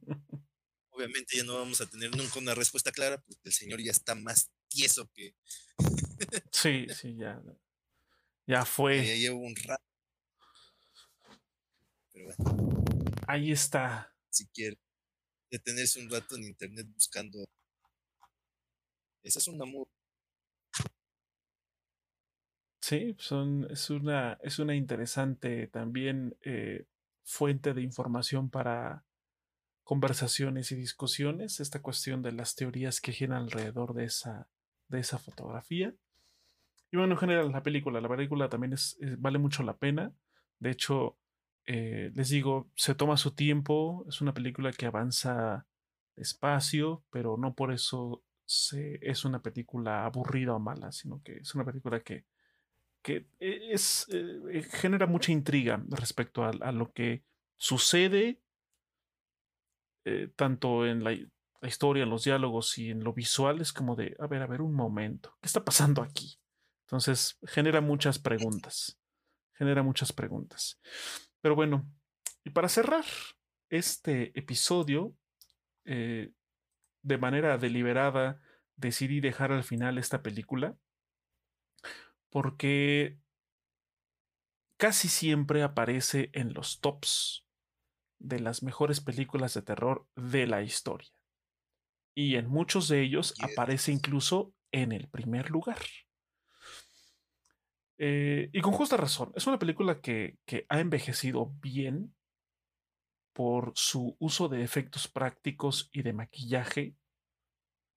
Speaker 2: Obviamente ya no vamos a tener nunca una respuesta clara, porque el señor ya está más tieso que. [LAUGHS]
Speaker 1: sí, sí, ya. Ya fue.
Speaker 2: Ya llevo un rato.
Speaker 1: Pero bueno. Ahí está.
Speaker 2: Si quiere detenerse un rato en internet buscando. Esa es una muy.
Speaker 1: Sí, son, es, una, es una interesante también eh, fuente de información para conversaciones y discusiones, esta cuestión de las teorías que giran alrededor de esa, de esa fotografía. Y bueno, en general, la película, la película también es, vale mucho la pena. De hecho, eh, les digo, se toma su tiempo, es una película que avanza despacio, pero no por eso es una película aburrida o mala, sino que es una película que, que e, es, eh, genera mucha intriga respecto a, lo que sucede, eh, tanto en la, historia, en los diálogos y en lo visual, es como de, a ver, a ver, un momento, ¿qué está pasando aquí? Entonces, genera muchas preguntas, genera muchas preguntas. Pero bueno, y para cerrar este episodio, eh, de manera deliberada decidí dejar al final esta película porque casi siempre aparece en los tops de las mejores películas de terror de la historia. Y en muchos de ellos aparece incluso en el primer lugar. Eh, y con justa razón, es una película que, ha envejecido bien por su uso de efectos prácticos y de maquillaje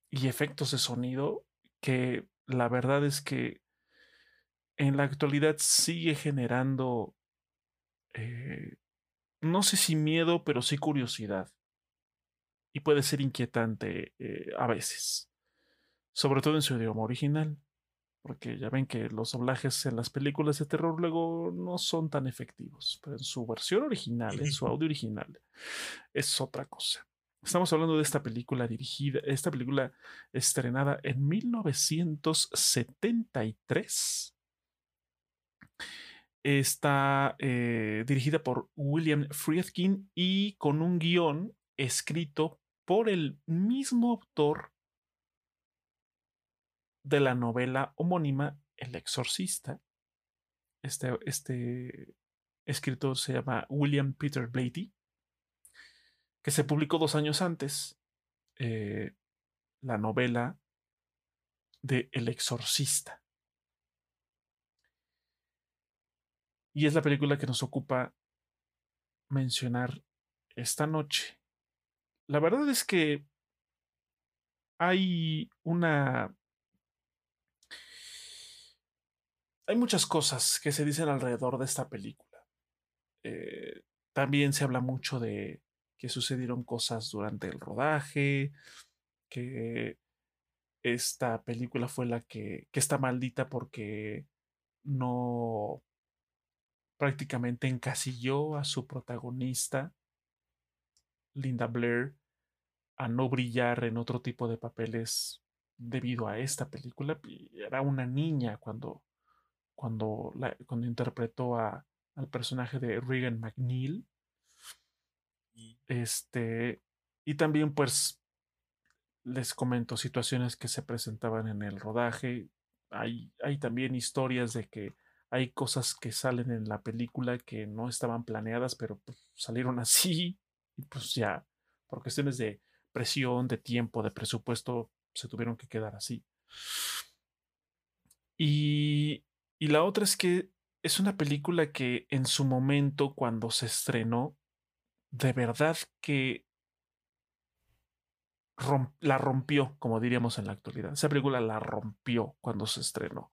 Speaker 1: y efectos de sonido que la verdad es que en la actualidad sigue generando, eh, no sé si miedo, pero sí curiosidad. Y puede ser inquietante eh, a veces, sobre todo en su idioma original porque ya ven que los doblajes en las películas de terror luego no son tan efectivos, pero en su versión original, en su [LAUGHS] audio original, es otra cosa. Estamos hablando de esta película dirigida, esta película estrenada en 1973. Está eh, dirigida por William Friedkin y con un guion escrito por el mismo autor de la novela homónima El Exorcista. Este, este escritor se llama William Peter Blatty, que se publicó dos años antes, eh, la novela de El Exorcista. Y es la película que nos ocupa mencionar esta noche. La verdad es que hay una hay muchas cosas que se dicen alrededor de esta película. Eh, también se habla mucho de que sucedieron cosas durante el rodaje, que esta película fue la que, que está maldita porque no prácticamente encasilló a su protagonista, Linda Blair, a no brillar en otro tipo de papeles debido a esta película. Era una niña cuando cuando, cuando interpretó a, al personaje de Regan McNeil. Este, y también pues les comento situaciones que se presentaban en el rodaje. Hay, hay también historias de que hay cosas que salen en la película que no estaban planeadas, pero pues, salieron así. Y pues ya, por cuestiones de presión, de tiempo, de presupuesto, se tuvieron que quedar así. Y, y la otra es que es una película que en su momento, cuando se estrenó, de verdad que la rompió, como diríamos en la actualidad. Esa película la rompió cuando se estrenó.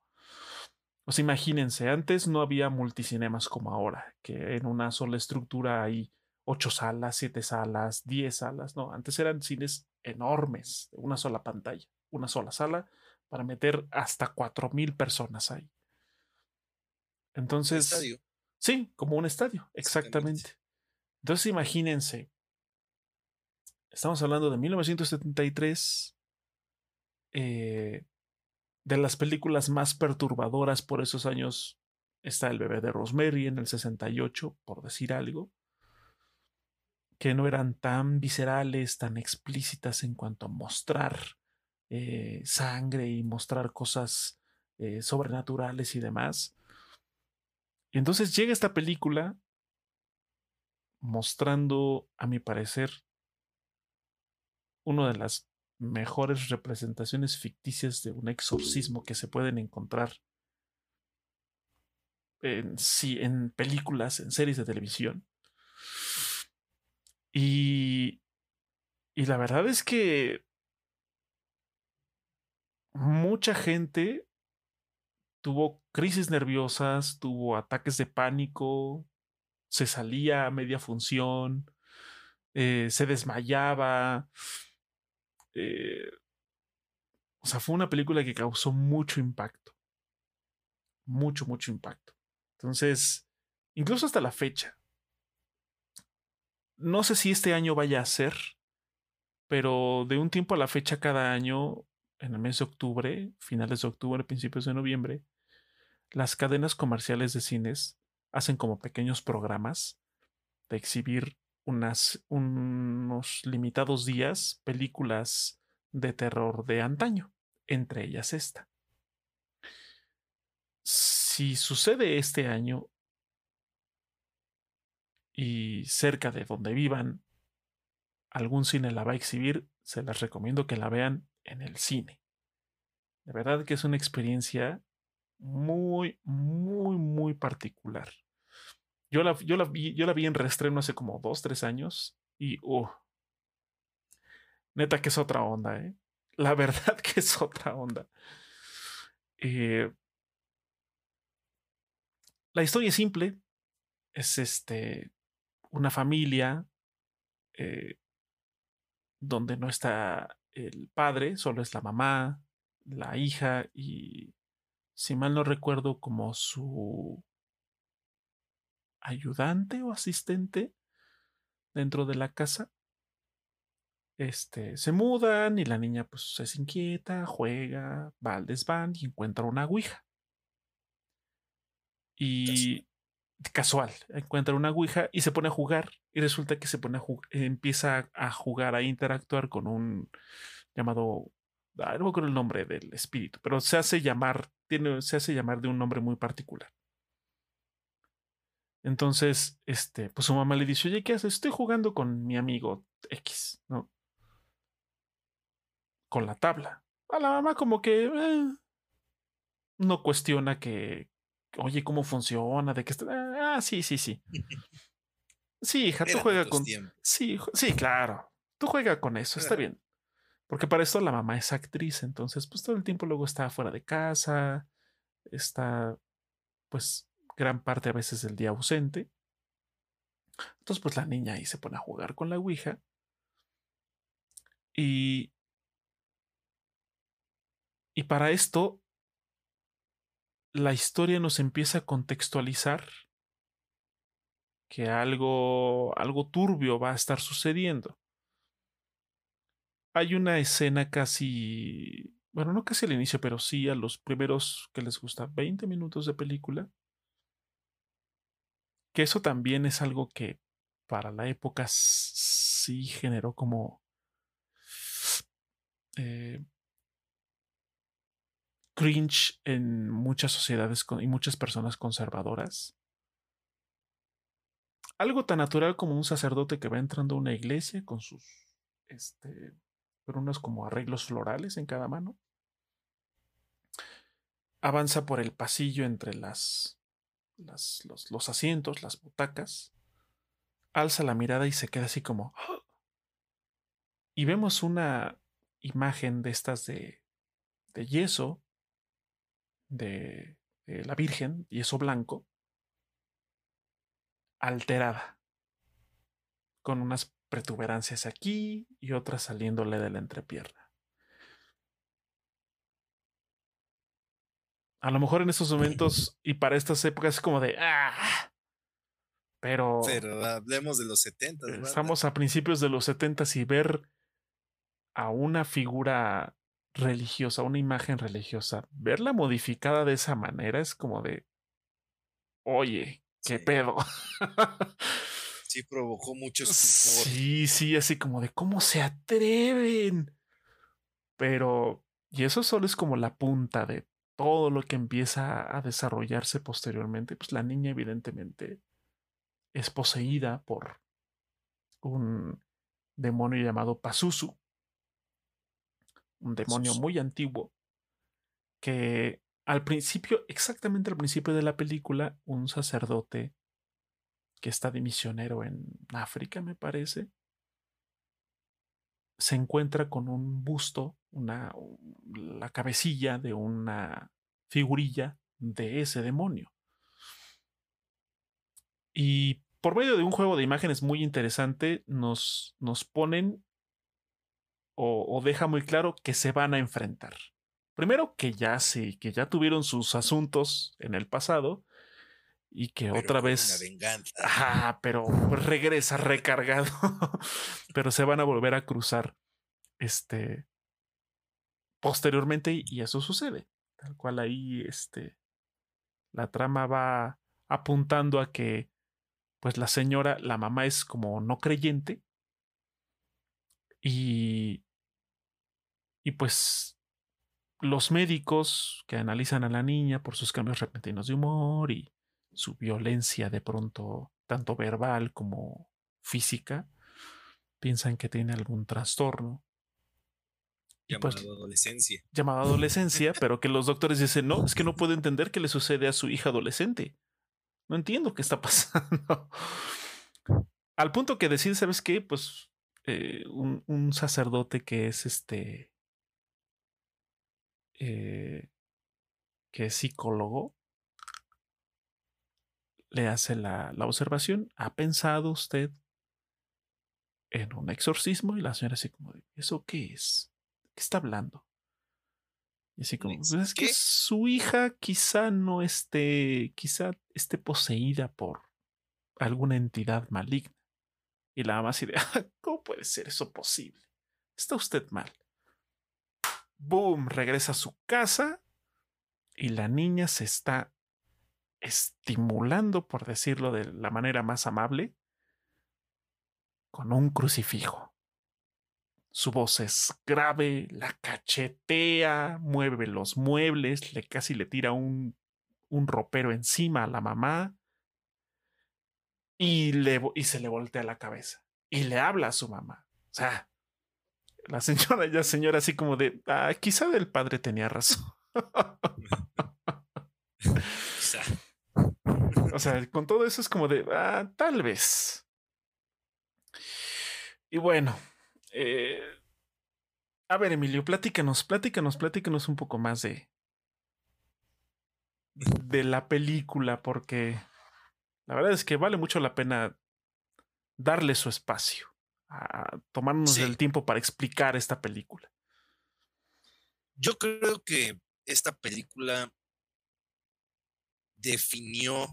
Speaker 1: Sea, imagínense, antes no había multicinemas como ahora, que en una sola estructura hay ocho salas, siete salas, diez salas. No, antes eran cines enormes, una sola pantalla, una sola sala para meter hasta cuatro mil personas ahí. Entonces, estadio? sí, como un estadio, exactamente. Entonces, imagínense, estamos hablando de 1973, eh, de las películas más perturbadoras por esos años está El bebé de Rosemary en el 68, por decir algo que no eran tan viscerales, tan explícitas en cuanto a mostrar eh, sangre y mostrar cosas eh, sobrenaturales y demás. Entonces llega esta película mostrando, a mi parecer, una de las mejores representaciones ficticias de un exorcismo que se pueden encontrar en, sí, en películas, en series de televisión. Y, y la verdad es que mucha gente tuvo crisis nerviosas, tuvo ataques de pánico, se salía a media función, eh, se desmayaba. Eh, o sea, fue una película que causó mucho impacto. Mucho, mucho impacto. Entonces, incluso hasta la fecha, no sé si este año vaya a ser, pero de un tiempo a la fecha cada año, en el mes de octubre, finales de octubre, principios de noviembre, las cadenas comerciales de cines hacen como pequeños programas de exhibir unas, unos limitados días películas de terror de antaño, entre ellas esta. Si sucede este año, y cerca de donde vivan algún cine la va a exhibir, se las recomiendo que la vean en el cine. De verdad que es una experiencia muy, muy, muy particular. Yo la, yo la, vi, yo la vi en reestreno hace como dos, tres años y, uh, neta que es otra onda, ¿eh? La [LAUGHS] verdad que es otra onda. Eh, la historia es simple. Es este una familia eh, donde no está el padre, solo es la mamá, la hija y, si mal no recuerdo, como su ayudante o asistente dentro de la casa. Este, se mudan y la niña pues se inquieta, juega, va al desván y encuentra una ouija. Y casual, encuentra una Ouija y se pone a jugar y resulta que se pone a empieza a jugar, a interactuar con un llamado, ah, no con el nombre del espíritu, pero se hace llamar, tiene, se hace llamar de un nombre muy particular. Entonces, este, pues su mamá le dice, oye, ¿qué haces? Estoy jugando con mi amigo X, ¿no? Con la tabla. A la mamá como que eh, no cuestiona que, oye, ¿cómo funciona? ¿De qué está? Ah, sí, sí, sí. [LAUGHS] Sí, hija, tú juega con. Sí, sí, claro. Tú juega con eso, está bien. Porque para esto la mamá es actriz, entonces, pues todo el tiempo luego está fuera de casa, está, pues, gran parte a veces del día ausente. Entonces, pues la niña ahí se pone a jugar con la Ouija. Y. Y para esto, la historia nos empieza a contextualizar que algo, algo turbio va a estar sucediendo. Hay una escena casi, bueno, no casi al inicio, pero sí a los primeros que les gusta 20 minutos de película. Que eso también es algo que para la época sí generó como eh, cringe en muchas sociedades y muchas personas conservadoras. Algo tan natural como un sacerdote que va entrando a una iglesia con sus, este, como arreglos florales en cada mano. avanza por el pasillo entre las, los, los, asientos, las butacas, alza la mirada y se queda así como... ¡Ah! Y vemos una imagen de estas de, de yeso, de la Virgen, yeso blanco, alterada, con unas protuberancias aquí y otras saliéndole de la entrepierna. A lo mejor en esos momentos y para estas épocas es como de ¡ah! Pero.
Speaker 2: Pero hablemos de los 70.
Speaker 1: Estamos a principios de los 70 y ver a una figura religiosa, una imagen religiosa, verla modificada de esa manera es como de. Oye, qué pedo.
Speaker 2: sí provocó mucho [LAUGHS]
Speaker 1: estupor. Sí, sí, así como de cómo se atreven. Pero, y eso solo es como la punta de todo lo que empieza a desarrollarse posteriormente. Pues la niña evidentemente es poseída por un demonio llamado Pazuzu. Un demonio muy antiguo que al principio, exactamente al principio de la película, un sacerdote que está de misionero en África, me parece, se encuentra con un busto, una, la cabecilla de una figurilla de ese demonio. Y por medio de un juego de imágenes muy interesante, nos, nos ponen o, deja muy claro que se van a enfrentar. Primero que ya sí, que ya tuvieron sus asuntos en el pasado y que otra vez. Ah, pero pues regresa recargado. [LAUGHS] pero se van a volver a cruzar. Este. Posteriormente, y eso sucede. Tal cual ahí, este. La trama va apuntando a que, pues la señora, la mamá es como no creyente. Y. Y pues los médicos que analizan a la niña por sus cambios repentinos de humor y su violencia de pronto, tanto verbal como física, piensan que tiene algún trastorno.
Speaker 2: Llamado pues, adolescencia.
Speaker 1: Llamado adolescencia, pero que los doctores dicen, no, es que no puedo entender qué le sucede a su hija adolescente. No entiendo qué está [LAUGHS] pasando. Al punto que decide, ¿sabes qué? Pues eh, un, un, sacerdote que es este. Eh, que es psicólogo, le hace la, la, observación, ¿ha pensado usted en un exorcismo? Y la señora así como, ¿eso qué es? ¿Qué está hablando? Y así como, pues es que su hija quizá no esté, quizá esté poseída por alguna entidad maligna. Y la mamá así de, ¿cómo puede ser eso posible? Está usted mal. Boom, regresa a su casa y la niña se está estimulando, por decirlo de la manera más amable, con un crucifijo. Su voz es grave, la cachetea, mueve los muebles, le casi le tira un, un ropero encima a la mamá y, le, y se le voltea la cabeza y le habla a su mamá. O sea, la señora ya señora así como de, ah, quizá el padre tenía razón. [LAUGHS] [LAUGHS] [LAUGHS] O sea, con todo eso es como de, ah, tal vez. Y bueno, eh, a ver, Emilio, platícanos, platícanos, platícanos un poco más de, de la película, porque la verdad es que vale mucho la pena darle su espacio, a tomarnos el tiempo para explicar esta película.
Speaker 2: Yo creo que esta película definió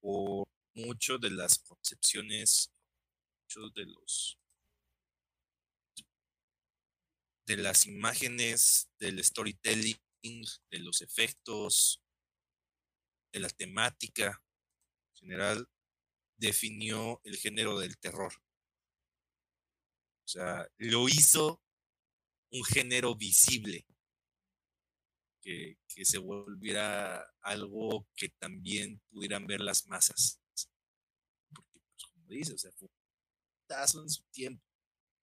Speaker 2: por mucho de las concepciones, muchos de los de las imágenes, del storytelling, de los efectos, de la temática en general, definió el género del terror. O sea, lo hizo un género visible que, se volviera algo que también pudieran ver las masas. Porque, pues, como dice, o sea, fue un en su tiempo.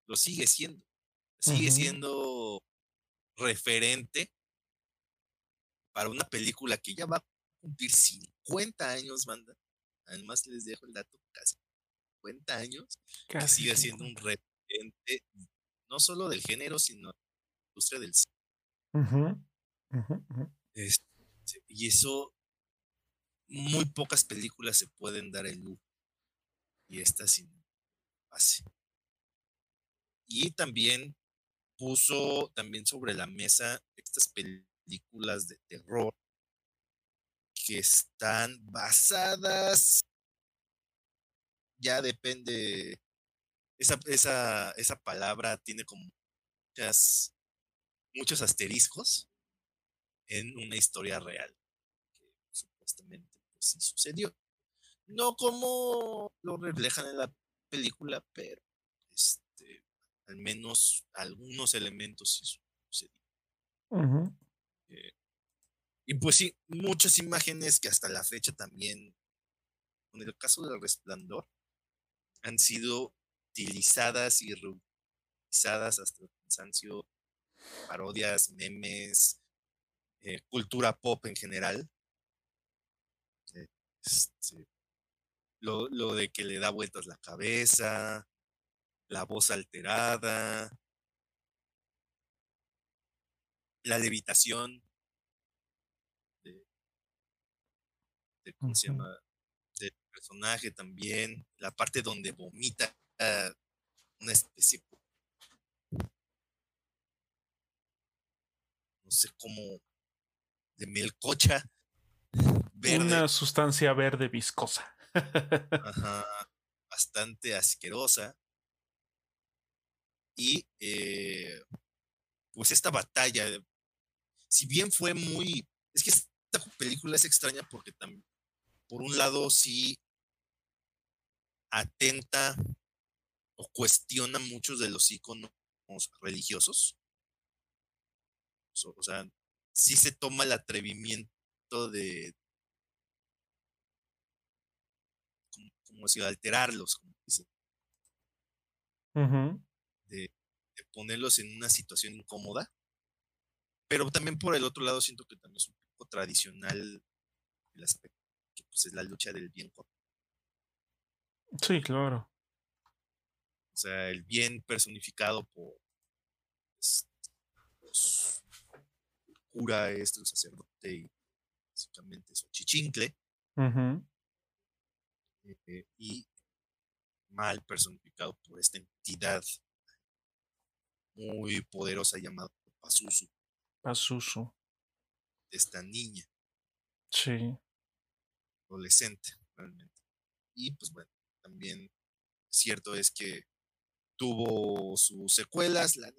Speaker 2: Lo sigue siendo. Sigue siendo referente para una película que ya va a cumplir 50 años, banda. Además les dejo el dato, casi 50 años, que sigue siendo un referente no solo del género, sino de la industria del cine. Este, y eso, muy pocas películas se pueden dar el lujo. Y esta sí hace. Y también puso también sobre la mesa estas películas de terror que están basadas, ya depende, esa, esa, esa palabra tiene como muchas, muchos asteriscos en una historia real, que supuestamente pues, sí sucedió. No como lo reflejan en la película, pero este, al menos algunos elementos sí sucedieron. Eh, y pues sí, muchas imágenes que hasta la fecha también, en el caso del resplandor, han sido utilizadas y reutilizadas hasta el cansancio, parodias, memes, eh, cultura pop en general. Este, lo, lo, de que le da vueltas la cabeza, la voz alterada, la levitación de, ¿cómo se llama? del personaje también, la parte donde vomita una especie no sé cómo de melcocha
Speaker 1: verde. Una sustancia verde viscosa. [LAUGHS]
Speaker 2: Ajá, bastante asquerosa. Y eh, pues esta batalla, si bien fue muy... Es que esta película es extraña porque también, por un lado, sí atenta o cuestiona muchos de los iconos religiosos. O sea, sí se toma el atrevimiento de, como, si alterarlos, como dice. de, ponerlos en una situación incómoda. Pero también por el otro lado siento que también es un poco tradicional el aspecto que pues, es la lucha del bien contra.
Speaker 1: Sí, claro.
Speaker 2: O sea, el bien personificado por pues, los cura este, el sacerdote y básicamente su chichincle. Eh, y mal personificado por esta entidad muy poderosa llamada Pazuzu.
Speaker 1: Pazuzu.
Speaker 2: esta niña.
Speaker 1: Sí.
Speaker 2: Adolescente, realmente. Y pues bueno, también cierto es que tuvo sus secuelas, la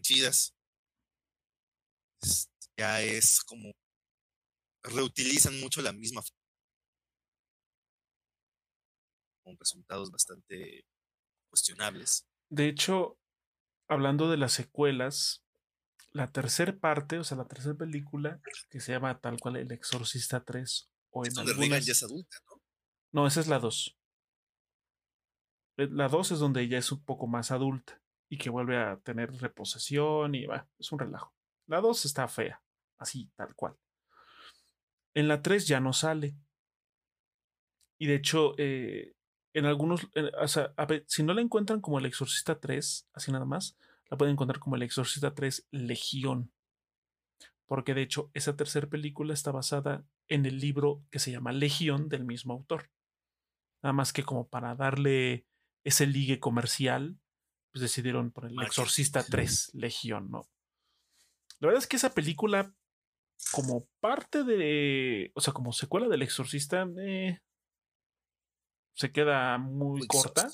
Speaker 2: chidas. Ya es como reutilizan mucho la misma con resultados bastante cuestionables.
Speaker 1: De hecho, hablando de las secuelas, la tercera parte, o sea, la tercera película, que se llama tal cual El Exorcista 3, o en
Speaker 2: algunas... ya es adulta, ¿no?
Speaker 1: No, esa es la 2. Eh, la 2 es donde ella es un poco más adulta y que vuelve a tener reposesión y va, es un relajo. La 2 está fea, así, tal cual. En la 3 ya no sale. Y de hecho, eh, en algunos, o sea, a ver, si no la encuentran como el Exorcista 3, así nada más, la pueden encontrar como el Exorcista 3 Legión. Porque de hecho, esa tercera película está basada en el libro que se llama Legión del mismo autor. Nada más que como para darle ese ligue comercial, pues decidieron poner el Exorcista 3 Legión, ¿no? La verdad es que esa película, como parte de, o sea, como secuela del Exorcista, eh, se queda muy corta.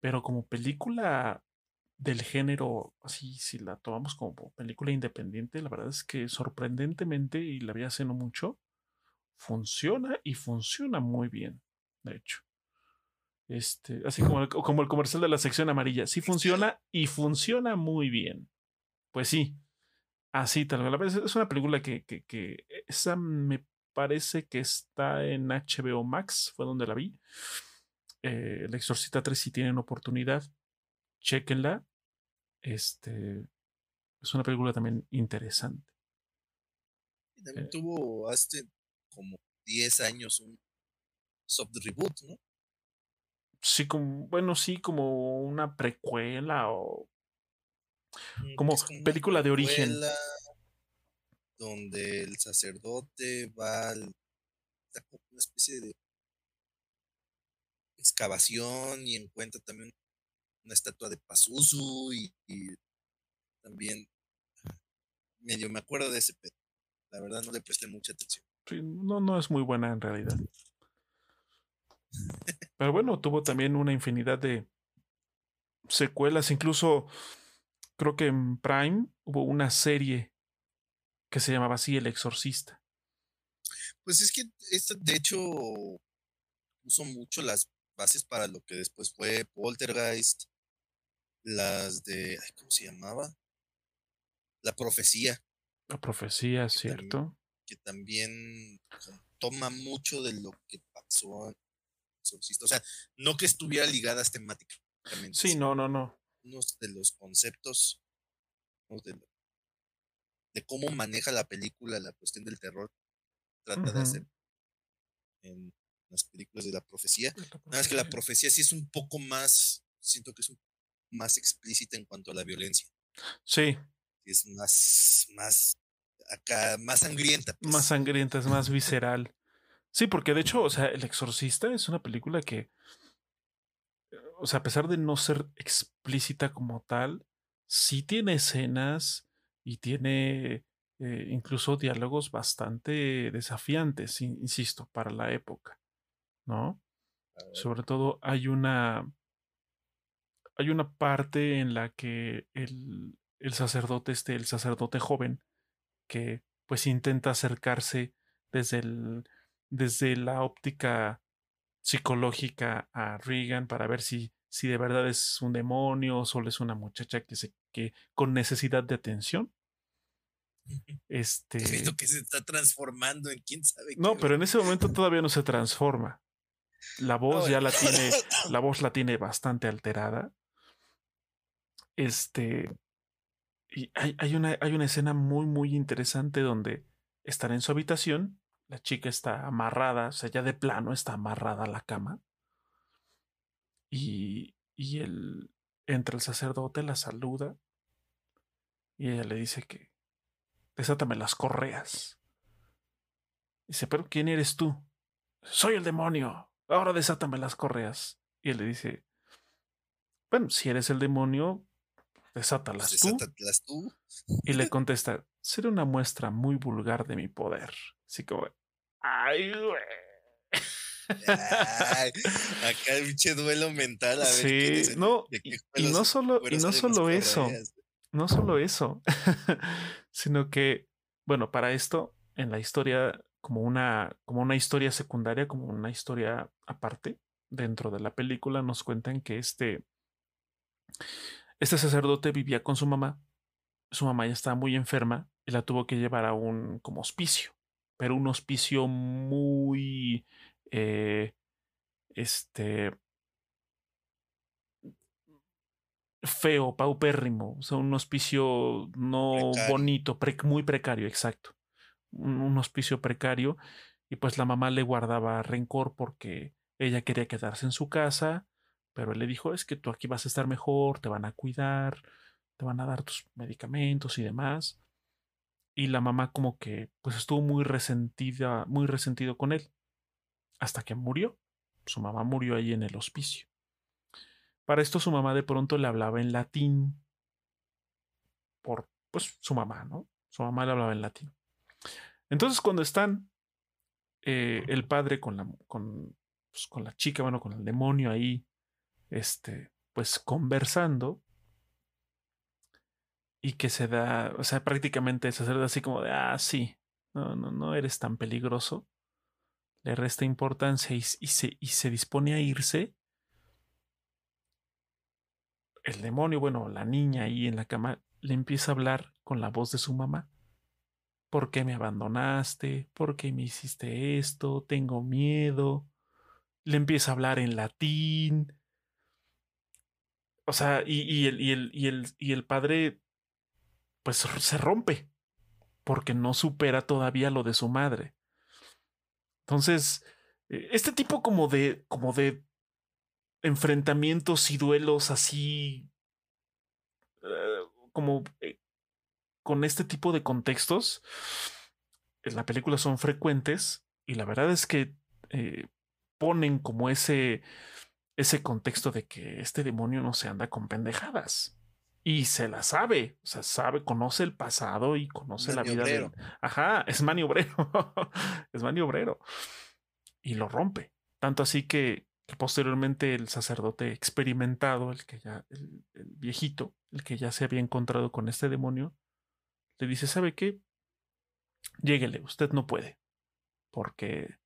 Speaker 1: Pero como película del género, así si la tomamos como película independiente, la verdad es que sorprendentemente, y la vi hace no mucho, funciona y funciona muy bien, de hecho. Este, así como el, como el comercial de la sección amarilla, sí funciona y funciona muy bien. Pues sí, así tal vez. Es una película que, que, que esa me parece que está en HBO Max, fue donde la vi. Eh, el Exorcista 3, si tienen oportunidad, chequenla. Este, es una película también interesante.
Speaker 2: también tuvo hace como 10 años un soft reboot, ¿no?
Speaker 1: Sí, como, bueno, sí, como una precuela o como, película de origen.
Speaker 2: Donde el sacerdote va a una especie de excavación y encuentra también una estatua de Pazuzu y, también medio me acuerdo de ese pedo. La verdad no le presté mucha atención.
Speaker 1: no, no es muy buena en realidad. Pero bueno, tuvo también una infinidad de secuelas. Incluso creo que en Prime hubo una serie que se llamaba así El Exorcista.
Speaker 2: Pues es que esta, de hecho, puso mucho las bases para lo que después fue Poltergeist, las de, ¿cómo se llamaba? La profecía.
Speaker 1: La profecía, cierto.
Speaker 2: que también toma mucho de lo que pasó en Exorcista. O sea, no que estuviera ligadas temáticamente.
Speaker 1: Sí, no, no, no.
Speaker 2: Unos de los conceptos de, de, cómo maneja la película la cuestión del terror. Trata de hacer en las películas de la profecía. Nada más que la profecía sí es un poco más, siento que es más explícita en cuanto a la violencia.
Speaker 1: Sí.
Speaker 2: Es más, más, acá, más sangrienta.
Speaker 1: Pues. Más sangrienta, es más visceral. Sí, porque de hecho, o sea, El Exorcista es una película que, o sea, a pesar de no ser explícita como tal, sí tiene escenas y tiene eh, incluso diálogos bastante desafiantes, insisto, para la época. ¿no? Sobre todo hay una hay una parte en la que el, el sacerdote, este, el sacerdote joven, que pues intenta acercarse desde el, desde la óptica psicológica a Regan para ver si, si de verdad es un demonio o solo es una muchacha que se que con necesidad de atención. Este.
Speaker 2: que se está transformando en quién sabe.
Speaker 1: No, pero en ese momento todavía no se transforma. La voz ya la tiene, [LAUGHS] la voz la tiene bastante alterada. Este, y hay, hay, una, hay una escena muy, muy interesante donde están en su habitación, la chica está amarrada, o sea, ya de plano está amarrada a la cama. Y, y él entra el sacerdote, la saluda y ella le dice que desátame las correas. Dice, pero ¿quién eres tú? Soy el demonio ahora desátame las correas. Y él le dice, bueno, si eres el demonio, desátalas tú. tú. Y le [LAUGHS] contesta, será una muestra muy vulgar de mi poder. Así como, ay, güey.
Speaker 2: Acá el pinche duelo mental. A
Speaker 1: ver sí, no, y, no solo, y no solo eso, no solo eso, sino que, bueno, para esto, en la historia como una, como una historia secundaria, como una historia aparte dentro de la película, nos cuentan que este, este sacerdote vivía con su mamá. Su mamá ya estaba muy enferma y la tuvo que llevar a un como hospicio, pero un hospicio muy eh, este feo, paupérrimo, o sea, un hospicio no bonito, muy precario, exacto. Un, hospicio precario y pues la mamá le guardaba rencor porque ella quería quedarse en su casa, pero él le dijo, es que tú aquí vas a estar mejor, te van a cuidar, te van a dar tus medicamentos y demás. Y la mamá como que pues estuvo muy resentida, muy resentido con él, hasta que murió. Su mamá murió ahí en el hospicio. Para esto su mamá de pronto le hablaba en latín, por pues su mamá, ¿no? Su mamá le hablaba en latín. Entonces, cuando están eh, el padre con la, con, pues, con la chica, bueno, con el demonio ahí, este, pues conversando, y que se da, o sea, prácticamente se hace así como de, ah, sí, no, no, no eres tan peligroso, le resta importancia y, se, dispone a irse, el demonio, bueno, la niña ahí en la cama, le empieza a hablar con la voz de su mamá. ¿Por qué me abandonaste? ¿Por qué me hiciste esto? Tengo miedo. Le empieza a hablar en latín. O sea, y el padre, pues se rompe. porque no supera todavía lo de su madre. Entonces, eh, este tipo como de, como de enfrentamientos y duelos así, eh, como eh, con este tipo de contextos, en la película son frecuentes y la verdad es que ponen como ese, ese contexto de que este demonio no se anda con pendejadas. Y se la sabe, o sea, sabe, conoce el pasado y conoce la vida de... Ajá, es maniobrero, [LAUGHS] es maniobrero. Y lo rompe. Tanto así que, posteriormente el sacerdote experimentado, el que ya, el, viejito, el que ya se había encontrado con este demonio, le dice, ¿sabe qué? Lléguele, usted no puede, porque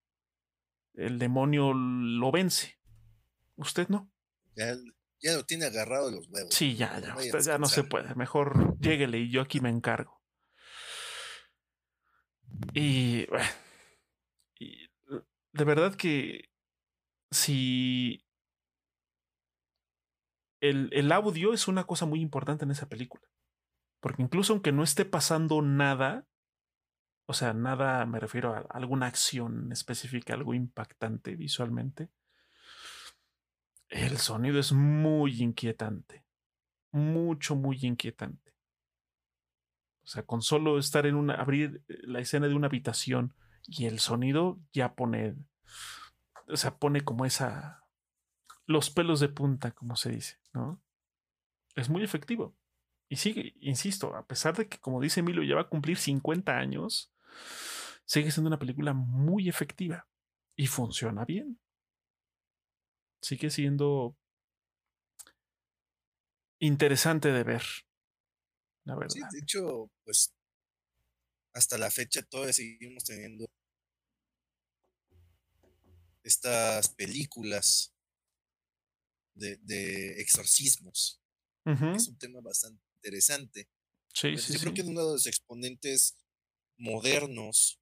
Speaker 1: el demonio lo vence. Usted no.
Speaker 2: Ya lo tiene agarrado los huevos.
Speaker 1: Sí, ya, ya. Usted ya no se puede. Mejor lléguele y yo aquí me encargo. Y, bueno, y de verdad que si el, el, audio es una cosa muy importante en esa película. Porque incluso aunque no esté pasando nada, o sea, nada me refiero a alguna acción específica, algo impactante visualmente, el sonido es muy inquietante. Mucho, muy inquietante. O sea, con solo estar en una, abrir eh, la escena de una habitación y el sonido ya pone, o sea, pone como esa, los pelos de punta, como se dice, ¿no? Es muy efectivo. Y sigue, insisto, a pesar de que, como dice Emilio, ya va a cumplir 50 años, sigue siendo una película muy efectiva y funciona bien sigue siendo interesante de ver. La verdad. Sí,
Speaker 2: de hecho, pues hasta la fecha todavía seguimos teniendo estas películas de, exorcismos. Es un tema bastante interesante.
Speaker 1: Sí, pues,
Speaker 2: sí, yo creo que es uno de los exponentes modernos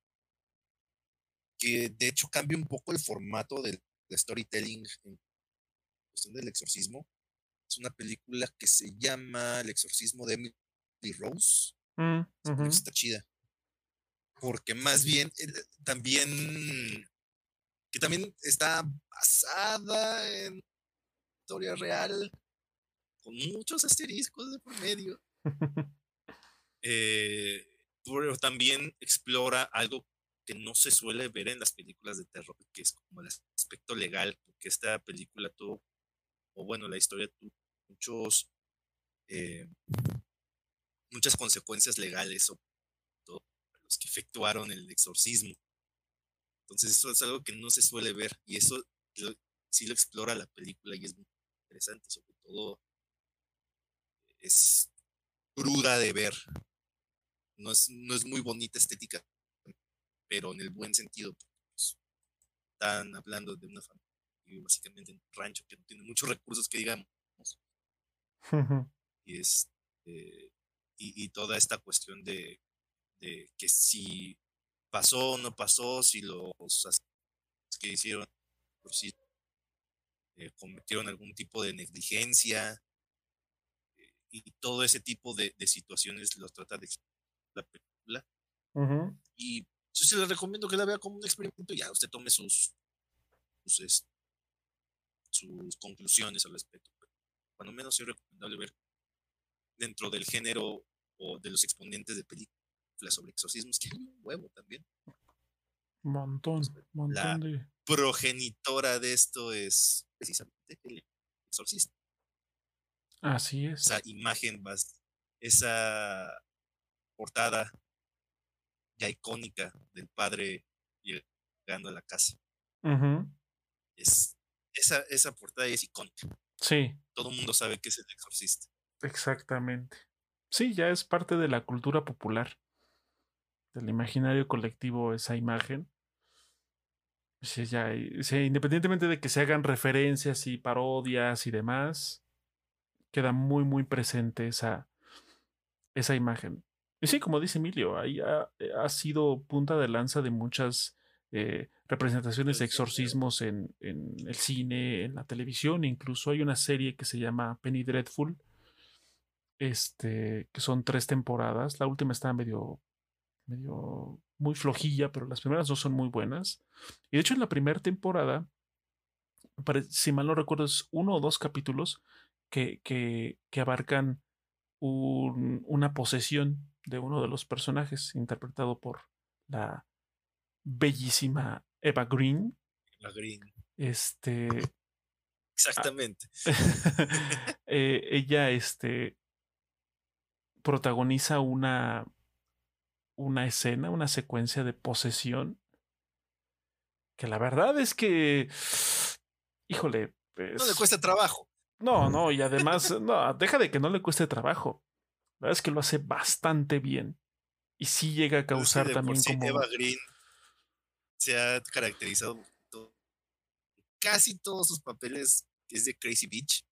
Speaker 2: que de hecho cambia un poco el formato del storytelling en del exorcismo. Es una película que se llama El exorcismo de Emily Rose. Mm, está chida. Porque más bien, eh, también, que también está basada en historia real, con muchos asteriscos de por medio. [LAUGHS] Eh, pero también explora algo que no se suele ver en las películas de terror, que es como el aspecto legal, porque esta película tuvo o bueno, la historia tuvo muchos, eh, muchas consecuencias legales o los que efectuaron el exorcismo. Entonces eso es algo que no se suele ver y eso sí lo explora la película y es muy interesante, sobre todo es cruda de ver. No es, no es muy bonita estética, pero en el buen sentido. Pues, están hablando de una familia básicamente en un rancho que no tiene muchos recursos que digamos. y, es, este, y, toda esta cuestión de, de, que si pasó o no pasó, si los que hicieron por si eh, cometieron algún tipo de negligencia eh, y todo ese tipo de, de, situaciones los trata de la película. Y yo se les recomiendo que la vea como un experimento y ya usted tome sus, sus, este, sus conclusiones al respecto. cuando menos es recomendable ver dentro del género o de los exponentes de películas sobre exorcismos, que hay un huevo también.
Speaker 1: Montón, montón
Speaker 2: la
Speaker 1: de.
Speaker 2: Progenitora de esto es precisamente el exorcista.
Speaker 1: Así es.
Speaker 2: Esa imagen, esa portada ya icónica del padre llegando a la casa. Es esa, esa portada es icónica.
Speaker 1: Sí.
Speaker 2: Todo el mundo sabe que es el exorcista.
Speaker 1: Exactamente. Sí, ya es parte de la cultura popular, del imaginario colectivo esa imagen. Sí, ya, independientemente de que se hagan referencias y parodias y demás, queda muy, muy presente esa, esa imagen. Y sí, como dice Emilio, ahí ha, ha sido punta de lanza de muchas eh, representaciones de exorcismos en, el cine, en la televisión, incluso hay una serie que se llama Penny Dreadful, este, que son tres temporadas, la última está medio medio muy flojilla, pero las primeras dos son muy buenas. Y de hecho en la primera temporada, si mal no recuerdo, es uno o dos capítulos que, que, que abarcan una posesión de uno de los personajes, interpretado por la bellísima Eva Green.
Speaker 2: Eva Green.
Speaker 1: Este.
Speaker 2: Exactamente. [LAUGHS]
Speaker 1: Eh, ella, este. protagoniza una. una escena, una secuencia de posesión. Que la verdad es que. Híjole.
Speaker 2: no le cuesta trabajo.
Speaker 1: No, no, y además, no, deja de que no le cueste trabajo. La verdad es que lo hace bastante bien. Y sí llega a causar también como.
Speaker 2: Eva Green se ha caracterizado casi todos sus papeles es de Crazy Beach.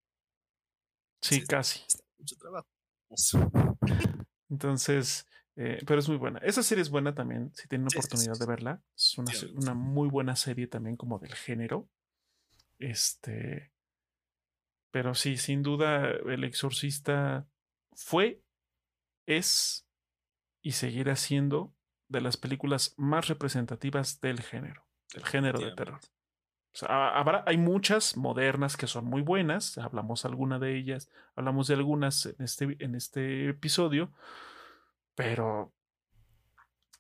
Speaker 1: Sí, casi.
Speaker 2: mucho trabajo. [LAUGHS]
Speaker 1: Entonces, eh, pero es muy buena. Esa serie es buena también, si tienen oportunidad de verla. Es una, una, muy buena serie también como del género. Este. Pero sí, sin duda, El Exorcista fue, es y seguirá siendo de las películas más representativas del género, del género de terror. habrá, hay muchas modernas que son muy buenas, hablamos alguna de ellas, hablamos de algunas en este, en este episodio, pero...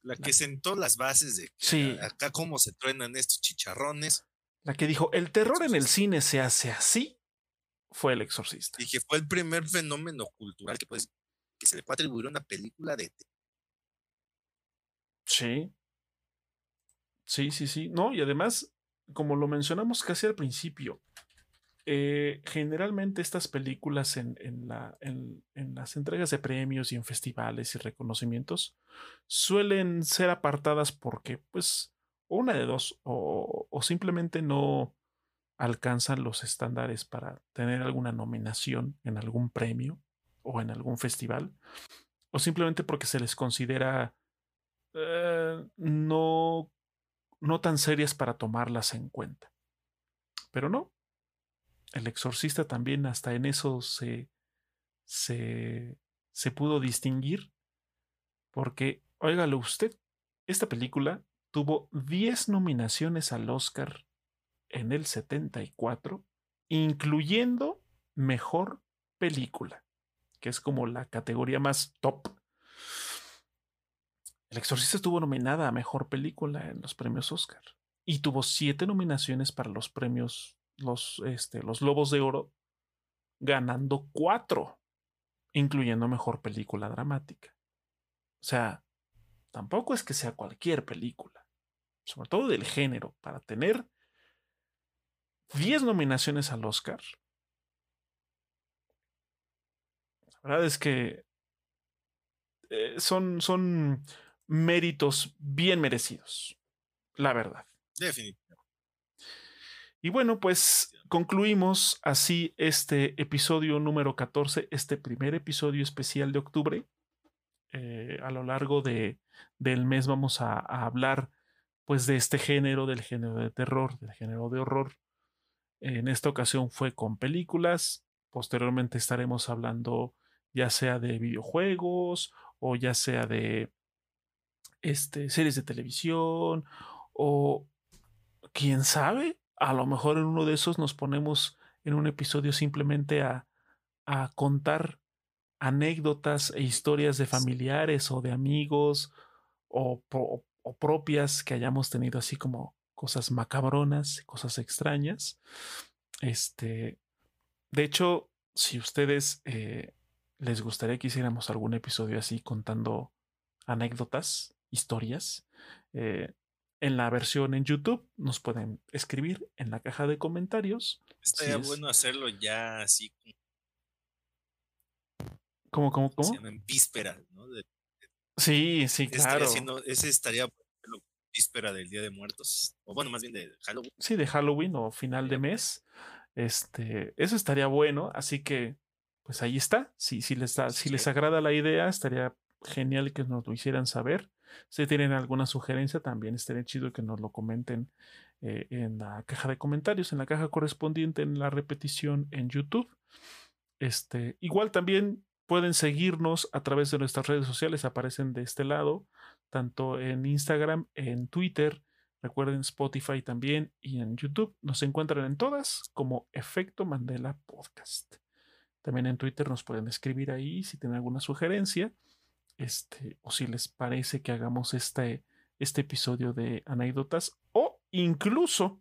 Speaker 2: La que sentó las bases de
Speaker 1: sí.
Speaker 2: acá cómo se truenan estos chicharrones.
Speaker 1: La que dijo, el terror en el cine se hace así, fue El Exorcista.
Speaker 2: Y que fue el primer fenómeno cultural que, pues, que se le puede atribuir a una película de
Speaker 1: Sí. Sí, sí, sí. No, y además, como lo mencionamos casi al principio, eh, generalmente estas películas en, la, en, las entregas de premios y en festivales y reconocimientos suelen ser apartadas porque, pues, una de dos, o, o simplemente no alcanzan los estándares para tener alguna nominación en algún premio o en algún festival, o simplemente porque se les considera eh, no, no tan serias para tomarlas en cuenta. Pero no. El exorcista también hasta en eso se, se, se pudo distinguir. Porque, óigalo usted, esta película tuvo 10 nominaciones al Oscar en el 74, incluyendo Mejor Película, que es como la categoría más top el Exorcista estuvo nominada a Mejor Película en los premios Oscar y tuvo siete nominaciones para los premios, los, este, los Lobos de Oro, ganando cuatro, incluyendo Mejor Película Dramática. O sea, tampoco es que sea cualquier película, sobre todo del género, para tener diez nominaciones al Oscar. La verdad es que eh, son, son méritos bien merecidos, la verdad.
Speaker 2: Definitivamente.
Speaker 1: Y bueno, pues concluimos así este episodio número 14, este primer episodio especial de octubre. Eh, a lo largo de, del mes vamos a, hablar pues de este género, del género de terror, del género de horror. En esta ocasión fue con películas, posteriormente estaremos hablando ya sea de videojuegos o ya sea de este, series de televisión o quién sabe, a lo mejor en uno de esos nos ponemos en un episodio simplemente a, a contar anécdotas e historias de familiares o de amigos o, o, propias que hayamos tenido así como cosas macabronas, cosas extrañas. Este, de hecho, si ustedes eh, les gustaría que hiciéramos algún episodio así contando anécdotas, historias. Eh, en la versión en YouTube nos pueden escribir en la caja de comentarios.
Speaker 2: Estaría bueno hacerlo ya así.
Speaker 1: ¿Cómo, cómo, cómo?
Speaker 2: en víspera, ¿no?
Speaker 1: sí, sí, claro.
Speaker 2: ese estaría víspera del Día de Muertos. O bueno, más bien de Halloween.
Speaker 1: Sí, de Halloween o final de mes. Este, eso estaría bueno. Así que, pues ahí está. Si, si, les, da, si les agrada la idea, estaría genial que nos lo hicieran saber. Si tienen alguna sugerencia, también estaría chido que nos lo comenten eh, en la caja de comentarios, en la caja correspondiente, en la repetición en YouTube. Este, igual también pueden seguirnos a través de nuestras redes sociales, aparecen de este lado. tanto en Instagram, en Twitter, recuerden Spotify también y en YouTube. Nos encuentran en todas como Efecto Mandela Podcast. También en Twitter nos pueden escribir ahí si tienen alguna sugerencia este, o si les parece que hagamos este, este episodio de anécdotas o incluso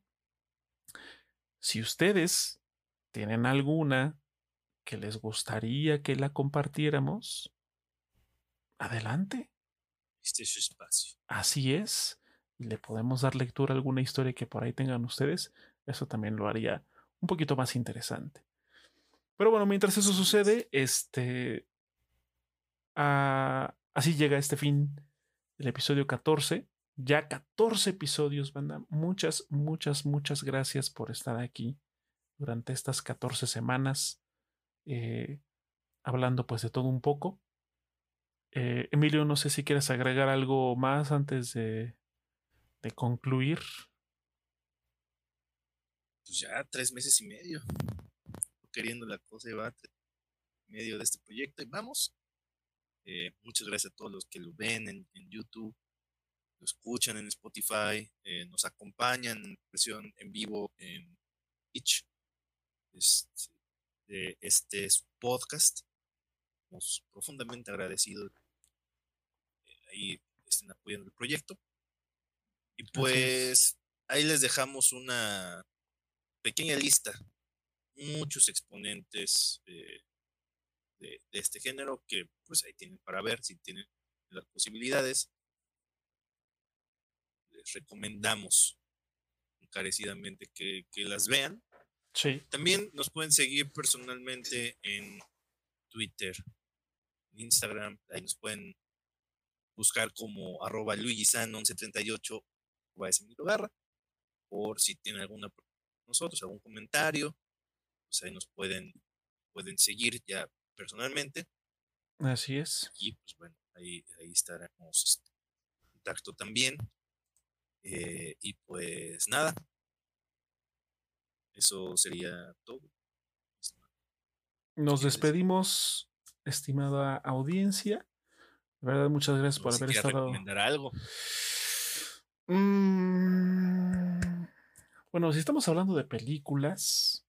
Speaker 1: si ustedes tienen alguna que les gustaría que la compartiéramos, adelante.
Speaker 2: Este es su espacio.
Speaker 1: Así es. Y le podemos dar lectura a alguna historia que por ahí tengan ustedes. Eso también lo haría un poquito más interesante. Pero bueno, mientras eso sucede, este. Ah, así llega este fin el episodio 14. Ya 14 episodios, banda. Muchas, muchas, muchas gracias por estar aquí durante estas 14 semanas. Eh, hablando pues de todo un poco. Eh, Emilio, no sé si quieres agregar algo más antes de, de concluir.
Speaker 2: Pues ya tres meses y medio. Queriendo la cosa y va medio de este proyecto y vamos. Eh, muchas gracias a todos los que lo ven en, YouTube, lo escuchan en Spotify, nos acompañan en versión en vivo en Twitch. Este, de este podcast. Estamos profundamente agradecidos eh, ahí estén apoyando el proyecto. Y pues ahí les dejamos una pequeña lista, muchos exponentes de, de, este género que pues ahí tienen para ver si tienen las posibilidades. Les recomendamos encarecidamente que, que las vean también nos pueden seguir personalmente en Twitter, en Instagram, ahí nos pueden buscar como arroba luigisan1138 o Garra, por si tienen alguna nosotros, algún comentario, pues ahí nos pueden, pueden seguir ya personalmente.
Speaker 1: Así es.
Speaker 2: Y pues bueno, ahí, ahí estaremos este, en contacto también. Eh, y pues nada, eso sería todo.
Speaker 1: Nos despedimos, estimada audiencia. De verdad, muchas gracias por haber estado.
Speaker 2: recomendar algo?
Speaker 1: Mm, bueno, si estamos hablando de películas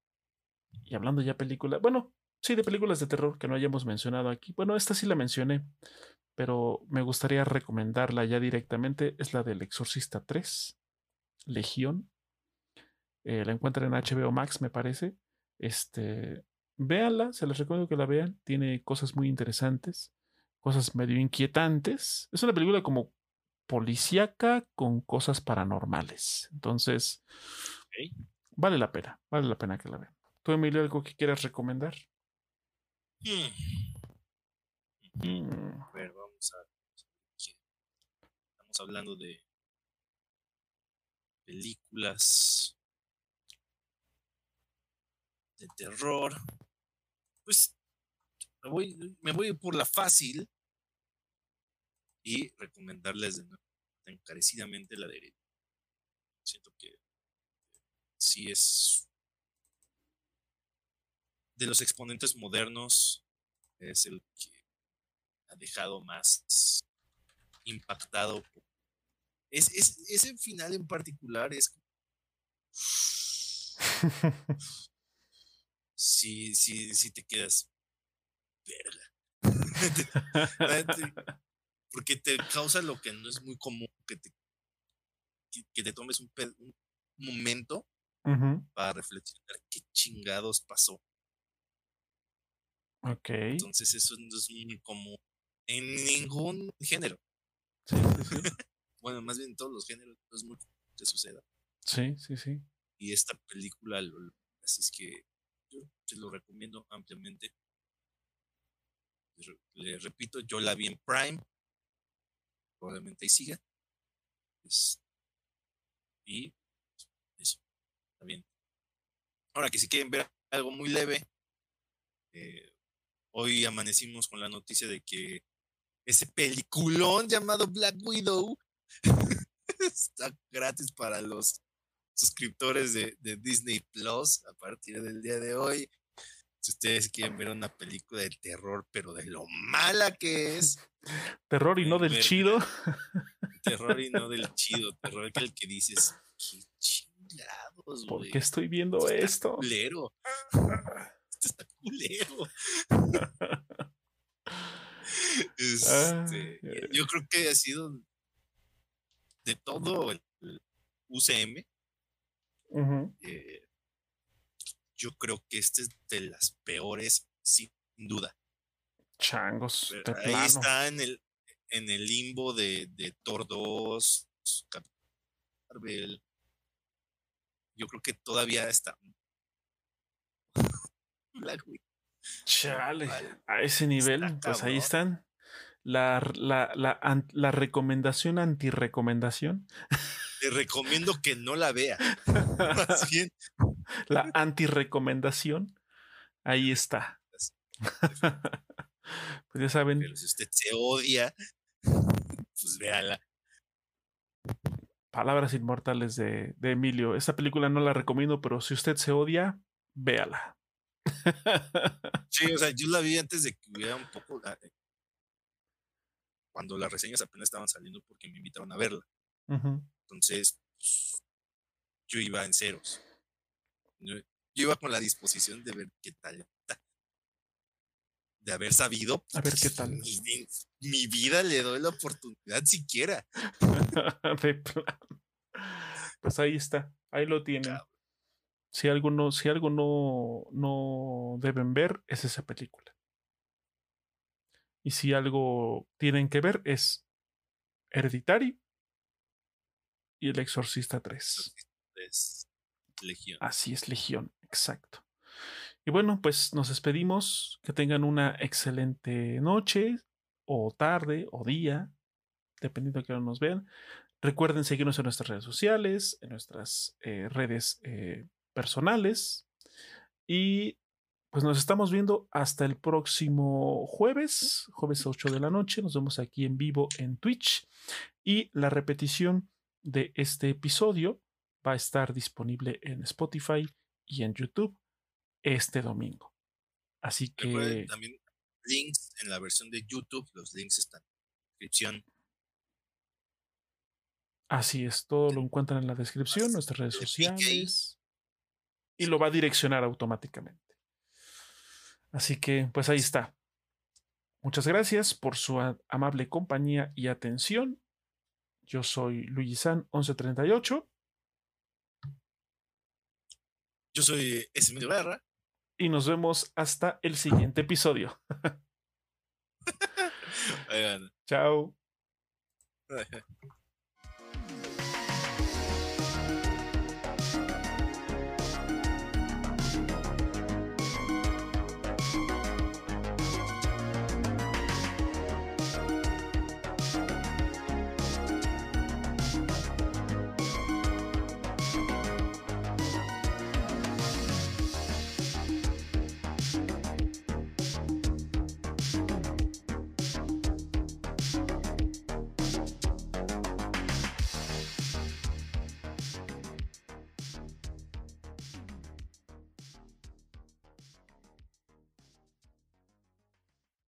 Speaker 1: y hablando ya películas, bueno, sí, de películas de terror que no hayamos mencionado aquí. Bueno, esta sí la mencioné, pero me gustaría recomendarla ya directamente. Es la del Exorcista 3, Legión. Eh, la encuentran en HBO Max, me parece. Este, véanla, se les recomiendo que la vean. Tiene cosas muy interesantes, cosas medio inquietantes. Es una película como policíaca con cosas paranormales. Entonces, vale la pena, vale la pena que la vean. ¿Tú, Emilio, algo que quieras recomendar?
Speaker 2: Hmm. A ver, vamos a. Estamos hablando de películas de terror, pues me voy, me voy por la fácil y recomendarles de nuevo encarecidamente la de Siento que sí es de los exponentes modernos, es el que ha dejado más impactado. Es, es, ese final en particular es si, si, si te quedas, verga. [LAUGHS] Porque te causa lo que no es muy común, que te, que, te tomes un, momento para reflexionar qué chingados pasó.
Speaker 1: Ok.
Speaker 2: Entonces eso no es muy común en ningún género. [LAUGHS] bueno, más bien en todos los géneros no es muy común que suceda.
Speaker 1: Sí, sí, sí.
Speaker 2: Y esta película lo, lo hace es que se lo recomiendo ampliamente. Le repito, yo la vi en Prime. Probablemente ahí siga. y eso. Está bien. Ahora que si quieren ver algo muy leve, eh, hoy amanecimos con la noticia de que ese peliculón llamado Black Widow [LAUGHS] está gratis para los suscriptores de, Disney Plus a partir del día de hoy. Si ustedes quieren ver una película de terror, pero de lo mala que es.
Speaker 1: Terror y no del chido.
Speaker 2: Terror y no del [LAUGHS] chido. Terror que el que dices, qué chingados,
Speaker 1: ¿Por qué estoy viendo esto? [LAUGHS]
Speaker 2: Esto está culero. [LAUGHS] Este, yo creo que ha sido de todo el UCM. Eh, yo creo que este es de las peores, sin duda.
Speaker 1: Changos.
Speaker 2: ahí está en el, en el limbo de, de Thor 2, Marvel. Yo creo que todavía está.
Speaker 1: Chale, a ese nivel, pues ahí están. La, la, la, la recomendación anti-recomendación.
Speaker 2: Te recomiendo que no la vea. [LAUGHS]
Speaker 1: La anti-recomendación. Ahí está. [LAUGHS] pues ya saben.
Speaker 2: Pero si usted se odia, pues véala.
Speaker 1: Palabras inmortales de, de Emilio. Esta película no la recomiendo, pero si usted se odia, véala. [LAUGHS]
Speaker 2: Sí, o sea, yo la vi antes de que hubiera un poco. Eh, cuando las reseñas apenas estaban saliendo porque me invitaron a verla. Entonces, pues, yo iba en ceros. Yo, iba con la disposición de ver qué tal. De haber sabido.
Speaker 1: A ver qué tal.
Speaker 2: Mi, vida le doy la oportunidad siquiera. [LAUGHS]
Speaker 1: de plan. Pues ahí está. Ahí lo tienen. Si algo no, si algo no, no deben ver, es esa película. Y si algo tienen que ver, es Hereditary y El Exorcista 3.
Speaker 2: Es Legión.
Speaker 1: Así es, Legión, exacto. Y bueno, pues nos despedimos. Que tengan una excelente noche, o tarde, o día, dependiendo de que nos vean. Recuerden seguirnos en nuestras redes sociales, en nuestras eh, redes eh, personales. Y pues nos estamos viendo hasta el próximo jueves, jueves 8 de la noche. Nos vemos aquí en vivo en Twitch. Y la repetición de este episodio va a estar disponible en Spotify y en YouTube este domingo. Así que...
Speaker 2: también links en la versión de YouTube, los links están en la descripción.
Speaker 1: Así es, todo lo encuentran en la descripción, nuestras redes sociales y lo va a direccionar automáticamente. Así que, pues ahí está. Muchas gracias por su amable compañía y atención. Yo soy Luigi San 1138.
Speaker 2: Yo soy Esmil Guerra.
Speaker 1: Y nos vemos hasta el siguiente episodio. [LAUGHS] Chao. [LAUGHS]